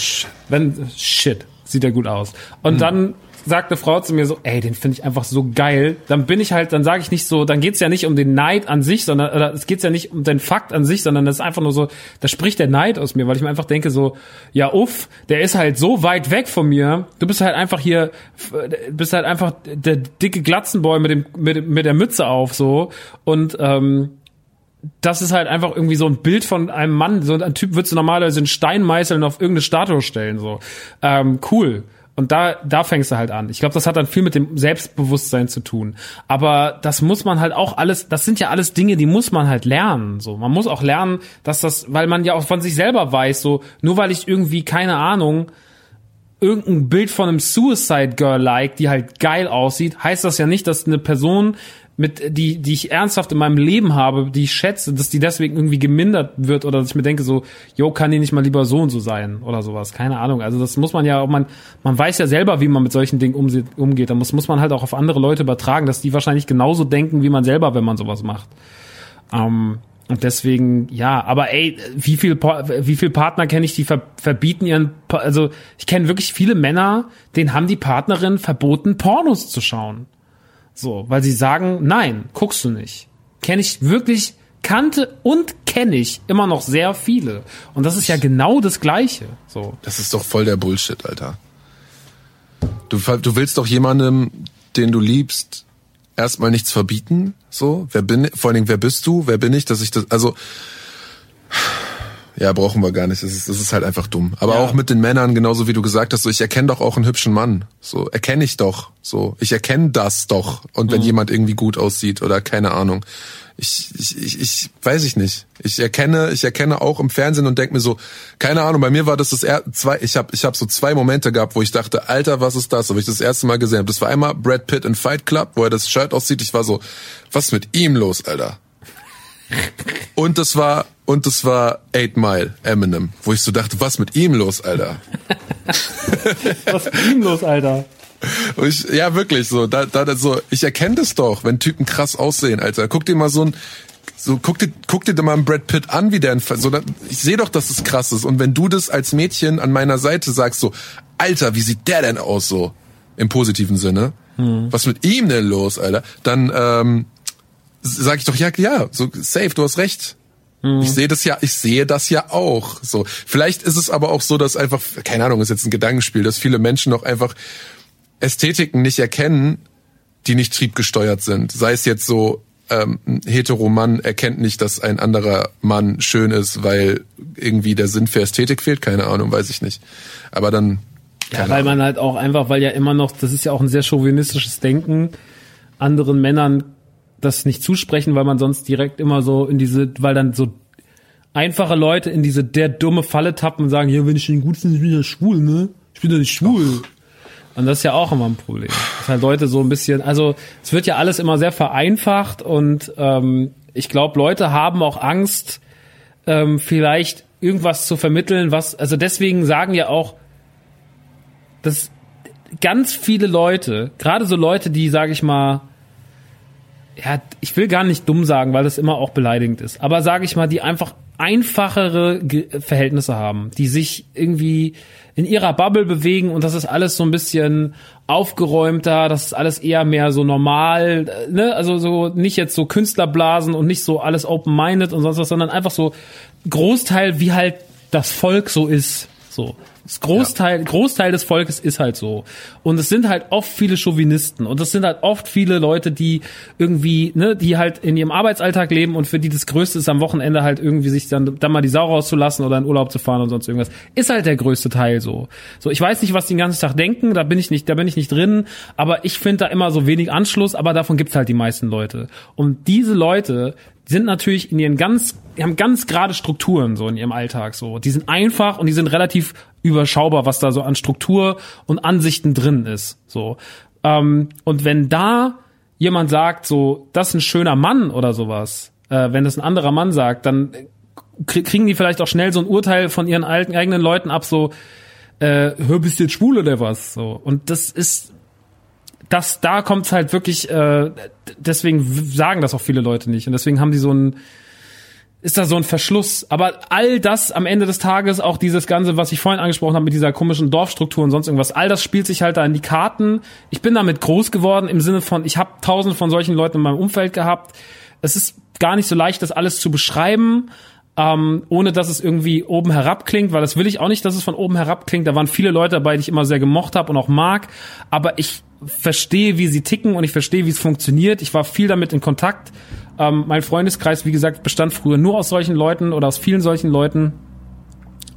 Speaker 2: wenn shit, sieht ja gut aus. Und mhm. dann sagt eine Frau zu mir so, ey, den finde ich einfach so geil. Dann bin ich halt, dann sage ich nicht so, dann geht's ja nicht um den Neid an sich, sondern oder es geht's ja nicht um den Fakt an sich, sondern das ist einfach nur so, da spricht der Neid aus mir, weil ich mir einfach denke so, ja uff, der ist halt so weit weg von mir. Du bist halt einfach hier, bist halt einfach der dicke Glatzenboy mit dem mit, mit der Mütze auf so und ähm, das ist halt einfach irgendwie so ein Bild von einem Mann, so ein Typ würdest du normalerweise einen Stein meißeln und auf irgendeine Statue stellen, so. Ähm, cool. Und da, da fängst du halt an. Ich glaube, das hat dann viel mit dem Selbstbewusstsein zu tun. Aber das muss man halt auch alles, das sind ja alles Dinge, die muss man halt lernen. So, man muss auch lernen, dass das, weil man ja auch von sich selber weiß, so, nur weil ich irgendwie, keine Ahnung, irgendein Bild von einem Suicide Girl like, die halt geil aussieht, heißt das ja nicht, dass eine Person mit die die ich ernsthaft in meinem Leben habe, die ich schätze, dass die deswegen irgendwie gemindert wird oder dass ich mir denke so, yo, kann die nicht mal lieber so und so sein oder sowas, keine Ahnung. Also das muss man ja auch man man weiß ja selber, wie man mit solchen Dingen umgeht. Da muss muss man halt auch auf andere Leute übertragen, dass die wahrscheinlich genauso denken wie man selber, wenn man sowas macht. Ähm, und deswegen, ja, aber ey, wie viel, wie viel Partner kenne ich, die ver verbieten ihren, also ich kenne wirklich viele Männer, denen haben die Partnerin verboten, Pornos zu schauen. So, weil sie sagen, nein, guckst du nicht. Kenne ich wirklich, kannte und kenne ich immer noch sehr viele. Und das ist ja genau das Gleiche. So.
Speaker 3: Das ist doch voll der Bullshit, Alter. Du, du willst doch jemandem, den du liebst, erstmal nichts verbieten. So, wer bin, vor allen Dingen, wer bist du? Wer bin ich, dass ich das, also, ja, brauchen wir gar nicht. Das ist, das ist halt einfach dumm. Aber ja. auch mit den Männern, genauso wie du gesagt hast, so ich erkenne doch auch einen hübschen Mann. So erkenne ich doch. So ich erkenne das doch. Und wenn mhm. jemand irgendwie gut aussieht oder keine Ahnung, ich, ich, ich, ich weiß ich nicht. Ich erkenne, ich erkenne auch im Fernsehen und denke mir so, keine Ahnung. Bei mir war das das er zwei. Ich habe, ich habe so zwei Momente gehabt, wo ich dachte, Alter, was ist das? Habe ich das erste Mal gesehen. Das war einmal Brad Pitt in Fight Club, wo er das Shirt aussieht. Ich war so, was ist mit ihm los, Alter? Und das war und das war Eight Mile, Eminem, wo ich so dachte, was mit ihm los, Alter?
Speaker 2: was mit ihm los, Alter?
Speaker 3: Ich, ja, wirklich so. Da, da, so. Ich erkenne das doch, wenn Typen krass aussehen, Alter. Guck dir mal so ein, so guck dir, guck dir mal einen Brad Pitt an, wie der, in, so, ich sehe doch, dass es krass ist. Und wenn du das als Mädchen an meiner Seite sagst, so, Alter, wie sieht der denn aus, so im positiven Sinne? Hm. Was mit ihm denn los, Alter? Dann ähm, sag ich doch ja, ja, so safe, du hast recht. Mhm. Ich sehe das ja, ich sehe das ja auch. So, vielleicht ist es aber auch so, dass einfach, keine Ahnung, ist jetzt ein Gedankenspiel, dass viele Menschen noch einfach Ästhetiken nicht erkennen, die nicht triebgesteuert sind. Sei es jetzt so ähm, ein Heteromann erkennt nicht, dass ein anderer Mann schön ist, weil irgendwie der Sinn für Ästhetik fehlt. Keine Ahnung, weiß ich nicht. Aber dann.
Speaker 2: Ja, weil man halt auch einfach, weil ja immer noch, das ist ja auch ein sehr chauvinistisches Denken, anderen Männern das nicht zusprechen, weil man sonst direkt immer so in diese, weil dann so einfache Leute in diese der dumme Falle tappen und sagen, ja, wenn ich den gut finde, ich bin ja schwul, ne? Ich bin doch nicht schwul. Und das ist ja auch immer ein Problem. Dass halt Leute so ein bisschen, also es wird ja alles immer sehr vereinfacht und ähm, ich glaube, Leute haben auch Angst, ähm, vielleicht irgendwas zu vermitteln, was, also deswegen sagen ja auch, dass ganz viele Leute, gerade so Leute, die, sage ich mal, ja, ich will gar nicht dumm sagen, weil das immer auch beleidigend ist, aber sage ich mal, die einfach einfachere Ge Verhältnisse haben, die sich irgendwie in ihrer Bubble bewegen und das ist alles so ein bisschen aufgeräumter, das ist alles eher mehr so normal, ne? also so nicht jetzt so Künstlerblasen und nicht so alles open-minded und sonst was, sondern einfach so Großteil, wie halt das Volk so ist, so. Das Großteil, ja. Großteil des Volkes ist halt so. Und es sind halt oft viele Chauvinisten. Und es sind halt oft viele Leute, die irgendwie, ne, die halt in ihrem Arbeitsalltag leben und für die das Größte ist, am Wochenende halt irgendwie sich dann, dann mal die Sau rauszulassen oder in Urlaub zu fahren und sonst irgendwas. Ist halt der größte Teil so. So, ich weiß nicht, was die den ganzen Tag denken, da bin ich nicht, da bin ich nicht drin, aber ich finde da immer so wenig Anschluss, aber davon gibt's halt die meisten Leute. Und diese Leute sind natürlich in ihren ganz, die haben ganz gerade Strukturen so in ihrem Alltag so. Die sind einfach und die sind relativ überschaubar, was da so an Struktur und Ansichten drin ist. So. Ähm, und wenn da jemand sagt, so, das ist ein schöner Mann oder sowas, äh, wenn das ein anderer Mann sagt, dann kriegen die vielleicht auch schnell so ein Urteil von ihren alten eigenen Leuten ab, so, äh, hör, bist du jetzt schwul oder was? So. Und das ist, das, da kommt's halt wirklich, äh, deswegen sagen das auch viele Leute nicht. Und deswegen haben die so ein, ist da so ein Verschluss. Aber all das am Ende des Tages, auch dieses Ganze, was ich vorhin angesprochen habe mit dieser komischen Dorfstruktur und sonst irgendwas, all das spielt sich halt da in die Karten. Ich bin damit groß geworden im Sinne von, ich habe tausend von solchen Leuten in meinem Umfeld gehabt. Es ist gar nicht so leicht, das alles zu beschreiben, ähm, ohne dass es irgendwie oben herab klingt, weil das will ich auch nicht, dass es von oben herab klingt. Da waren viele Leute dabei, die ich immer sehr gemocht habe und auch mag. Aber ich verstehe, wie sie ticken und ich verstehe, wie es funktioniert. Ich war viel damit in Kontakt ähm, mein Freundeskreis, wie gesagt, bestand früher nur aus solchen Leuten oder aus vielen solchen Leuten.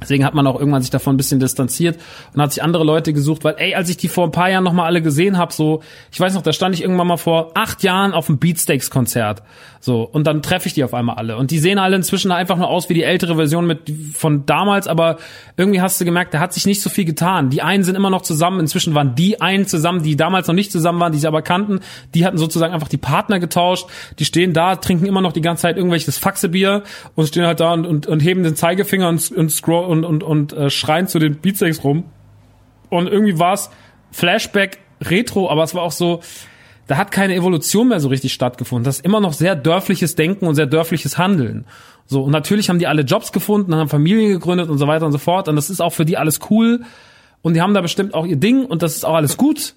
Speaker 2: Deswegen hat man auch irgendwann sich davon ein bisschen distanziert und hat sich andere Leute gesucht, weil, ey, als ich die vor ein paar Jahren nochmal alle gesehen habe, so, ich weiß noch, da stand ich irgendwann mal vor acht Jahren auf einem Beatsteaks-Konzert. So, und dann treffe ich die auf einmal alle. Und die sehen alle inzwischen einfach nur aus wie die ältere Version mit von damals, aber irgendwie hast du gemerkt, da hat sich nicht so viel getan. Die einen sind immer noch zusammen, inzwischen waren die einen zusammen, die damals noch nicht zusammen waren, die sie aber kannten, die hatten sozusagen einfach die Partner getauscht, die stehen da, trinken immer noch die ganze Zeit irgendwelches Faxebier und stehen halt da und, und, und heben den Zeigefinger und, und scroll und, und, und äh, schreien zu den Beatsteaks rum. Und irgendwie war es Flashback Retro, aber es war auch so, da hat keine Evolution mehr so richtig stattgefunden. Das ist immer noch sehr dörfliches Denken und sehr dörfliches Handeln. So, und natürlich haben die alle Jobs gefunden, haben Familien gegründet und so weiter und so fort. Und das ist auch für die alles cool. Und die haben da bestimmt auch ihr Ding und das ist auch alles gut.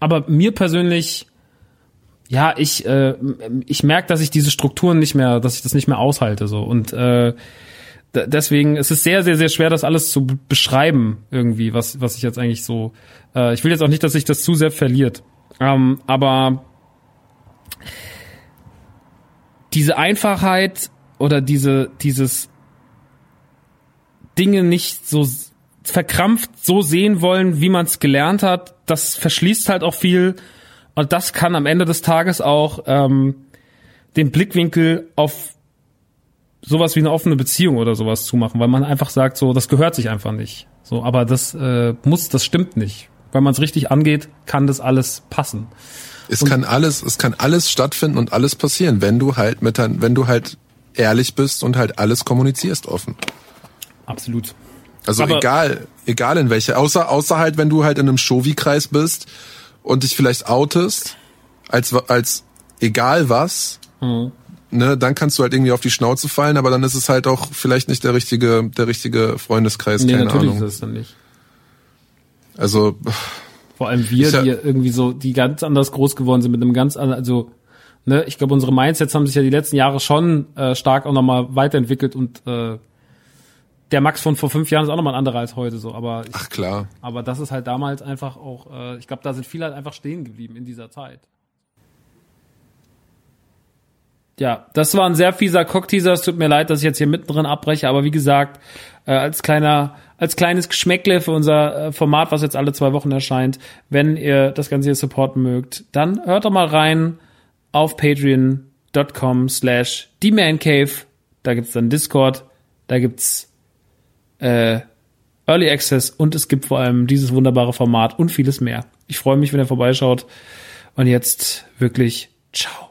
Speaker 2: Aber mir persönlich, ja, ich, äh, ich merke, dass ich diese Strukturen nicht mehr, dass ich das nicht mehr aushalte. So. Und äh, deswegen es ist es sehr, sehr, sehr schwer, das alles zu beschreiben, irgendwie, was, was ich jetzt eigentlich so. Äh, ich will jetzt auch nicht, dass sich das zu sehr verliert. Ähm, aber diese Einfachheit oder diese, dieses Dinge nicht so verkrampft so sehen wollen, wie man es gelernt hat, das verschließt halt auch viel und das kann am Ende des Tages auch ähm, den Blickwinkel auf sowas wie eine offene Beziehung oder sowas zumachen, weil man einfach sagt, so das gehört sich einfach nicht. So, aber das äh, muss, das stimmt nicht wenn man es richtig angeht, kann das alles passen.
Speaker 3: Es und kann alles, es kann alles stattfinden und alles passieren, wenn du halt mit, wenn du halt ehrlich bist und halt alles kommunizierst offen.
Speaker 2: Absolut.
Speaker 3: Also Aber egal, egal in welche, außer, außer halt, wenn du halt in einem Shovi-Kreis bist und dich vielleicht outest, als, als egal was, mhm. Ne, dann kannst du halt irgendwie auf die Schnauze fallen, aber dann ist es halt auch vielleicht nicht der richtige, der richtige Freundeskreis, nee, keine natürlich Ahnung. Ist es dann nicht. Also
Speaker 2: vor allem wir, ja, die irgendwie so, die ganz anders groß geworden sind mit einem ganz anderen, also ne, ich glaube, unsere Mindsets haben sich ja die letzten Jahre schon äh, stark auch nochmal weiterentwickelt und äh, der Max von vor fünf Jahren ist auch nochmal ein anderer als heute so, aber ich,
Speaker 3: ach klar.
Speaker 2: Aber das ist halt damals einfach auch, äh, ich glaube, da sind viele halt einfach stehen geblieben in dieser Zeit. Ja, das war ein sehr fieser Cockteaser. Es tut mir leid, dass ich jetzt hier mittendrin abbreche, aber wie gesagt, äh, als kleiner, als kleines Geschmäckle für unser äh, Format, was jetzt alle zwei Wochen erscheint, wenn ihr das Ganze hier supporten mögt, dann hört doch mal rein auf patreon.com slash themancave. Da gibt's dann Discord, da gibt's äh, Early Access und es gibt vor allem dieses wunderbare Format und vieles mehr. Ich freue mich, wenn ihr vorbeischaut. Und jetzt wirklich ciao.